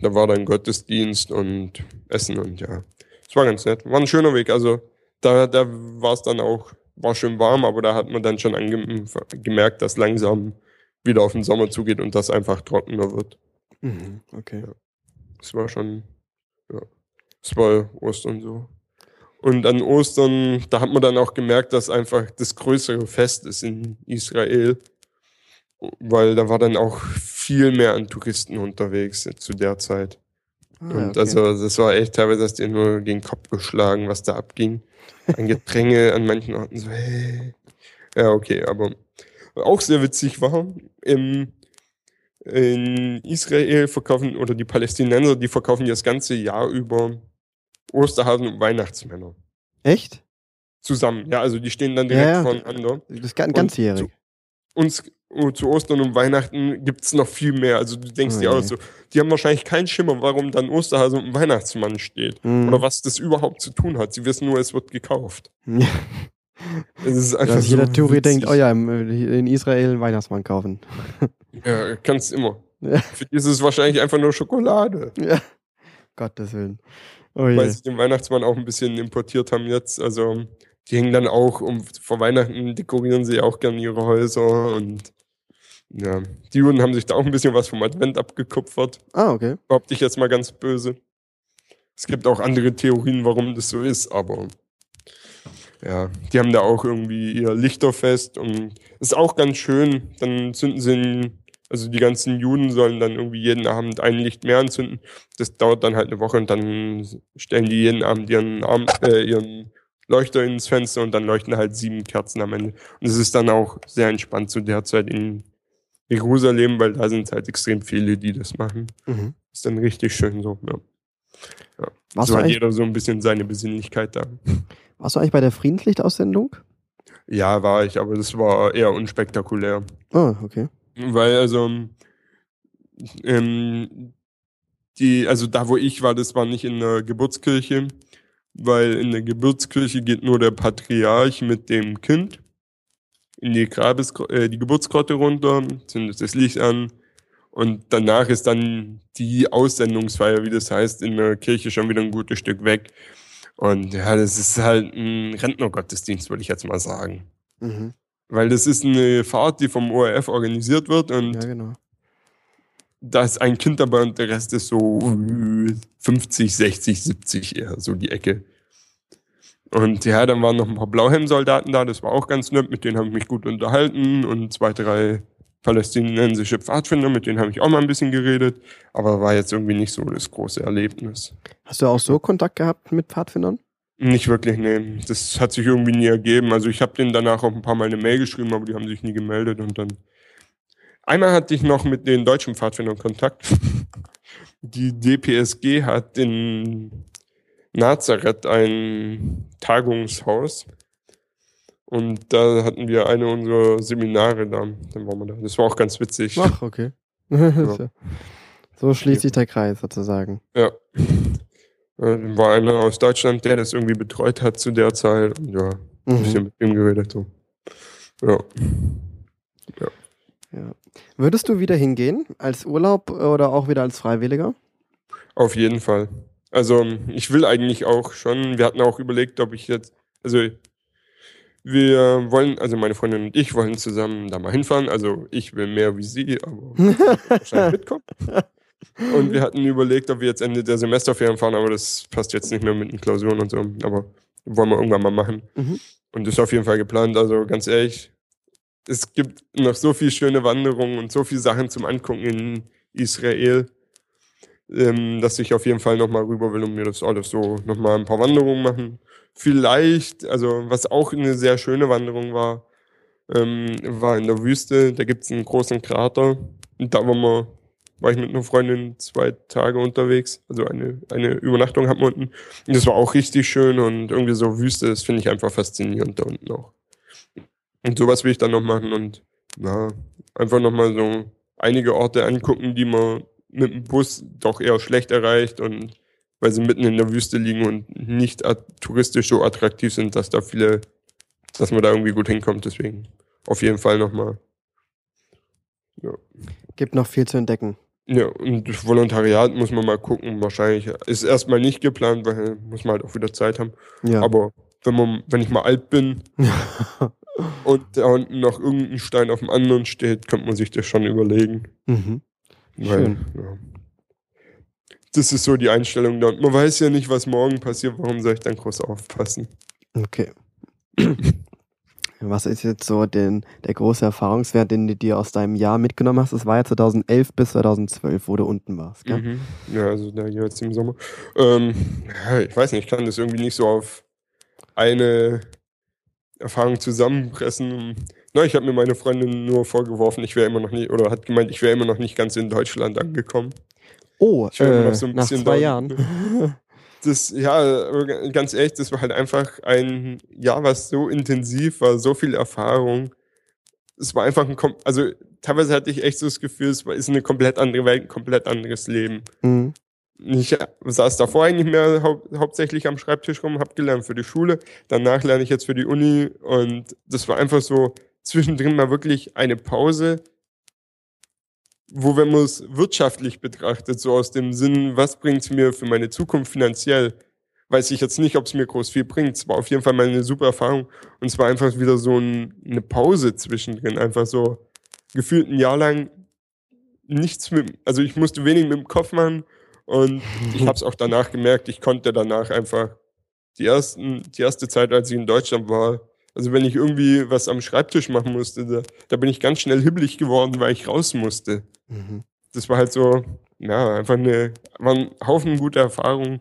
Da war dann Gottesdienst und Essen und ja, es war ganz nett. War ein schöner Weg. Also da, da war es dann auch, war schön warm, aber da hat man dann schon gemerkt, dass langsam wieder auf den Sommer zugeht und das einfach trockener wird. Mhm, okay. Es war schon, ja, es war Ostern so. Und an Ostern, da hat man dann auch gemerkt, dass einfach das größere Fest ist in Israel, weil da war dann auch viel mehr an Touristen unterwegs zu der Zeit. Ah, Und okay. also das war echt teilweise, dass dir nur gegen den Kopf geschlagen, was da abging. Ein Gedränge an manchen Orten so, hey. Ja, okay, aber auch sehr witzig war, im, in Israel verkaufen, oder die Palästinenser, die verkaufen das ganze Jahr über Osterhasen und Weihnachtsmänner. Echt? Zusammen, ja, also die stehen dann direkt Ja, ja. voneinander. Das ist ganzjährig. Uns oh, zu Ostern und Weihnachten gibt's noch viel mehr. Also du denkst Oh dir je. auch so, die haben wahrscheinlich keinen Schimmer, warum dann Osterhase und Weihnachtsmann steht. Mhm. Oder was das überhaupt zu tun hat. Sie wissen nur, es wird gekauft. Ja. Es ist einfach Dass jeder so Touri witzig. denkt, oh ja, im- in Israel einen Weihnachtsmann kaufen. Ja, kannst immer. Ja. Für die ist es wahrscheinlich einfach nur Schokolade. Ja. Gottes Willen. Oh Weil sie den Weihnachtsmann auch ein bisschen importiert haben jetzt. Also die hängen dann auch, um vor Weihnachten dekorieren sie auch gerne ihre Häuser und ja, die Juden haben sich da auch ein bisschen was vom Advent abgekupfert. Ah, okay. behaupte ich jetzt mal ganz böse. Es gibt auch andere Theorien, warum das so ist, aber ja, die haben da auch irgendwie ihr Lichterfest und ist auch ganz schön. Dann zünden sie, in, also die ganzen Juden sollen dann irgendwie jeden Abend ein Licht mehr anzünden. Das dauert dann halt eine Woche und dann stellen die jeden Abend ihren, Arm, äh, ihren Leuchter ins Fenster und dann leuchten halt sieben Kerzen am Ende. Und es ist dann auch sehr entspannt zu der Zeit in Jerusalem, weil da sind halt extrem viele, die das machen. Mhm. Ist dann richtig schön so, ja. Warst, so hat jeder so ein bisschen seine Besinnlichkeit da. warst du eigentlich bei der Friedenslichtaussendung? Ja, war ich, aber das war eher unspektakulär. Oh, okay. Weil, also, ähm, die, also da, wo ich war, das war nicht in der Geburtskirche, weil in der Geburtskirche geht nur der Patriarch mit dem Kind in die Grabes, äh, die Geburtsgrotte runter, zündet das Licht an und danach ist dann die Aussendungsfeier, wie das heißt, in der Kirche schon wieder ein gutes Stück weg. Und ja, das ist halt ein Rentnergottesdienst, würde ich jetzt mal sagen. Mhm. Weil das ist eine Fahrt, die vom ORF organisiert wird und Ja, genau. Da ist ein Kind dabei und der Rest ist so äh, 50, 60, 70 eher so die Ecke. Und ja, dann waren noch ein paar Blauhelmsoldaten da, das war auch ganz nett, mit denen habe ich mich gut unterhalten und zwei, drei palästinensische Pfadfinder, mit denen habe ich auch mal ein bisschen geredet, aber war jetzt irgendwie nicht so das große Erlebnis. Hast du auch so Kontakt gehabt mit Pfadfindern? Nicht wirklich, nee. Das hat sich irgendwie nie ergeben. Also ich habe denen danach auch ein paar Mal eine Mail geschrieben, aber die haben sich nie gemeldet und dann. Einmal hatte ich noch mit den deutschen Pfadfindern Kontakt. Die DPSG hat in Nazareth ein Tagungshaus. Und da hatten wir eine unserer Seminare da. Dann waren wir da. Das war auch ganz witzig. Ach, okay. so schließt sich der Kreis sozusagen. Ja. Äh, War einer aus Deutschland, der das irgendwie betreut hat zu der Zeit. Und ja, ein Mhm. bisschen mit ihm geredet. So. Ja. Ja. Würdest du wieder hingehen? Als Urlaub oder auch wieder als Freiwilliger? Auf jeden Fall. Also ich will eigentlich auch schon, wir hatten auch überlegt, ob ich jetzt, also wir wollen, also meine Freundin und ich wollen zusammen da mal hinfahren. Also ich will mehr wie sie, aber wahrscheinlich mitkommen. Und wir hatten überlegt, ob wir jetzt Ende der Semesterferien fahren, aber das passt jetzt nicht mehr mit den Klausuren und so. Aber wollen wir irgendwann mal machen. Mhm. Und das ist auf jeden Fall geplant. Also ganz ehrlich, es gibt noch so viele schöne Wanderungen und so viele Sachen zum Angucken in Israel, ähm, dass ich auf jeden Fall nochmal rüber will und mir das alles so nochmal ein paar Wanderungen machen. Vielleicht, also was auch eine sehr schöne Wanderung war, ähm, war in der Wüste. Da gibt es einen großen Krater. Und da waren wir, war ich mit einer Freundin zwei Tage unterwegs. Also eine, eine Übernachtung hatten wir unten. Und das war auch richtig schön und irgendwie so Wüste, das finde ich einfach faszinierend da unten auch. Und sowas will ich dann noch machen und ja, einfach nochmal so einige Orte angucken, die man mit dem Bus doch eher schlecht erreicht und weil sie mitten in der Wüste liegen und nicht touristisch so attraktiv sind, dass da viele, dass man da irgendwie gut hinkommt. Deswegen auf jeden Fall nochmal. Gibt noch viel zu entdecken. Ja, und das Volontariat muss man mal gucken. Wahrscheinlich ist erstmal nicht geplant, weil muss man halt auch wieder Zeit haben. Ja. Aber wenn man, wenn ich mal alt bin und da unten noch irgendein Stein auf dem anderen steht, könnte man sich das schon überlegen. mhm. Weil, Schön. ja. Das ist so die Einstellung da. Und man weiß ja nicht, was morgen passiert. Warum soll ich dann groß aufpassen? Okay. Was ist jetzt so den, der große Erfahrungswert, den du dir aus deinem Jahr mitgenommen hast? Das war ja 2011 bis 2012, wo du unten warst, gell? Mhm. Ja, also da jetzt im Sommer. Ähm, ich weiß nicht, ich kann das irgendwie nicht so auf eine Erfahrung zusammenpressen. Na, ich habe mir meine Freundin nur vorgeworfen, ich wäre immer noch nicht, oder hat gemeint, ich wäre immer noch nicht ganz in Deutschland angekommen. Oh, Ich äh, noch so ein nach bisschen zwei da- Jahren. Das, ja, ganz ehrlich, das war halt einfach ein Jahr, was so intensiv war, so viel Erfahrung. Es war einfach ein, also teilweise hatte ich echt so das Gefühl, es war, ist eine komplett andere Welt, ein komplett anderes Leben. Mhm. Ich saß davor eigentlich mehr hau hauptsächlich am Schreibtisch rum, habe gelernt für die Schule. Danach lerne ich jetzt für die Uni und das war einfach so zwischendrin mal wirklich eine Pause, wo wenn man es wirtschaftlich betrachtet, so aus dem Sinn, was bringt es mir für meine Zukunft finanziell, weiß ich jetzt nicht, ob es mir groß viel bringt. Es war auf jeden Fall mal eine super Erfahrung und es war einfach wieder so ein, eine Pause zwischendrin, einfach so gefühlt ein Jahr lang nichts mit, also ich musste wenig mit dem Kopf machen und ich habe es auch danach gemerkt, ich konnte danach einfach die, ersten, die erste Zeit, als ich in Deutschland war, also wenn ich irgendwie was am Schreibtisch machen musste, da, da bin ich ganz schnell hibbelig geworden, weil ich raus musste. Mhm. Das war halt so, ja, einfach eine, war ein Haufen guter Erfahrungen,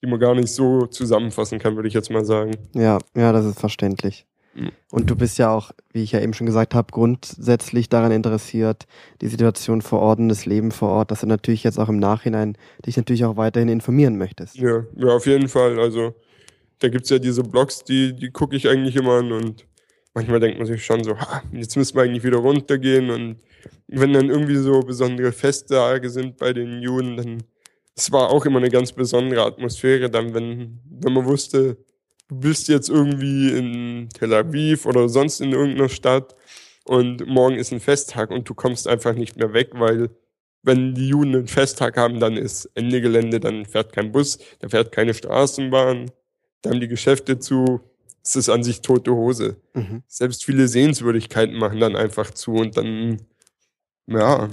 die man gar nicht so zusammenfassen kann, würde ich jetzt mal sagen. Ja, ja, das ist verständlich. Und du bist ja auch, wie ich ja eben schon gesagt habe, grundsätzlich daran interessiert, die Situation vor Ort und das Leben vor Ort, dass du natürlich jetzt auch im Nachhinein dich natürlich auch weiterhin informieren möchtest. Ja, ja, auf jeden Fall. Also, da gibt's ja diese Blogs, die, die gucke ich eigentlich immer an und manchmal denkt man sich schon so, ha, jetzt müssen wir eigentlich wieder runtergehen und wenn dann irgendwie so besondere Festtage sind bei den Juden, dann es war auch immer eine ganz besondere Atmosphäre, dann wenn, wenn man wusste, du bist jetzt irgendwie in Tel Aviv oder sonst in irgendeiner Stadt und morgen ist ein Festtag und du kommst einfach nicht mehr weg, weil wenn die Juden einen Festtag haben, dann ist Ende Gelände, dann fährt kein Bus, da fährt keine Straßenbahn, da haben die Geschäfte zu, es ist an sich tote Hose. Mhm. Selbst viele Sehenswürdigkeiten machen dann einfach zu und dann, ja,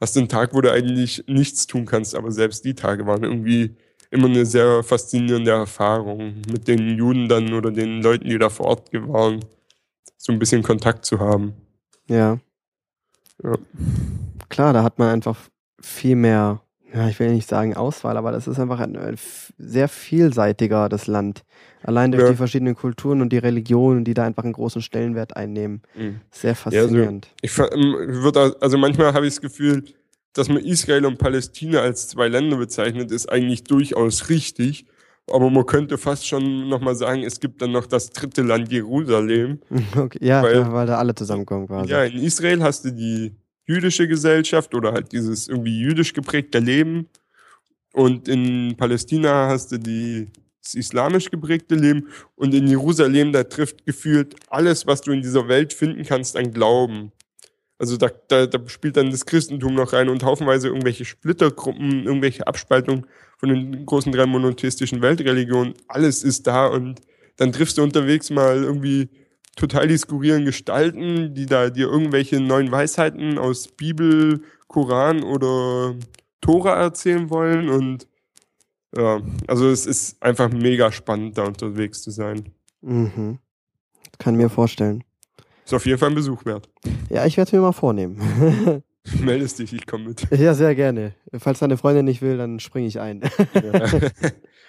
hast du einen Tag, wo du eigentlich nichts tun kannst, aber selbst die Tage waren irgendwie immer eine sehr faszinierende Erfahrung, mit den Juden dann oder den Leuten, die da vor Ort waren, so ein bisschen Kontakt zu haben. Ja. Ja. Klar, da hat man einfach viel mehr, ja, ich will nicht sagen Auswahl, aber das ist einfach ein, sehr vielseitiger, das Land. Allein durch Ja. die verschiedenen Kulturen und die Religionen, die da einfach einen großen Stellenwert einnehmen. Sehr also- faszinierend. Ich ver- ähm, würde, also manchmal habe ich das Gefühl, dass man Israel und Palästina als zwei Länder bezeichnet, ist eigentlich durchaus richtig. Aber man könnte fast schon nochmal sagen, es gibt dann noch das dritte Land Jerusalem. Okay, ja, weil- weil, weil da alle zusammenkommen quasi. Ja, in Israel hast du die jüdische Gesellschaft oder halt dieses irgendwie jüdisch geprägte Leben. Und in Palästina hast du die, das islamisch geprägte Leben. Und in Jerusalem, da trifft gefühlt alles, was du in dieser Welt finden kannst, an Glauben. Also da, da, da spielt dann das Christentum noch rein und haufenweise irgendwelche Splittergruppen, irgendwelche Abspaltungen von den großen drei monotheistischen Weltreligionen. Alles ist da und dann triffst du unterwegs mal irgendwie total die skurrilen Gestalten, die da dir irgendwelche neuen Weisheiten aus Bibel, Koran oder Tora erzählen wollen und Ja, also es ist einfach mega spannend, da unterwegs zu sein. Mhm. Kann mir vorstellen. Ist auf jeden Fall ein Besuch wert. Ja, ich werde es mir mal vornehmen. Meldest dich, ich komme mit. ja, sehr gerne. Falls deine Freundin nicht will, dann springe ich ein. Ja.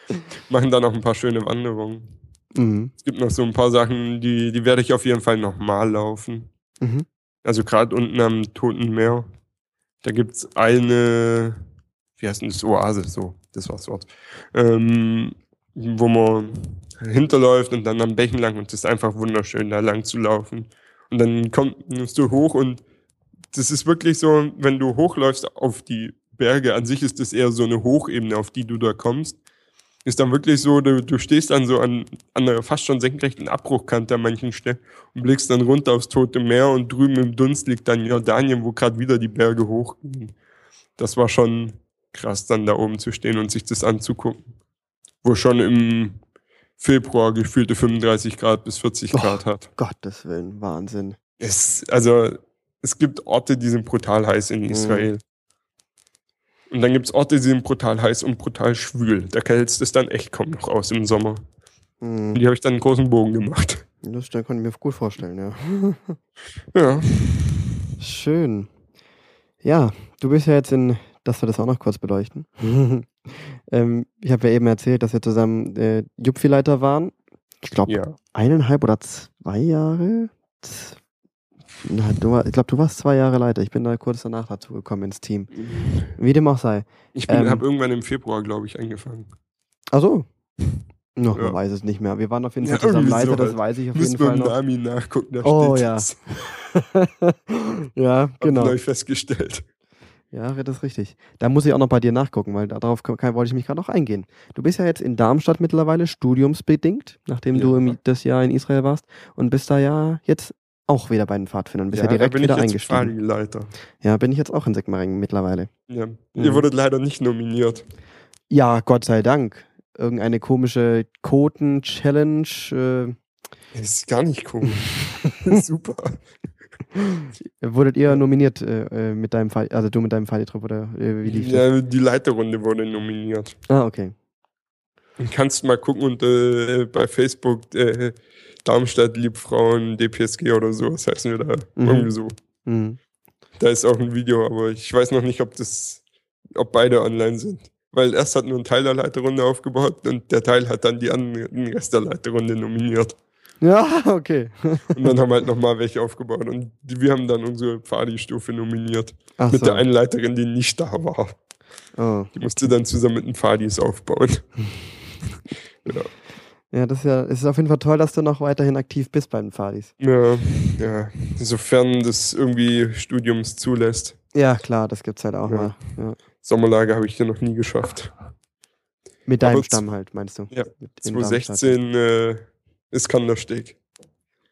Machen da noch ein paar schöne Wanderungen. mhm. Es gibt noch so ein paar Sachen, die, die werde ich auf jeden Fall nochmal laufen. Mhm. Also gerade unten am Toten Meer. Da gibt's eine, wie heißt denn das, Oase, so, das war's Wort. Ähm, wo man hinterläuft und dann am Bächen lang und das ist einfach wunderschön, da lang zu laufen. Und dann kommst du hoch und das ist wirklich so, wenn du hochläufst auf die Berge, an sich ist das eher so eine Hochebene, auf die du da kommst. Ist dann wirklich so, du, du stehst dann so an, an einer fast schon senkrechten Abbruchkante an manchen Stellen und blickst dann runter aufs Tote Meer und drüben im Dunst liegt dann Jordanien, wo gerade wieder die Berge hochgehen. Das war schon krass, dann da oben zu stehen und sich das anzugucken. Wo schon im Februar gefühlte 35 Grad bis 40 Oh. Grad hat. Gottes Willen, Wahnsinn. Es, also, es gibt Orte, die sind brutal heiß in Israel. Und dann gibt es Orte, die sind brutal heiß und brutal schwül. Da hältst es dann echt kaum noch aus im Sommer. Und Mhm. die habe ich dann einen großen Bogen gemacht. Das kann ich mir gut vorstellen, ja. Ja. Schön. Ja, du bist ja jetzt in, dass wir das auch noch kurz beleuchten. ähm, ich habe ja eben erzählt, dass wir zusammen äh, Jupfi-Leiter waren. Ich glaube, Ja. eineinhalb oder zwei Jahre. Na, du ich glaube, du warst zwei Jahre Leiter. Ich bin da kurz danach dazu gekommen ins Team. Wie dem auch sei. Ich Ähm. habe irgendwann im Februar, glaube ich, angefangen. Ach so. Noch, man Ja. weiß es nicht mehr. Wir waren auf jeden Fall Ja, zusammen Leiter, so das halt. weiß ich auf Müssen jeden Fall noch. Nami nachgucken, da Oh, steht ja. ja, Hab genau. neu festgestellt. Ja, das ist richtig. Da muss ich auch noch bei dir nachgucken, weil darauf kann, wollte ich mich gerade noch eingehen. Du bist ja jetzt in Darmstadt mittlerweile studiumsbedingt, nachdem du Ja. im, das Jahr in Israel warst und bist da ja jetzt auch wieder bei den Pfadfindern. Bist ja, da direkt bin wieder ich jetzt. Fahrleiter. Ja, bin ich jetzt auch in Sigmaringen mittlerweile. Ja. Mhm. Ihr wurdet leider nicht nominiert. Ja, Gott sei Dank. Irgendeine komische Koten-Challenge. Äh, Das ist gar nicht cool. Super. Wurdet ihr nominiert äh, äh, mit deinem Fall, also du mit deinem Fallitrupp oder äh, wie lief das? Ja, die Leiterrunde wurde nominiert. Ah, okay. Und kannst mal gucken und äh, bei Facebook äh, Darmstadt Liebfrauen DPSG oder so, was heißen wir da? Mhm. Irgendwie so. Mhm. Da ist auch ein Video, aber ich weiß noch nicht, ob das, ob beide online sind. Weil erst hat nur ein Teil der Leiterrunde aufgebaut und der Teil hat dann die anderen, den Rest der Leiterrunde nominiert. Ja, okay. Und dann haben halt nochmal welche aufgebaut und wir haben dann unsere Pfadi-Stufe nominiert. Ach mit so. der einen Leiterin, die nicht da war. Oh. Die musste dann zusammen mit den Pfadis aufbauen. ja. Ja, das ist ja, es ist auf jeden Fall toll, dass du noch weiterhin aktiv bist bei den Fadis. Ja, ja, sofern das irgendwie Studiums zulässt. Ja, klar, das gibt's halt auch Ja. mal. Ja. Sommerlager habe ich hier noch nie geschafft. Mit deinem Aber Stamm halt, meinst du? Ja, Mit in Darmstadt. 2016 äh, Iskandersteg.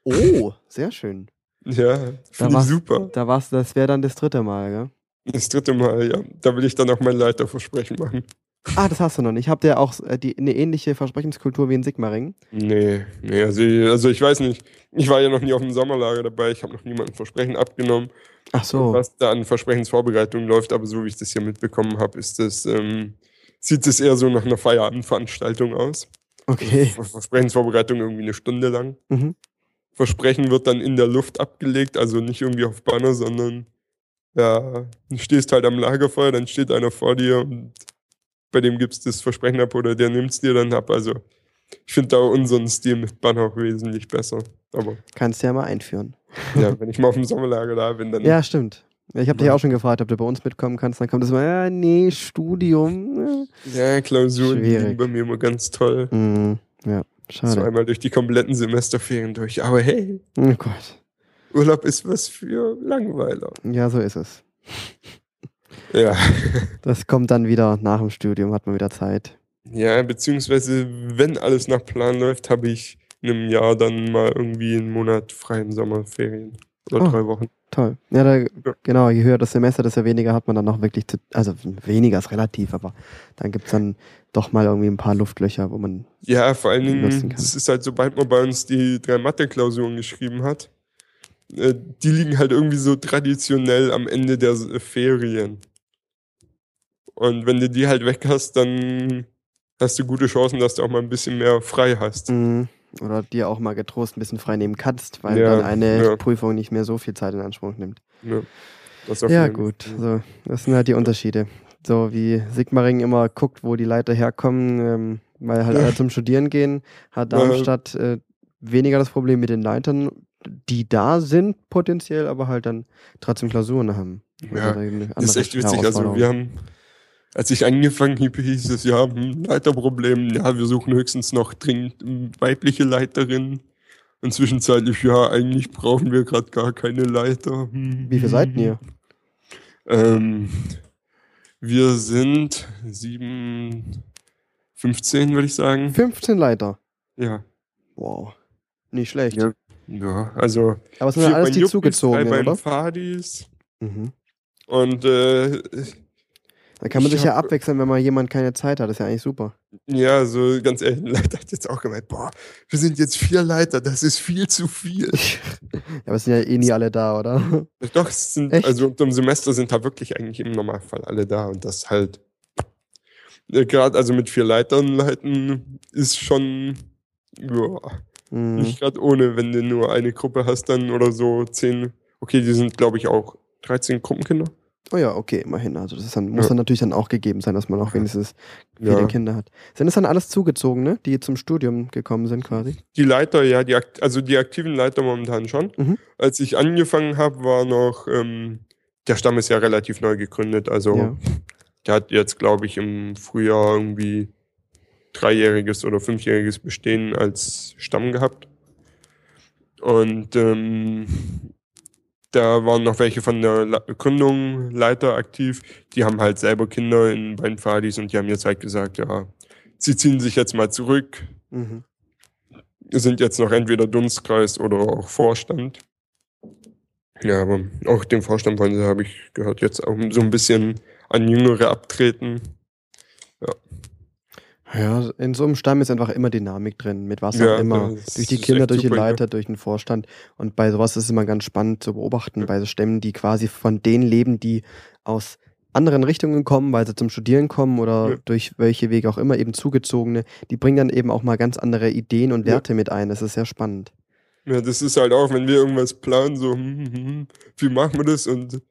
Oh, sehr schön. Ja, finde ich war's- super. Da war's, das wäre dann das dritte Mal, gell? Das dritte Mal, ja. Da will ich dann auch mein Leiterversprechen machen. Ah, das hast du noch nicht. Habt ihr auch äh, die, eine ähnliche Versprechenskultur wie in Sigmaringen? Nee, nee, also, ich- also ich weiß nicht. Ich war ja noch nie auf dem Sommerlager dabei. Ich habe noch niemandem Versprechen abgenommen. Ach so. was da an Versprechensvorbereitung läuft, aber so wie ich das hier mitbekommen habe, ist das, ähm, sieht es eher so nach einer Feierabendveranstaltung aus. Okay. Ver- Versprechensvorbereitung irgendwie eine Stunde lang. Mhm. Versprechen wird dann in der Luft abgelegt, also nicht irgendwie auf Banner, sondern ja, du stehst halt am Lagerfeuer, dann steht einer vor dir und bei dem gibst das Versprechen ab oder der nimmt es dir dann ab. Also ich finde da unseren Stil mit Banner auch wesentlich besser. Aber Kannst du ja mal einführen. ja, wenn ich mal auf dem Sommerlager da bin, dann Ja, stimmt. Ich habe dich auch schon gefragt, ob du bei uns mitkommen kannst. Dann kommt es mal, ja, nee, Studium. Ja, Klausuren liegen bei mir immer ganz toll. äh. Mhm. Ja, So schade. einmal durch die kompletten Semesterferien durch. Aber hey, Oh Gott. Urlaub ist was für Langweiler. Ja, so ist es. Ja. Das kommt dann wieder nach dem Studium, hat man wieder Zeit. Ja, beziehungsweise, wenn alles nach Plan läuft, habe ich in einem Jahr dann mal irgendwie einen Monat freien Sommerferien. Oder Oh. drei Wochen. Toll. Ja, da, genau, je höher das Semester, desto weniger hat man dann noch wirklich zu, also weniger ist relativ, aber dann gibt es dann doch mal irgendwie ein paar Luftlöcher, wo man, Ja, vor allen Dingen, das ist halt, sobald man bei uns die drei Mathe-Klausuren geschrieben hat, äh, die liegen halt irgendwie so traditionell am Ende der S- Ferien. Und wenn du die halt weg hast, dann hast du gute Chancen, dass du auch mal ein bisschen mehr frei hast. Mhm. Oder dir auch mal getrost ein bisschen frei nehmen kannst, weil Ja, dann eine ja. Prüfung nicht mehr so viel Zeit in Anspruch nimmt. Ja, Ja, gut. So, das sind halt die Unterschiede. So wie Sigmaring immer guckt, wo die Leiter herkommen, ähm, weil halt alle zum Studieren gehen, hat. Darmstadt äh, weniger das Problem mit den Leitern, die da sind potenziell, aber halt dann trotzdem Klausuren haben. Ja, Das ist echt witzig. Also wir haben, als ich angefangen habe, hieß es, ja, hm, Leiterproblem, ja, wir suchen höchstens noch dringend hm, weibliche Leiterin. Und zwischenzeitlich, ja, eigentlich brauchen wir gerade gar keine Leiter. Hm, Wie viel seid ihr? Ähm, wir sind sieben, 15, würde ich sagen. 15 Leiter. Ja. Wow. Nicht schlecht. Ja. Ja, also Aber es sind ja alles bei die zugezogenen, bei oder? Fadis. Mhm. Und äh, Da kann man Ich sich ja hab- abwechseln, wenn mal jemand keine Zeit hat. Das ist ja eigentlich super. Ja, so ganz ehrlich, ein Leiter hat jetzt auch gemeint, boah, wir sind jetzt vier Leiter, das ist viel zu viel. Ja, aber es sind ja eh nie alle da, oder? Doch, es sind, Echt? also unter dem Semester sind da wirklich eigentlich im Normalfall alle da und das halt, gerade also mit vier Leitern leiten ist schon, ja, Mhm. nicht gerade ohne, wenn du nur eine Gruppe hast dann oder so zehn, okay, die sind glaube ich auch 13 Gruppenkinder. Oh ja, okay, immerhin. Also das dann, muss Ja. dann natürlich dann auch gegeben sein, dass man auch wenigstens viele Ja. Kinder hat. Sind es dann alles Zugezogene, die zum Studium gekommen sind quasi? Die Leiter, ja, die, also die aktiven Leiter momentan schon. Mhm. Als ich angefangen habe, war noch, ähm, der Stamm ist ja relativ neu gegründet, also Ja. der hat jetzt, glaube ich, im Frühjahr irgendwie dreijähriges oder fünfjähriges Bestehen als Stamm gehabt. Und ähm, da waren noch welche von der La Gründung Leiter aktiv, die haben halt selber Kinder in beiden Fadis und die haben jetzt halt gesagt, ja, sie ziehen sich jetzt mal zurück, Mhm. sind jetzt noch entweder Dunstkreis oder auch Vorstand. Ja, aber auch den Vorstand wollen sie, habe ich gehört, jetzt auch so ein bisschen an Jüngere abtreten. Ja, in so einem Stamm ist einfach immer Dynamik drin, mit was Ja, auch immer. Durch die Kinder, durch die super, ja. Leiter, durch den Vorstand. Und bei sowas ist es immer ganz spannend zu beobachten, bei so Stämmen, die quasi von denen leben, die aus anderen Richtungen kommen, weil sie zum Studieren kommen oder Ja. durch welche Wege auch immer, eben zugezogene, die bringen dann eben auch mal ganz andere Ideen und Ja. Werte mit ein. Das ist sehr spannend. Ja, das ist halt auch, wenn wir irgendwas planen, so, hm, hm, hm, wie machen wir das? Und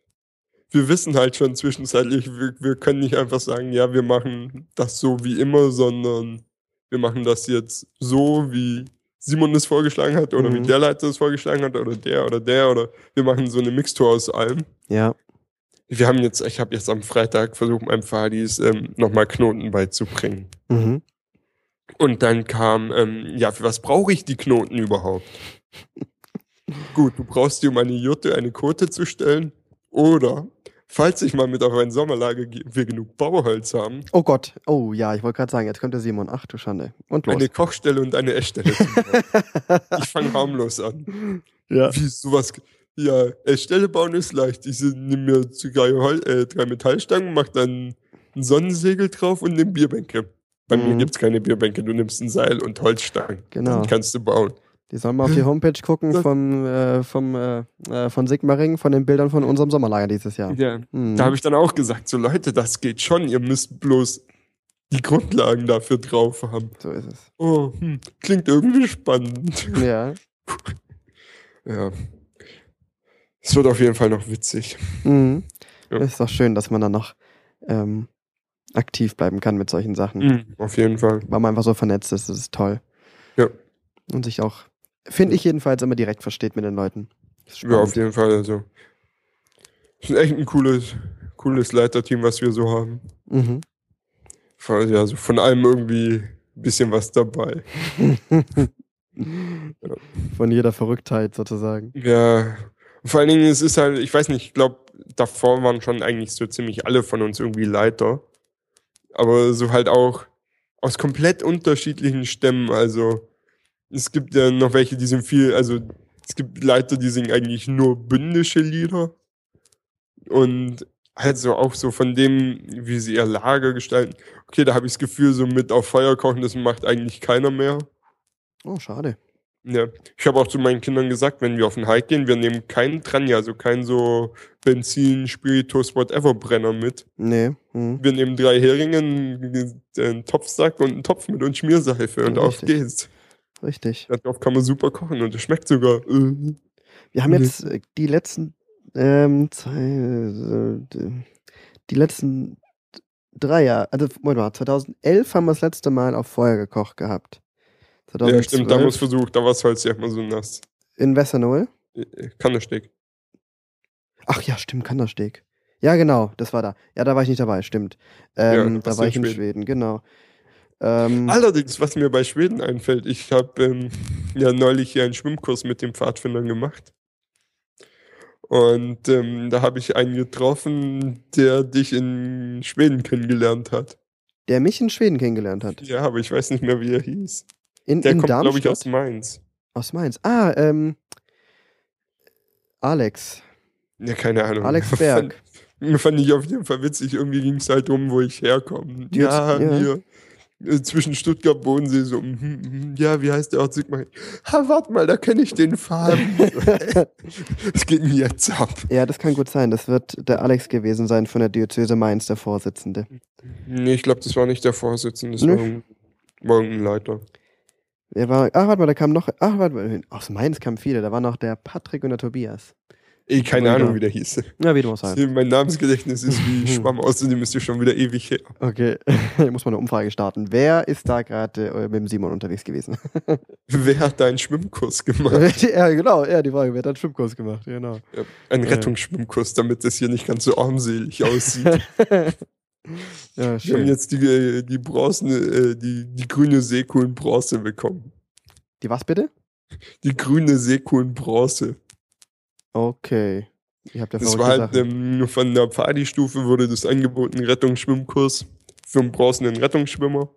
wir wissen halt schon zwischenzeitlich, wir, wir können nicht einfach sagen, ja, wir machen das so wie immer, sondern wir machen das jetzt so, wie Simon es vorgeschlagen hat oder wie Mhm. der Leiter es vorgeschlagen hat oder der oder der oder wir machen so eine Mixtur aus allem. Ja. Wir haben jetzt, ich habe jetzt am Freitag versucht, meinem Fadis ähm, nochmal Knoten beizubringen. Mhm. Und dann kam, ähm, ja, für was brauche ich die Knoten überhaupt? Gut, du brauchst dir um eine Jurte eine Kote zu stellen. Oder, falls ich mal mit auf ein Sommerlager gehe, wir genug Bauholz haben, Oh Gott. Oh ja, ich wollte gerade sagen, jetzt kommt der Simon. Ach du Schande. Und los. eine Kochstelle und eine Essstelle. bauen. ich fange harmlos an. ja. Wie sowas. Ja, Essstelle bauen ist leicht. Ich nehme mir drei, Hol äh, drei Metallstangen, mach dann ein Sonnensegel drauf und nehme Bierbänke. Bei mir Mhm. gibt es keine Bierbänke, du nimmst ein Seil und Holzstangen. Genau. Dann kannst du bauen. Die sollen mal auf die Homepage gucken vom, äh, vom, äh, äh, von Sigmaring, von den Bildern von unserem Sommerlager dieses Jahr. Ja. Mhm. Da habe ich dann auch gesagt, so Leute, das geht schon, ihr müsst bloß die Grundlagen dafür drauf haben. So ist es. Oh, hm, klingt irgendwie spannend. Ja. Ja. Es wird auf jeden Fall noch witzig. Mhm. Ja. Ist doch schön, dass man dann noch ähm, aktiv bleiben kann mit solchen Sachen. Mhm, auf jeden Fall. Weil man einfach so vernetzt ist, das ist toll. Ja. Und sich auch, finde ich jedenfalls, immer direkt versteht mit den Leuten. Ja, auf jeden Fall. Also. Es ist echt ein cooles, cooles Leiterteam, was wir so haben. Mhm. Von- Ja, so von allem irgendwie ein bisschen was dabei. Von jeder Verrücktheit sozusagen. Ja, vor allen Dingen, es ist halt, ich weiß nicht, ich glaube, davor waren schon eigentlich so ziemlich alle von uns irgendwie Leiter. Aber so halt auch aus komplett unterschiedlichen Stämmen. Also es gibt ja noch welche, die sind viel, also es gibt Leiter, die singen eigentlich nur bündische Lieder. Und halt so auch so von dem, wie sie ihr Lager gestalten. Okay, da habe ich das Gefühl, so mit auf Feuer kochen, das macht eigentlich keiner mehr. Oh, schade. Ja, ich habe auch zu meinen Kindern gesagt, wenn wir auf den Hike gehen, wir nehmen keinen Tranja, also keinen so Benzin, Spiritus, whatever Brenner mit. Nee. Hm. Wir nehmen drei Heringe, einen, Topfsack und einen Topf mit und Schmierseife und Ja, auf geht's. Richtig. Darauf kann man super kochen und es schmeckt sogar. Äh. Wir haben Mhm. jetzt äh, die letzten ähm, zwei, äh, die letzten drei Jahre, also Moment mal, 2011 haben wir das letzte Mal auf Feuer gekocht gehabt. Ja, stimmt, da haben wir es 2012 versucht, da war Holz ja immer so nass. in Wessernol. Äh, Kannersteg. Ach ja, stimmt, Kandersteg. Ja, genau, das war da. Ja, da war ich nicht dabei, stimmt. Ähm, Ja, da war ich in in Schweden. Schweden, genau. Ähm, Allerdings, was mir bei Schweden einfällt, ich habe ähm, ja neulich hier einen Schwimmkurs mit den Pfadfindern gemacht. Und ähm, da habe ich einen getroffen, der dich in Schweden kennengelernt hat. der mich in Schweden kennengelernt hat. Ja, aber ich weiß nicht mehr, wie er hieß. In, Der in kommt, glaube ich, aus Mainz. aus Mainz. Ah, ähm, Alex. Ja, keine Ahnung. Alex Fand, Berg. fand ich auf jeden Fall witzig. Irgendwie ging es halt um, wo ich herkomme. Ja, ja. hier. Äh, Zwischen Stuttgart und Bodensee so, mhm, mhm, ja, wie heißt der Ort? Sag mal, ha, warte mal, da kenne ich den Faden. Es geht mir jetzt ab. Ja, das kann gut sein. Das wird der Alex gewesen sein von der Diözese Mainz, der Vorsitzende. Nee, ich glaube, das war nicht der Vorsitzende, das Nö. war ein, war ein Leiter. Er war, ach, warte mal, da kam noch, ach, warte mal, aus Mainz kamen viele. Da war noch der Patrick und der Tobias. Ey, keine. Ahnung, wie der hieß. Ja, wie du auch sagen. Mein Namensgedächtnis ist wie Schwamm, außerdem ist ja schon wieder ewig her. Okay, ich muss mal eine Umfrage starten. Wer ist da gerade äh, mit dem Simon unterwegs gewesen? Wer hat deinen Schwimmkurs gemacht? ja, genau, ja, die Frage, wer hat einen Schwimmkurs gemacht? Genau. Ja, Ein Ja. Rettungsschwimmkurs, damit das hier nicht ganz so armselig aussieht. ja, Wir haben schön. jetzt die, äh, die bronzene, äh, die, die grüne Seekuhlenbronze bekommen. Die was bitte? Die grüne Seekuhlenbronze. Okay. Habt ja Das war halt ähm, von der Pfadi-Stufe wurde das angeboten, Rettungsschwimmkurs für einen bronzenen Rettungsschwimmer.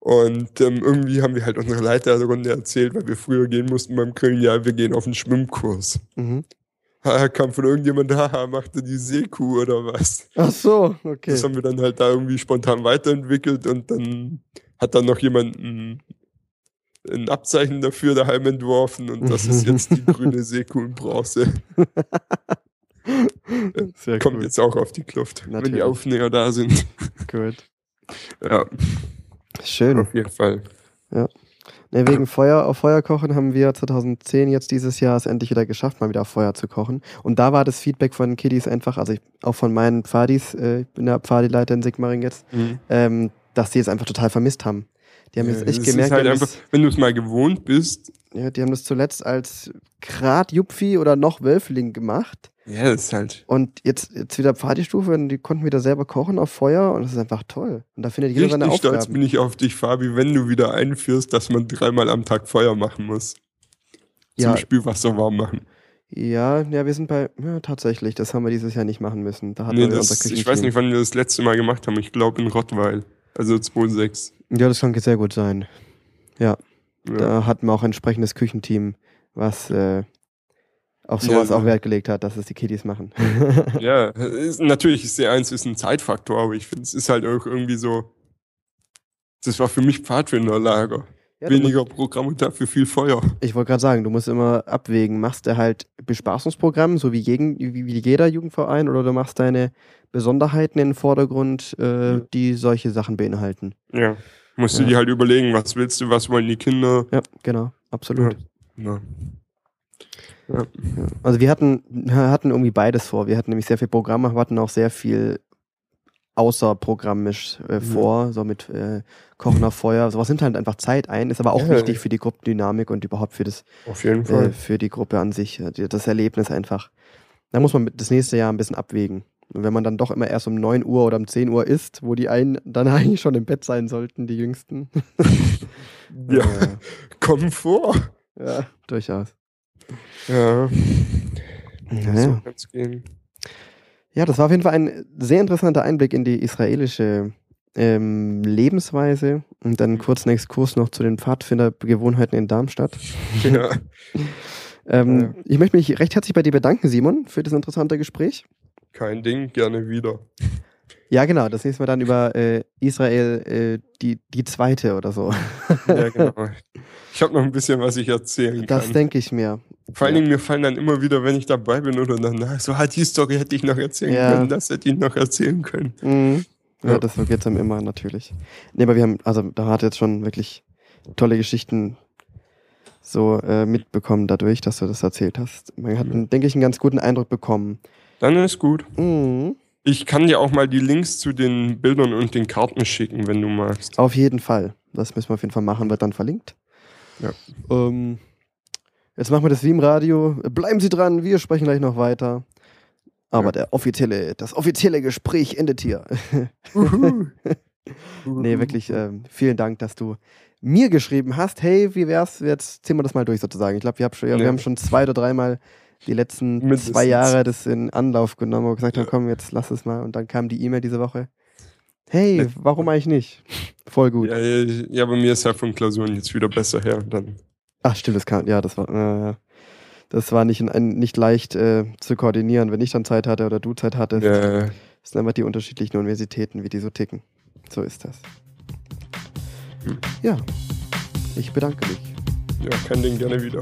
Und ähm, irgendwie haben wir halt unsere Leiterrunde erzählt, weil wir früher gehen mussten beim Köln, ja, wir gehen auf einen Schwimmkurs. Mhm. Haha, kam von irgendjemand, haha, machte die Seekuh oder was? Ach so, okay. Das haben wir dann halt da irgendwie spontan weiterentwickelt und dann hat dann noch jemand ein, ein Abzeichen dafür daheim entworfen und das ist jetzt die grüne Seekuhlenbronze. Sehr Kommt cool. jetzt auch auf die Kluft, wenn Natürlich. die Aufnäher da sind. Gut. Ja, Schön. auf jeden Fall. Ne, wegen Feuer auf Feuer kochen haben wir 2010 jetzt dieses Jahr es endlich wieder geschafft, mal wieder auf Feuer zu kochen. Und da war das Feedback von Kiddies einfach, also ich, auch von meinen Pfadis, äh, ich bin der Pfadileiter in Sigmaring jetzt, ähm, dass die es einfach total vermisst haben. Die haben Ja, jetzt echt es ist gemerkt, halt einfach, wenn du es mal gewohnt bist, ja, die haben das zuletzt als Grad Jupfi oder noch Wölfling gemacht. ja, das ist halt Und jetzt, jetzt wieder Pfadi-Stufe und die konnten wieder selber kochen auf Feuer und das ist einfach toll. Und da findet jeder seine richtig stolz Aufgaben. bin ich auf dich, Fabi, wenn du wieder einführst, dass man dreimal am Tag Feuer machen muss. Zum Ja. Spülwasser warm machen. Ja, ja, wir sind bei, ja, tatsächlich, das haben wir dieses Jahr nicht machen müssen. Da hatten Nee, wir das, unser ich weiß nicht, wann wir das letzte Mal gemacht haben. Ich glaube in Rottweil. Also 2,6. Ja, das kann sehr gut sein. Ja. Da hatten wir auch ein entsprechendes Küchenteam, was äh, auf Ja, sowas so. auch Wert gelegt hat, dass es die Kiddies machen. Ja, ist, natürlich ist C1 ist ein Zeitfaktor, aber ich finde, es ist halt auch irgendwie so. Das war für mich Pfadfinderlager. Ja, Weniger Programm und dafür viel Feuer. musst- ich wollte gerade sagen, du musst immer abwägen, machst du halt Bespaßungsprogramm, so wie, jeden, wie jeder Jugendverein, oder du machst deine Besonderheiten in den Vordergrund, äh, Ja. die solche Sachen beinhalten. Ja. Musst du Ja. dir halt überlegen, was willst du, was wollen die Kinder. Ja, genau, absolut. Ja. Ja. Also wir hatten, wir hatten irgendwie beides vor. Wir hatten nämlich sehr viel Programm, aber hatten auch sehr viel außerprogrammisch äh, Mhm. vor, so mit äh, Kochen auf Feuer. Sowas nimmt halt einfach Zeit ein, ist aber auch Ja. wichtig für die Gruppendynamik und überhaupt für das, Auf jeden äh, Fall. für die Gruppe an sich, äh, das Erlebnis einfach. Da muss man das nächste Jahr ein bisschen abwägen. Und wenn man dann doch immer erst um 9 Uhr oder um 10 Uhr isst, wo die einen dann eigentlich schon im Bett sein sollten, die Jüngsten. ja, Äh, komm vor. ja, durchaus. Ja. Ja. So kann's gehen. Ja, das war auf jeden Fall ein sehr interessanter Einblick in die israelische ähm, Lebensweise und dann kurz einen Exkurs noch zu den Pfadfindergewohnheiten in Darmstadt. Ja. Ähm, Ja. Ich möchte mich recht herzlich bei dir bedanken, Simon, für das interessante Gespräch. Kein Ding, gerne wieder. Ja, genau, das nächste Mal dann über äh, Israel, äh, die, die zweite oder so. Ja, genau. Ich habe noch ein bisschen, was ich erzählen Das kann. denke ich mir. Vor allen ja. Dingen, mir fallen dann immer wieder, wenn ich dabei bin oder danach, so, halt die Story hätte ich noch erzählen Ja. können, das hätte ich noch erzählen können. Mhm. Ja, Ja. das geht's einem immer natürlich. Nee, aber wir haben, also da hat jetzt schon wirklich tolle Geschichten so äh, mitbekommen dadurch, dass du das erzählt hast. Man hat, denke ich, einen ganz guten Eindruck bekommen. Dann ist gut. Mhm. Ich kann dir auch mal die Links zu den Bildern und den Karten schicken, wenn du magst. Auf jeden Fall. Das müssen wir auf jeden Fall machen, wird dann verlinkt. Ja. Ähm, jetzt machen wir das wie im Radio. Bleiben Sie dran, wir sprechen gleich noch weiter. Aber Ja. der offizielle, das offizielle Gespräch endet hier. Uhu. nee, wirklich ähm, vielen Dank, dass du mir geschrieben hast. Hey, wie wär's? Jetzt ziehen wir das mal durch sozusagen. Ich glaube, wir, hab schon- wir Ja. haben schon zwei oder dreimal die letzten Mindestens. zwei Jahre das in Anlauf genommen und gesagt haben, komm, jetzt lass es mal. Und dann kam die E-Mail diese Woche. Hey, warum eigentlich nicht? Voll gut. Ja, ja, ja, bei mir ist ja von Klausuren jetzt wieder besser her. Dann. Ach, stimmt, das kann, ja, das war, äh, das war nicht, ein, nicht leicht äh, zu koordinieren, wenn ich dann Zeit hatte oder du Zeit hattest. Ja, Das sind einfach die unterschiedlichen Universitäten, wie die so ticken. So ist das. Hm. Ja, ich bedanke mich. ja, kein Ding gerne wieder.